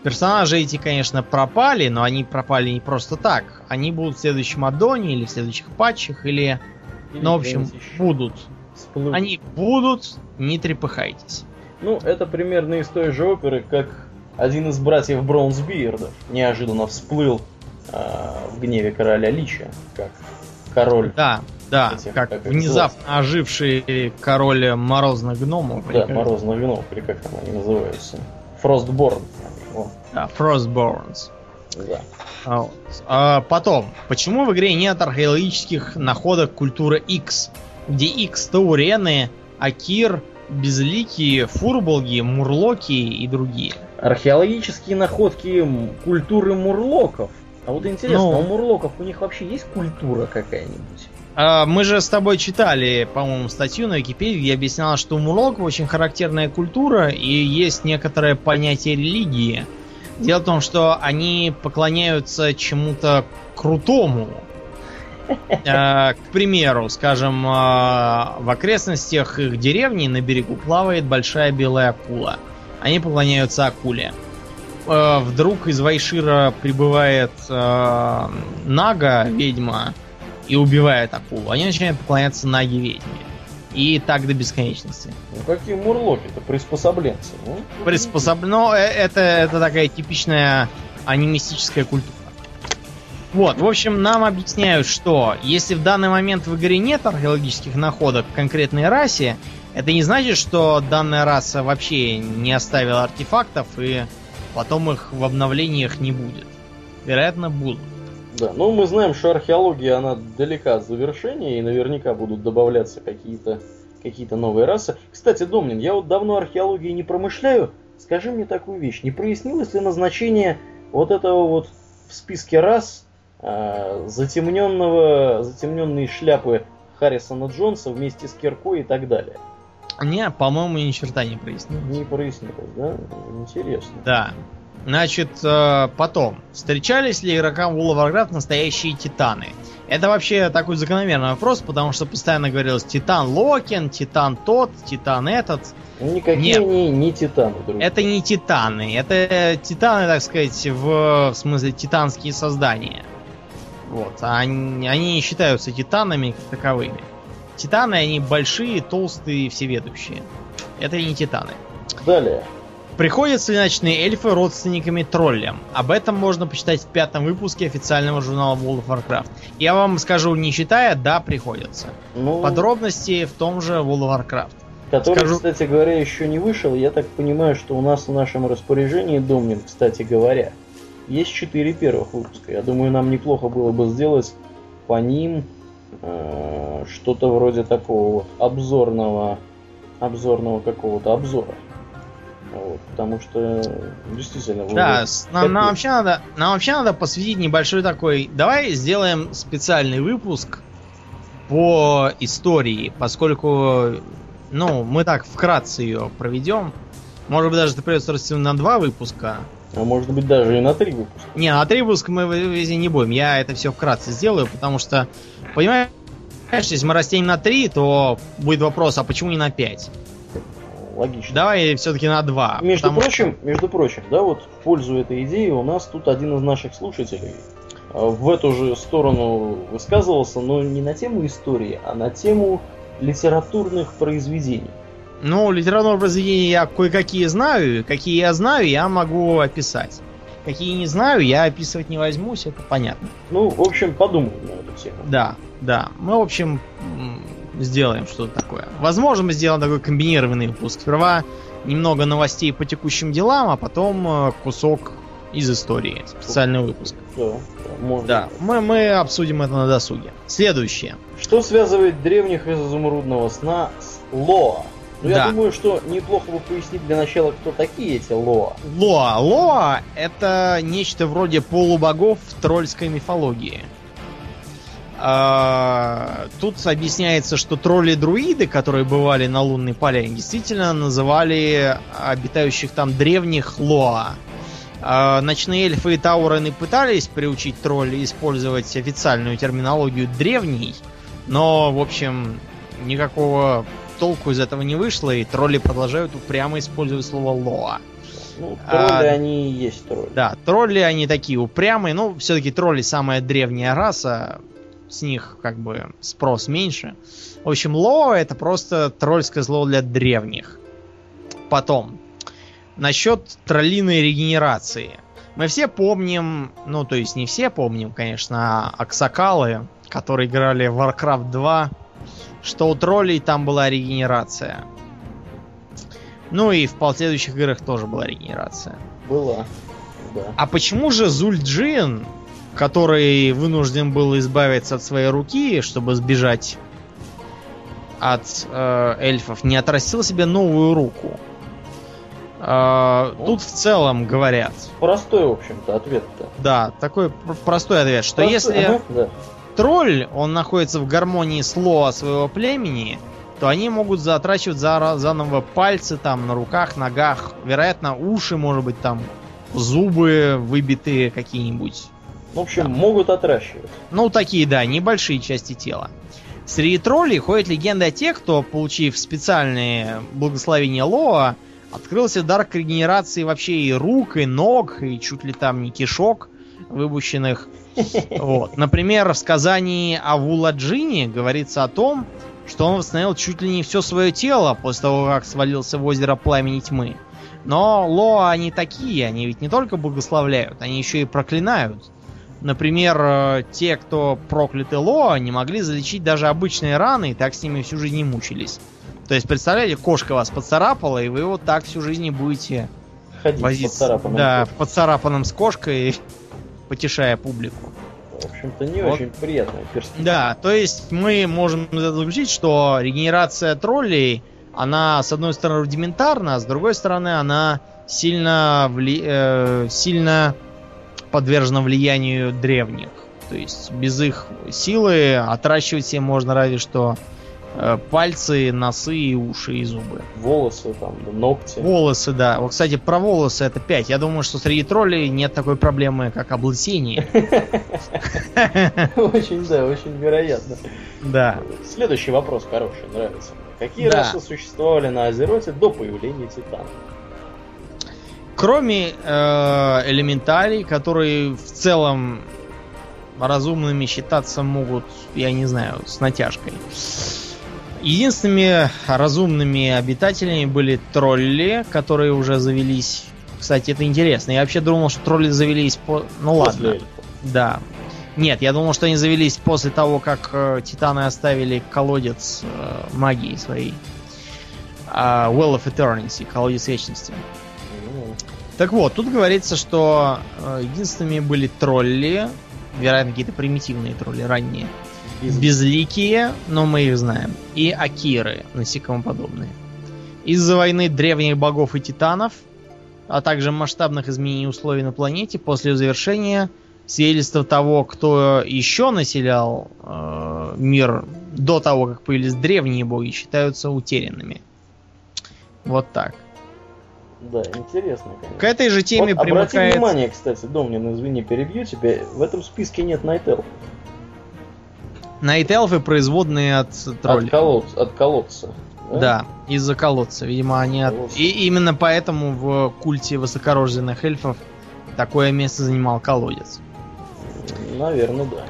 Э, Персонажи эти, конечно, пропали, но они пропали не просто так. Они будут в следующем аддоне или в следующих патчах, или... Или Ну, в общем, будут. всплывут. Они будут, не трепыхайтесь. Ну, это примерно из той же оперы, как один из братьев Бронзбиердов неожиданно всплыл а, в гневе короля Лича, как король. Да, да, Этих, как как внезапно оживший король морозных гномов. Да, морозных гномов, или как там они называются. Фростборн. Да, Frostborns. да. А, вот. А, потом, почему в игре нет археологических находок культуры X, где X Таурены, Акир, Безликие, Фурболги, Мурлоки и другие? Археологические находки культуры мурлоков. А вот интересно, Ну. а у мурлоков у них вообще есть культура какая-нибудь? А, Мы же с тобой читали, по-моему, статью на Википедии, где объяснялось, что у мурлоков очень характерная культура и есть некоторое понятие религии. Дело в том, что они поклоняются чему-то крутому. А, К примеру, скажем, а, в окрестностях их деревни на берегу плавает большая белая акула. Они поклоняются акуле. А, Вдруг из Вайшира прибывает Нага, ведьма, и убивает акулу. Они начинают поклоняться Наге ведьме. И так до бесконечности. Ну какие мурлоки-то, приспособленцы. Ну, Приспособ... Но э, это, это такая типичная анимистическая культура. Вот, в общем, нам объясняют, что если в данный момент в игре нет археологических находок конкретной расе, это не значит, что данная раса вообще не оставила артефактов и потом их в обновлениях не будет. Вероятно, будут. Да, ну мы знаем, что археология, она далека от завершения, и наверняка будут добавляться какие-то какие-то новые расы. Кстати, Домнин, я вот давно археологией не промышляю. Скажи мне такую вещь, не прояснилось ли назначение вот этого вот в списке рас а, затемненного, затемненные шляпы Харрисона Джонса вместе с киркой и так далее? Не, по-моему, ни черта не прояснилось. Не прояснилось, да? Интересно. Да. Значит, э, потом. Встречались ли игрокам World of Warcraft настоящие титаны? Это вообще такой закономерный вопрос, потому что постоянно говорилось Титан Локен, Титан тот, Титан этот. Никакие Нет. не, не титаны, друзья. Это не титаны. Это титаны, так сказать, в, в смысле титанские создания. Вот. А они, они не считаются титанами как таковыми. Титаны, они большие, толстые, всеведущие. Это не титаны. Далее. Приходятся ли ночные эльфы родственниками троллям? Об этом можно почитать в пятом выпуске официального журнала World of Warcraft. Я вам скажу, не читая, да, приходится. Ну, Подробности в том же World of Warcraft. который, скажу- кстати говоря, еще не вышел. Я так понимаю, что у нас в нашем распоряжении Домнин, кстати говоря, есть четыре первых выпуска. Я думаю, нам неплохо было бы сделать по ним э, что-то вроде такого вот обзорного, обзорного какого-то обзора. Вот, потому что действительно вы Да, с- нам, нам вы- вообще надо, нам вообще надо посвятить небольшой такой. Давай сделаем специальный выпуск по истории, поскольку, ну, мы так вкратце ее проведем. Может быть, даже это придется на два выпуска. а может быть даже и на три выпуска. Не, на три выпуска мы везде не будем. Я это все вкратце сделаю, потому что, понимаешь, если мы растянем на три, то будет вопрос, а почему не на пять? Логично. Давай все-таки на два. Между что- прочим, между прочим, да, вот в пользу этой идеи у нас тут один из наших слушателей а, в эту же сторону высказывался, но не на тему истории, а на тему литературных произведений. Ну, литературные произведения я кое-какие знаю. Какие я знаю, я могу описать. Какие не знаю, я описывать не возьмусь, это понятно. Ну, в общем, подумаем на эту тему. Да, да. Мы, в общем, сделаем что-то такое. Возможно, мы сделаем такой комбинированный выпуск. Сперва немного новостей по текущим делам, а потом э, кусок из истории. Специальный выпуск. Да, можно. Да, мы, мы обсудим это на досуге. Следующее. Что связывает древних из изумрудного сна с Лоа? Ну, я Да. думаю, что неплохо бы пояснить для начала, кто такие эти Лоа. Лоа. Лоа это нечто вроде полубогов в тролльской мифологии. А, Тут объясняется, что тролли-друиды, которые бывали на лунной поляне, действительно называли обитающих там древних Лоа. А, Ночные эльфы и таурены пытались приучить троллей использовать официальную терминологию древний, но, в общем, никакого толку из этого не вышло, и тролли продолжают упрямо использовать слово Лоа. Ну, тролли А, они и есть тролли. Да, тролли, они такие упрямые, но все-таки тролли самая древняя раса, с них как бы спрос меньше. В общем, Лоа это просто тролльское зло для древних. Потом, насчет троллиной регенерации. Мы все помним, ну то есть не все помним, конечно, а Аксакалы, которые играли в Warcraft 2, что у троллей там была регенерация. Ну и в последующих играх тоже была регенерация. Была. Да. А почему же Зульджин, который вынужден был избавиться от своей руки, чтобы сбежать от э, эльфов, не отрастил себе новую руку? Э, тут в целом говорят, Простой, в общем-то, ответ-то. да, такой пр- простой ответ, что Простой, если ага, да. тролль, он находится в гармонии с лоа своего племени, то они могут затрачивать за, заново пальцы там на руках, ногах, вероятно, уши, может быть, там зубы выбитые какие-нибудь. В общем, Да. могут отращивать. Ну, такие, да, небольшие части тела. Среди троллей ходят легенды о тех, кто, получив специальные благословения Лоа, открылся дар к регенерации вообще и рук, и ног, и чуть ли там не кишок выпущенных. Вот. Например, в сказании о Вуладжине говорится о том, что он восстановил чуть ли не все свое тело после того, как свалился в озеро Пламени Тьмы. Но Лоа они такие, они ведь не только благословляют, они еще и проклинают. Например, э, те, кто прокляты Лоа, не могли залечить даже обычные раны и так с ними всю жизнь мучились. То есть, представляете, кошка вас поцарапала, и вы вот так всю жизнь и будете Ходить возиться. поцарапанным Да, кошкам. поцарапанным с кошкой, потешая публику. В общем-то, не Вот. очень приятная перспектива. Да, то есть мы можем заключить, что регенерация троллей, она с одной стороны рудиментарна, а с другой стороны она сильно, вли- э, сильно подвержена влиянию древних. То есть без их силы отращивать себе можно разве что э, пальцы, носы, и уши и зубы. Волосы там, ногти. Волосы, да. Вот, кстати, про волосы это 5. Я думаю, что среди троллей нет такой проблемы, как облысение. Очень, да, очень вероятно. Да. Следующий вопрос хороший, нравится мне. Какие расы существовали на Азероте до появления Титана? Кроме э, элементарий, которые в целом разумными считаться могут, я не знаю, с натяжкой. Единственными разумными обитателями были тролли, которые уже завелись. Кстати, это интересно. Я вообще думал, что тролли завелись по... Ну ладно. После Да. Нет, я думал, что они завелись после того, как э, титаны оставили колодец э, магии своей. А, well of Eternity, колодец вечности. Ну, Так вот, тут говорится, что э, единственными были тролли, вероятно, какие-то примитивные тролли ранние, без- безликие, но мы их знаем, и акиры, насекомоподобные. Из-за войны древних богов и титанов, а также масштабных изменений условий на планете, после завершения свидетельства того, кто еще населял э, мир до того, как появились древние боги, считаются утерянными. Вот так. Да, интересно, конечно. К этой же теме Вот обрати примыкает... внимание, кстати, Домнин, извини, перебью тебя. В этом списке нет Найтел. Найт-эльфы производные от От, троллей. колодца, от колодца. Да, из-за колодца. Видимо, они от... Колодца. И именно поэтому в культе высокорожденных эльфов такое место занимал колодец. Наверное, да.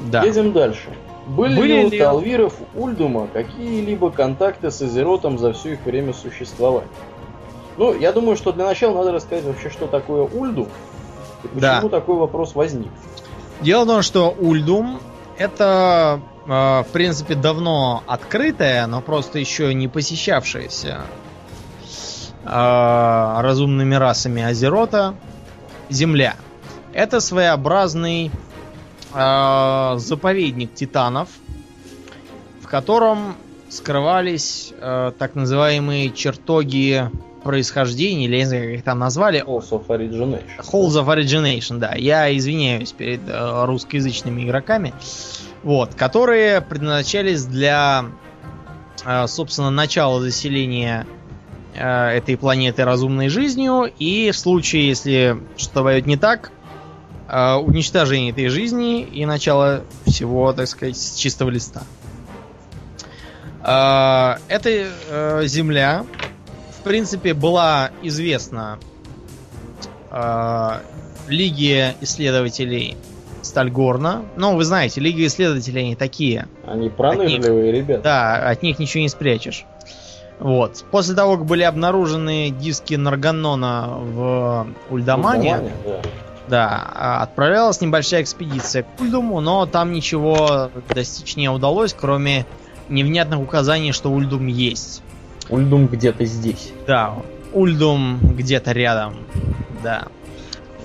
Да. Едем дальше. Были, Были ли у ли- Талвиров Ульдума какие-либо контакты с Азеротом за все их время существования? Ну, я думаю, что для начала надо рассказать вообще, что такое Ульдум и почему Да. такой вопрос возник. Дело в том, что Ульдум это, э, в принципе, давно открытая, но просто еще не посещавшаяся э, разумными расами Азерота Земля. Это своеобразный э, заповедник титанов, в котором скрывались э, так называемые чертоги происхождения, или я не знаю, как их там назвали, Halls of Origination. Halls of Origination, да. Я извиняюсь перед э, русскоязычными игроками. Вот, которые предназначались для, э, собственно, начала заселения э, этой планеты разумной жизнью, и в случае, если что-то пойдет не так, э, уничтожение этой жизни и начало всего, так сказать, с чистого листа. Э, Эта э, земля, принципе, была известна э, Лиге исследователей Стальгорна. Ну, вы знаете, Лига исследователей они такие. Они пронырливые ребята. Да, от них ничего не спрячешь. Вот. После того, как были обнаружены диски Нарганона в Ульдамане, Ульдамане, да. да, а, отправлялась небольшая экспедиция к Ульдуму, но там ничего достичь не удалось, кроме невнятных указаний, что Ульдум есть. Ульдум где-то здесь. Да, Ульдум где-то рядом. Да.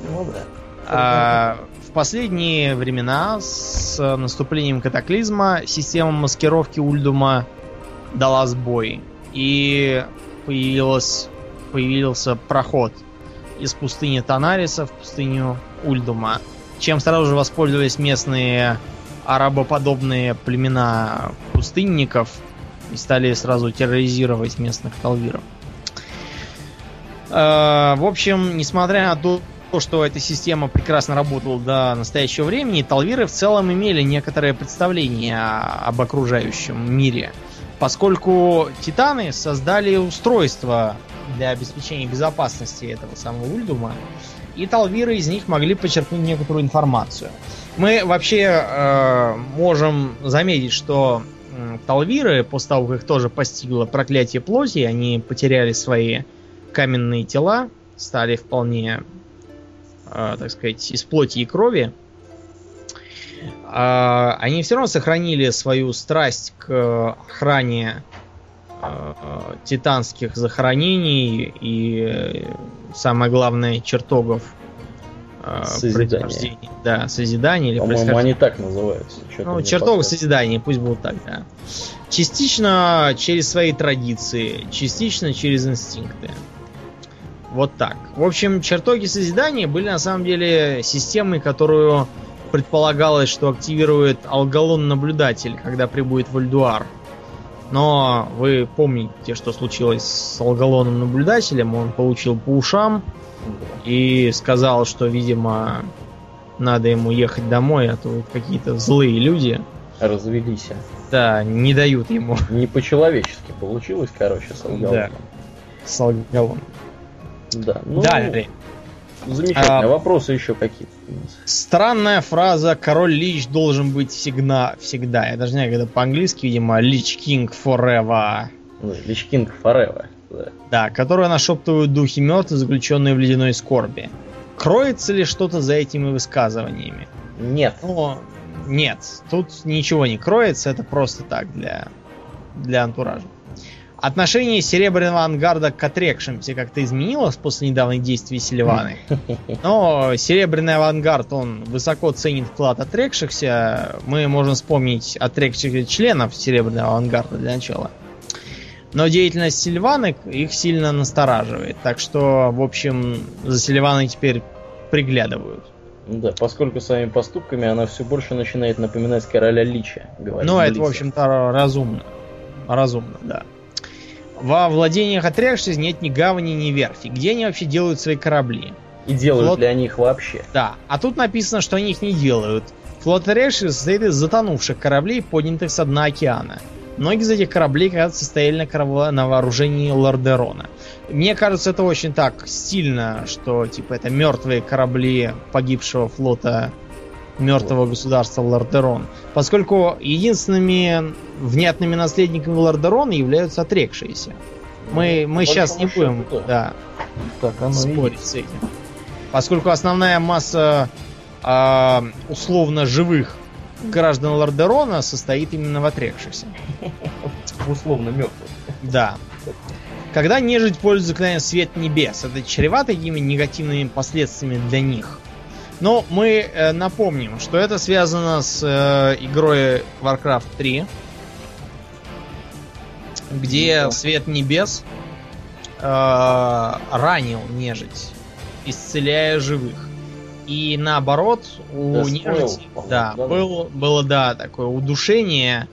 Ну да. А, в последние времена, с наступлением катаклизма, система маскировки Ульдума дала сбой. И появилась, появился проход из пустыни Танариса в пустыню Ульдума. Чем сразу же воспользовались местные арабоподобные племена пустынников и стали сразу терроризировать местных талвиров. Э, В общем, несмотря на то, что эта система прекрасно работала до настоящего времени, талвиры в целом имели некоторое представление об окружающем мире. Поскольку титаны создали устройство для обеспечения безопасности этого самого Ульдума, и талвиры из них могли почерпнуть некоторую информацию. Мы вообще э, можем заметить, что талвиры, после того, как их тоже постигло проклятие плоти, они потеряли свои каменные тела, стали вполне, э, так сказать, из плоти и крови. А, они все равно сохранили свою страсть к охране э, э, титанских захоронений и, э, самое главное, чертогов э, Созидания. происхождения. Да, созидания или По-моему, они так называются. Ну, мне чертог подсказывает. созидания, пусть будут так, да. Частично через свои традиции, частично через инстинкты. Вот так. В общем, чертоги созидания были на самом деле системой, которую предполагалось, что активирует алгалон-наблюдатель, когда прибудет в Альдуар. Но вы помните, что случилось с алгалоном-наблюдателем. Он получил по ушам Да. и сказал, что, видимо, надо ему ехать домой, а то какие-то злые люди, Развелись. а. да, не дают ему Не по-человечески получилось, короче, с алгалоном. с алгалоном. Да. Ну, Далее. Замечательно. А, Вопросы еще какие-то? Странная фраза «Король Лич должен быть всегда». всегда. Я даже не знаю, когда по-английски, видимо, «Лич King forever». Лич King forever. Да. да, которую нашептывают духи мертвых, заключенные в ледяной скорби. Кроется ли что-то за этими высказываниями? Нет. Ну, нет. Тут ничего не кроется, это просто так для, для антуража. Отношение Серебряного Ангарда к отрекшимся как-то изменилось после недавних действий Селиваны. Но Серебряный Авангард, он высоко ценит вклад отрекшихся. Мы можем вспомнить отрекшихся членов Серебряного Авангарда для начала. Но деятельность Сильваны их сильно настораживает. Так что, в общем, за Сильваной теперь приглядывают. Да, поскольку своими поступками она все больше начинает напоминать короля Лича. Ну, это, в общем-то, разумно. Разумно, да. Во владениях отрекшихся нет ни гавани, ни верфи. Где они вообще делают свои корабли? И делают Флот... ли они их вообще? Да. А тут написано, что они их не делают. Флот отрекшихся состоит из затонувших кораблей, поднятых со дна океана. Многие из этих кораблей, кажется, стояли на, на вооружении Лордерона. Мне кажется, это очень так стильно, что типа это мертвые корабли погибшего флота мертвого государства Лордерон. Поскольку единственными внятными наследниками Лордерона являются отрекшиеся. Мы, мы сейчас не будем да, так, спорить с этим. Поскольку основная масса э, условно живых граждан Лордерона состоит именно в отрекшихся. Условно мертвых. Да. Когда нежить пользуется заклинанием свет небес, это чревато какими негативными последствиями для них? Но мы э, напомним, что это связано с э, игрой Warcraft 3, где ну, свет небес э, ранил нежить, исцеляя живых. И наоборот, у да, нежити да, да, был, было да, такое удушение,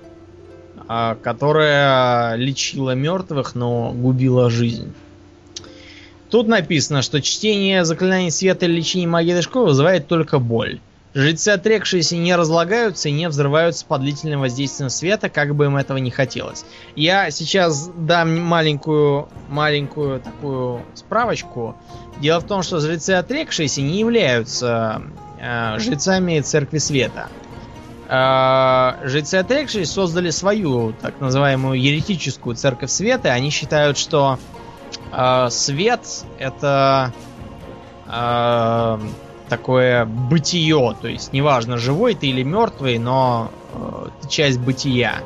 э, которое лечило мертвых, но губило жизнь. Тут написано, что чтение заклинаний света или лечение магии Дашко вызывает только боль. Жрецы, отрекшиеся, не разлагаются и не взрываются под длительным воздействием света, как бы им этого не хотелось. Я сейчас дам маленькую, маленькую такую справочку. Дело в том, что жрецы, отрекшиеся, не являются э, жрецами Церкви Света. Э, жрецы, отрекшиеся, создали свою, так называемую, еретическую Церковь Света. Они считают, что э, свет это э, такое бытие, то есть неважно, живой ты или мертвый, но э, ты часть бытия.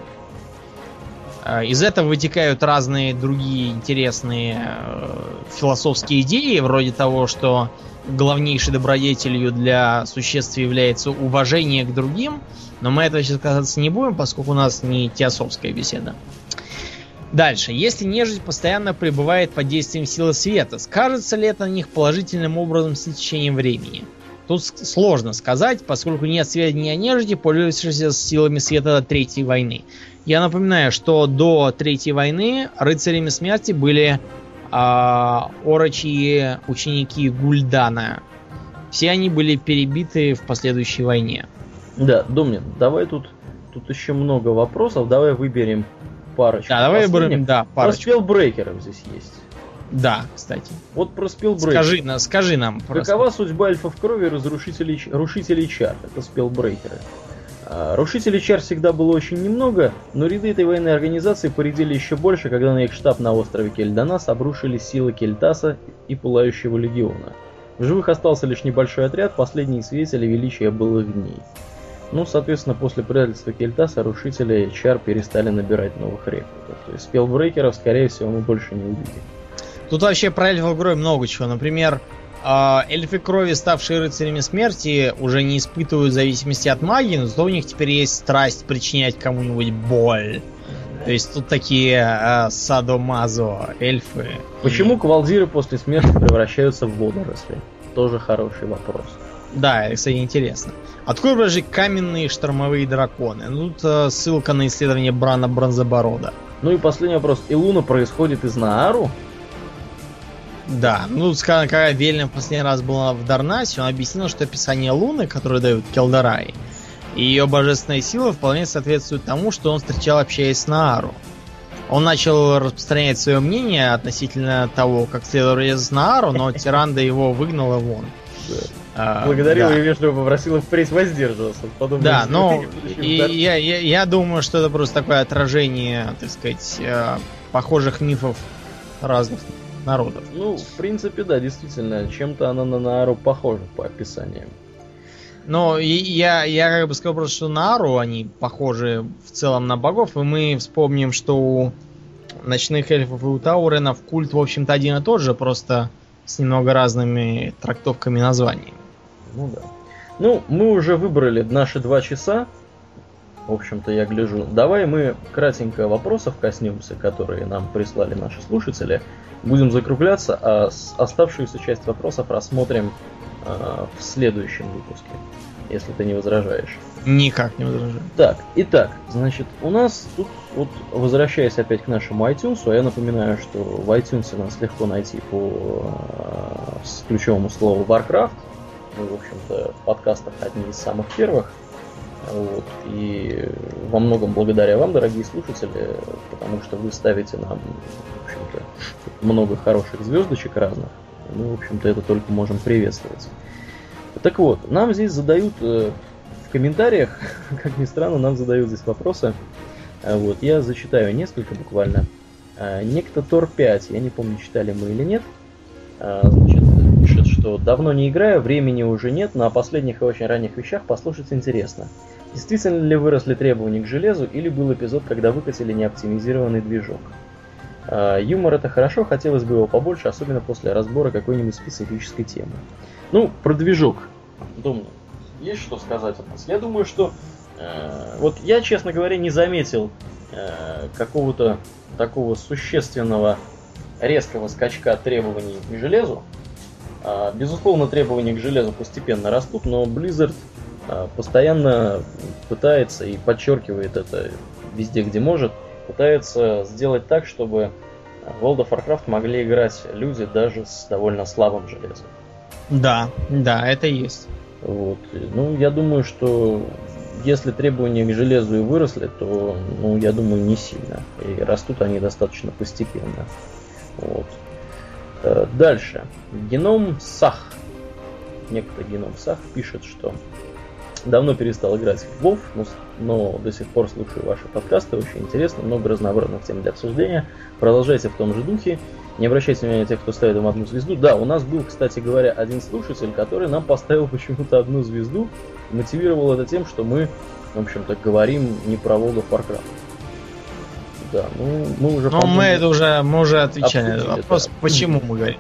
Э, из этого вытекают разные другие интересные э, философские идеи, вроде того, что главнейшей добродетелью для существ является уважение к другим, но мы этого сейчас касаться не будем, поскольку у нас не теософская беседа. Дальше. Если нежить постоянно пребывает под действием силы света, скажется ли это на них положительным образом с течением времени? Тут сложно сказать, поскольку нет сведений о нежити, пользующейся силами света до Третьей войны. Я напоминаю, что до Третьей войны рыцарями смерти были э, орочьи ученики Гульдана. Все они были перебиты в последующей войне. Да, Домнин, давай тут, тут еще много вопросов. Давай выберем парочку. Да, давай выберем, да, парочку. Про спелбрейкеров здесь есть. Да, кстати. Вот про спелбрейкер. Скажи, на, скажи нам. Какова просто. судьба эльфов крови разрушителей, рушителей чар? Это спелбрейкеры. А, рушителей чар всегда было очень немного, но ряды этой военной организации поредели еще больше, когда на их штаб на острове Кельдонас обрушились силы Кельтаса и Пылающего Легиона. В живых остался лишь небольшой отряд, последние свидетели величия былых дней. Ну, соответственно, после предательства Кельтаса рушители чар перестали набирать новых рекрутов. То есть спелбрейкеров, скорее всего, мы больше не увидим. Тут вообще про эльфов крови много чего. Например, а, эльфы крови, ставшие рыцарями смерти, уже не испытывают зависимости от магии, но зато у них теперь есть страсть причинять кому-нибудь боль. То есть тут такие э, садомазо эльфы. Почему и... квалдиры после смерти превращаются в водоросли? Тоже хороший вопрос. Да, это, кстати, интересно. Откуда же каменные штормовые драконы? Ну, тут э, ссылка на исследование Брана Бронзоборода. Ну и последний вопрос. Илуна происходит из Наару? Да, ну, когда Вельна в последний раз была в Дарнасе, он объяснил, что описание Луны, которое дают Келдарай, и ее божественная сила вполне соответствует тому, что он встречал, общаясь с Наару. он начал распространять свое мнение относительно того, как следовало резать на Ару, но Тиранда его выгнала вон. А, Благодарил да. и вежливо попросил их впредь воздерживаться. Да, но и, я, я, я думаю, что это просто такое отражение, так сказать, э, похожих мифов разных народов. Ну, в принципе, да, действительно, чем-то она на Наару похожа по описаниям. Но я, я как бы сказал просто, что на Ару они похожи в целом на богов, и мы вспомним, что у ночных эльфов и у Тауренов культ, в общем-то, один и тот же, просто с немного разными трактовками названий. Ну да. Ну, мы уже выбрали наши два часа. В общем-то, я гляжу. Давай мы кратенько вопросов коснемся, которые нам прислали наши слушатели. Будем закругляться, а оставшуюся часть вопросов рассмотрим э, в следующем выпуске если ты не возражаешь. Никак не возражаю. Так, итак, значит, у нас тут, вот возвращаясь опять к нашему iTunes, а я напоминаю, что в iTunes нас легко найти по э, ключевому слову Warcraft. Мы, в общем-то, в подкастах одни из самых первых. Вот, и во многом благодаря вам, дорогие слушатели, потому что вы ставите нам, в общем-то, много хороших звездочек разных. Мы, в общем-то, это только можем приветствовать. Так вот, нам здесь задают э, в комментариях, как ни странно, нам задают здесь вопросы. А вот, я зачитаю несколько буквально. А, некто Тор 5, я не помню, читали мы или нет. А, значит, что давно не играю, времени уже нет, но о последних и очень ранних вещах послушать интересно. Действительно ли выросли требования к железу, или был эпизод, когда выкатили неоптимизированный движок? Юмор это хорошо, хотелось бы его побольше, особенно после разбора какой-нибудь специфической темы. Ну, про движок. Думаю, есть что сказать от нас? Я думаю, что э, вот я, честно говоря, не заметил э, какого-то такого существенного резкого скачка требований к железу. Э, безусловно, требования к железу постепенно растут, но Blizzard э, постоянно пытается и подчеркивает это везде, где может, пытается сделать так, чтобы в World of Warcraft могли играть люди даже с довольно слабым железом. Да, да, это есть. Вот. Ну, я думаю, что если требования к железу и выросли, то, ну, я думаю, не сильно. И растут они достаточно постепенно. Вот. Э, дальше. Геном Сах. Некто геном Сах пишет, что давно перестал играть в WoW, но, но до сих пор слушаю ваши подкасты, очень интересно, много разнообразных тем для обсуждения. Продолжайте в том же духе. Не обращайте внимания на тех, кто ставит им одну звезду. Да, у нас был, кстати говоря, один слушатель, который нам поставил почему-то одну звезду. Мотивировал это тем, что мы, в общем-то, говорим не про World of Warcraft. Да, ну мы уже. Ну мы это уже, мы уже отвечали на этот вопрос, да. почему мы говорим.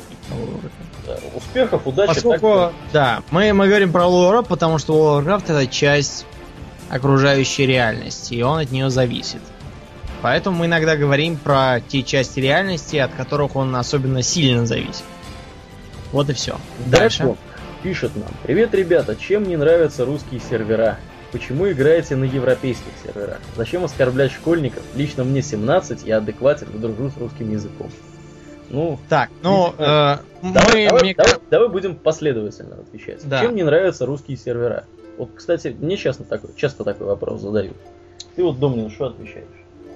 Да, успехов, удачи. Поскольку, так... да, мы, мы говорим про Warcraft, потому что Warcraft это часть окружающей реальности, и он от нее зависит. Поэтому мы иногда говорим про те части реальности, от которых он особенно сильно зависит. Вот и все. Дальше. Пишет нам. Привет, ребята, чем не нравятся русские сервера? Почему играете на европейских серверах? Зачем оскорблять школьников? Лично мне 17, я адекватен, дружу с русским языком. Ну, так, ну, э, давай, мы, давай, мне... давай, давай будем последовательно отвечать. Да. Чем не нравятся русские сервера? Вот, кстати, мне часто такой, часто такой вопрос задают. Ты вот, Домнин, что отвечаешь?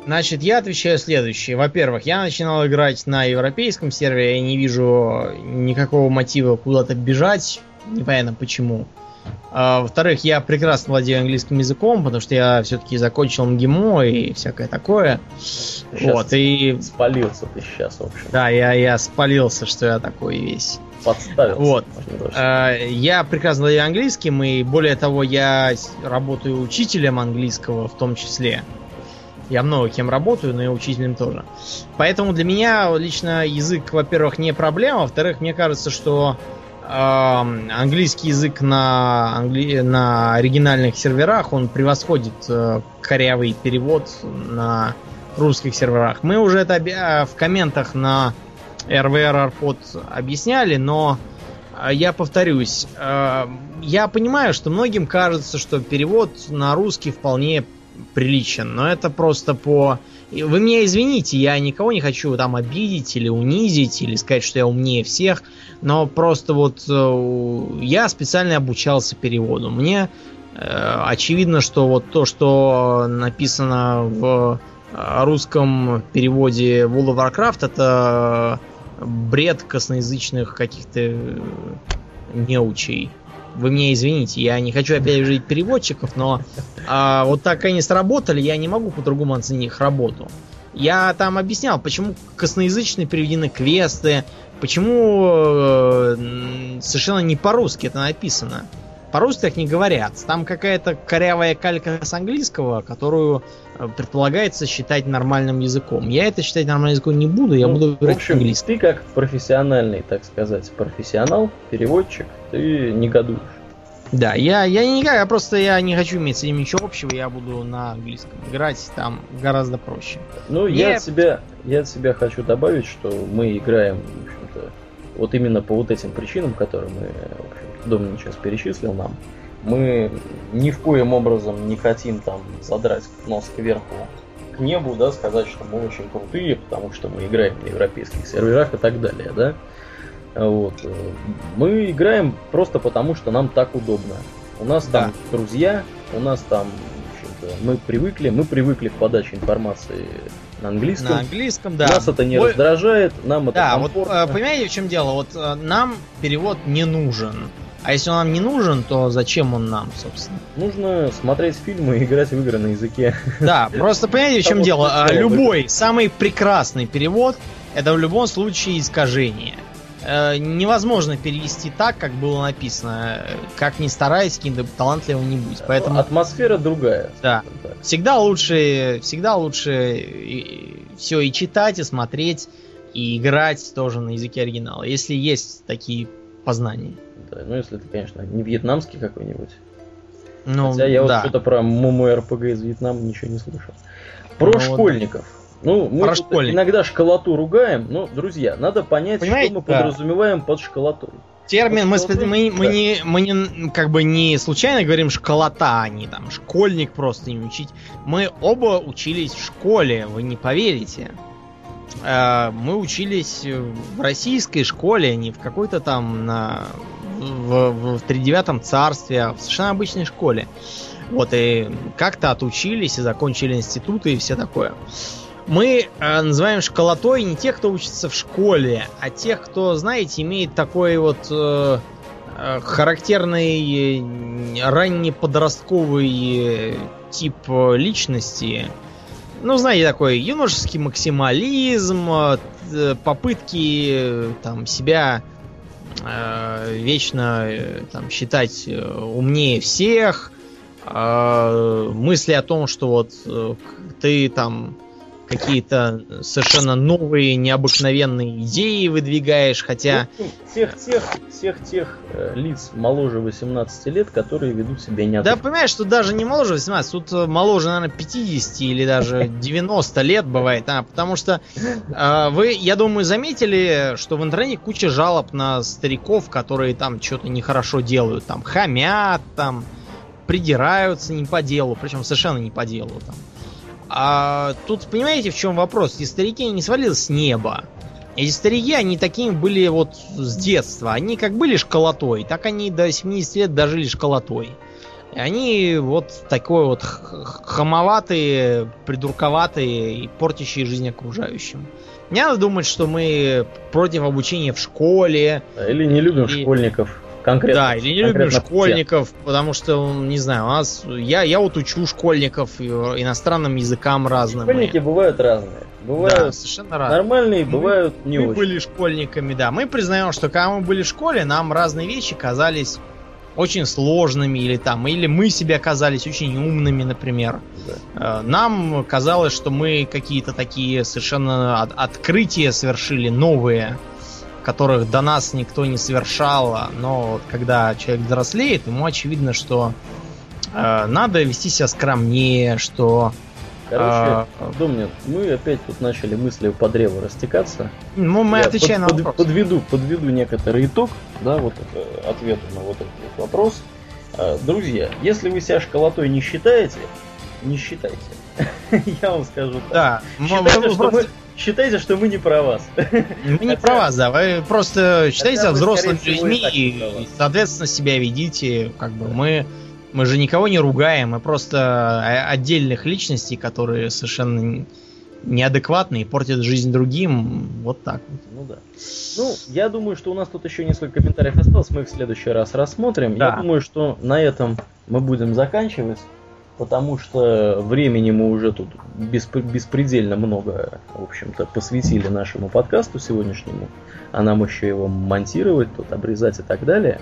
Значит, я отвечаю следующее. Во-первых, я начинал играть на европейском сервере, я не вижу никакого мотива куда-то бежать. Непонятно почему. А, во-вторых, я прекрасно владею английским языком, потому что я все-таки закончил МГИМО и всякое такое. Сейчас вот, и... Спалился ты сейчас, в общем. Да, я, я спалился, что я такой весь. Подставился. Вот. А, я прекрасно владею английским, и более того, я работаю учителем английского в том числе. Я много кем работаю, но и учителем тоже. Поэтому для меня лично язык, во-первых, не проблема, во-вторых, мне кажется, что английский язык на, англи... на оригинальных серверах, он превосходит э, корявый перевод на русских серверах. Мы уже это обя... в комментах на RVR Arpod объясняли, но э, я повторюсь, э, я понимаю, что многим кажется, что перевод на русский вполне приличен, но это просто по... Вы меня извините, я никого не хочу там обидеть или унизить, или сказать, что я умнее всех, но просто вот э, я специально обучался переводу. Мне э, очевидно, что вот то, что написано в русском переводе World of Warcraft это бред косноязычных каких-то неучей. Вы мне извините, я не хочу опять жить переводчиков, но а, вот так они сработали, я не могу по-другому оценить их работу. Я там объяснял, почему косноязычно переведены квесты, почему э, совершенно не по-русски это написано. По-русски так не говорят. Там какая-то корявая калька с английского, которую э, предполагается считать нормальным языком. Я это считать нормальным языком не буду, я Ну, буду в говорить общем, английский. ты как профессиональный, так сказать, профессионал, переводчик, ты негодуешь. Да, я, я никак, я просто я не хочу иметь с ним ничего общего, я буду на английском играть, там гораздо проще. Ну, я от себя, я от себя хочу добавить, что мы играем, в общем-то, вот именно по вот этим причинам, которые мы, в общем-то, Домнин сейчас перечислил нам, мы ни в коем образом не хотим там задрать нос кверху к небу, да, сказать, что мы очень крутые, потому что мы играем на европейских серверах и так далее, да. Вот. Мы играем просто потому, что нам так удобно. У нас там друзья, у нас там, мы привыкли, мы привыкли к подаче информации на английском. На английском, да. Нас это не Ой, раздражает, нам это Да, вот комфортно. э, понимаете, в чем дело? Вот э, нам перевод не нужен. А если он нам не нужен, то зачем он нам, собственно? Нужно смотреть фильмы и играть в игры на языке. Да, просто понимаете, в чем дело? А, Любой, самый прекрасный перевод, это в любом случае искажение. Э, Невозможно перевести так, как было написано, как ни стараясь, каким то талантливым не будь. Поэтому Атмосфера другая. Да. так. всегда лучше, всегда лучше все и читать, и смотреть, и играть тоже на языке оригинала, если есть такие познания. Да, Ну, если ты, конечно, не вьетнамский какой-нибудь. Ну, Хотя я вот да. что-то про ММО-РПГ из Вьетнама ничего не слышал. Про Ну, вот школьников. Ну, мы иногда школоту ругаем, но, друзья, надо понять, Понимаете, что мы да. подразумеваем под школотой. Термин, мы, спе- мы, мы Да. не, мы не, как бы не случайно говорим школота, а не там школьник просто не учить. Мы оба учились в школе, вы не поверите. Э, Мы учились в российской школе, а не в какой-то там на, в, в, в тридевятом царстве, а в совершенно обычной школе. Вот и как-то отучились и закончили институты и все такое. Мы э, называем школотой не тех, кто учится в школе, а тех, кто, знаете, имеет такой вот э, э, характерный э, раннеподростковый э, тип личности. Ну, знаете, такой юношеский максимализм, попытки там себя э, вечно там считать умнее всех, э, мысли о том, что вот ты там какие-то совершенно новые, необыкновенные идеи выдвигаешь, хотя... В общем, всех тех, всех тех э, лиц моложе 18 лет, которые ведут себя Да, неадекватно. понимаешь, что даже не моложе 18, тут э, моложе, наверное, 50 или даже 90 лет бывает, а, потому что э, вы, я думаю, заметили, что в интернете куча жалоб на стариков, которые там что-то нехорошо делают, там хамят, там придираются не по делу, причем совершенно не по делу там. А тут понимаете, в чем вопрос? Эти старики не свалились с неба. Эти старики, они такими были вот с детства. Они как были школотой, так они до 70 лет дожили школотой. Они вот такой вот хамоватые, придурковатые и портящие жизнь окружающим. Не надо думать, что мы против обучения в школе, Или не любим И- школьников. Конкретно. да, или не любим конкретно всех. школьников, потому что, не знаю, у нас я, я вот учу школьников э, иностранным языкам разным. Школьники бывают разные. Да, Бывают совершенно разные. нормальные, Мы- бывают не мы очень. были школьниками, да. Мы признаем, что когда мы были в школе, нам разные вещи казались очень сложными, или там, или мы себе казались очень умными, например. Э, Нам казалось, что мы какие-то такие совершенно от- открытия совершили новые, которых до нас никто не совершал. Но вот когда человек взрослеет, ему очевидно, что э, надо вести себя скромнее, что Короче, а, Домнин, мы опять тут начали мысли по древу растекаться. ну, мы Я отвечаем под- на под- вопрос. подведу, подведу некоторый итог, да, вот э, ответу на вот этот вот вопрос. Э, Друзья, если вы себя школотой не считаете, не считайте. Я вам скажу так. Да, Считайте, мы что мы, считайте, что мы не про вас. Мы не про вас, да. Вы просто себя вы, взрослыми людьми и соответственно, себя ведите. Как бы мы Мы же никого не ругаем, мы просто отдельных личностей, которые совершенно неадекватные и портят жизнь другим. Вот так вот. Ну да. Ну, я думаю, что у нас тут еще несколько комментариев осталось, мы их в следующий раз рассмотрим. Да. Я думаю, что на этом мы будем заканчивать, потому что времени мы уже тут бесп- беспредельно много, в общем-то, посвятили нашему подкасту сегодняшнему, а нам еще его монтировать, тут обрезать и так далее.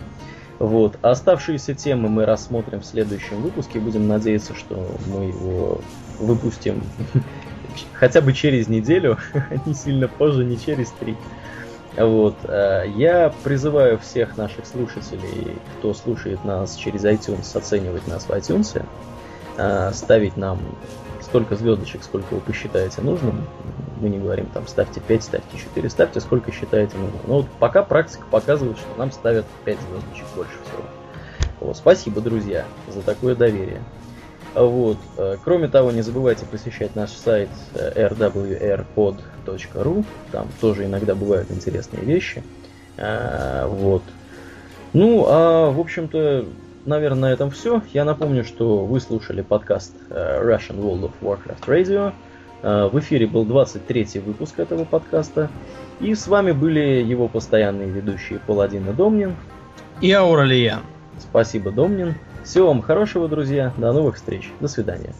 Вот. А оставшиеся темы мы рассмотрим в следующем выпуске. Будем надеяться, что мы его выпустим хотя бы через неделю, не сильно позже, не через три. Вот. Э, я призываю всех наших слушателей, кто слушает нас через iTunes, оценивать нас в iTunes, ставить нам столько звездочек, сколько вы посчитаете нужным. Мы не говорим там ставьте 5, ставьте 4, ставьте сколько считаете нужным. Но вот пока практика показывает, что нам ставят 5 звездочек больше всего. Вот. Спасибо, друзья, за такое доверие. Вот. Э, кроме того, не забывайте посещать наш сайт э, rwrpod.ru. Там тоже иногда бывают интересные вещи. Э, вот. Ну, а в общем-то, наверное, на этом все. Я напомню, что вы слушали подкаст Russian World of Warcraft Radio. В эфире был 23 выпуск этого подкаста. И с вами были его постоянные ведущие Паладин и Домнин. И Ауралия. Спасибо, Домнин. Всего вам хорошего, друзья. До новых встреч. До свидания.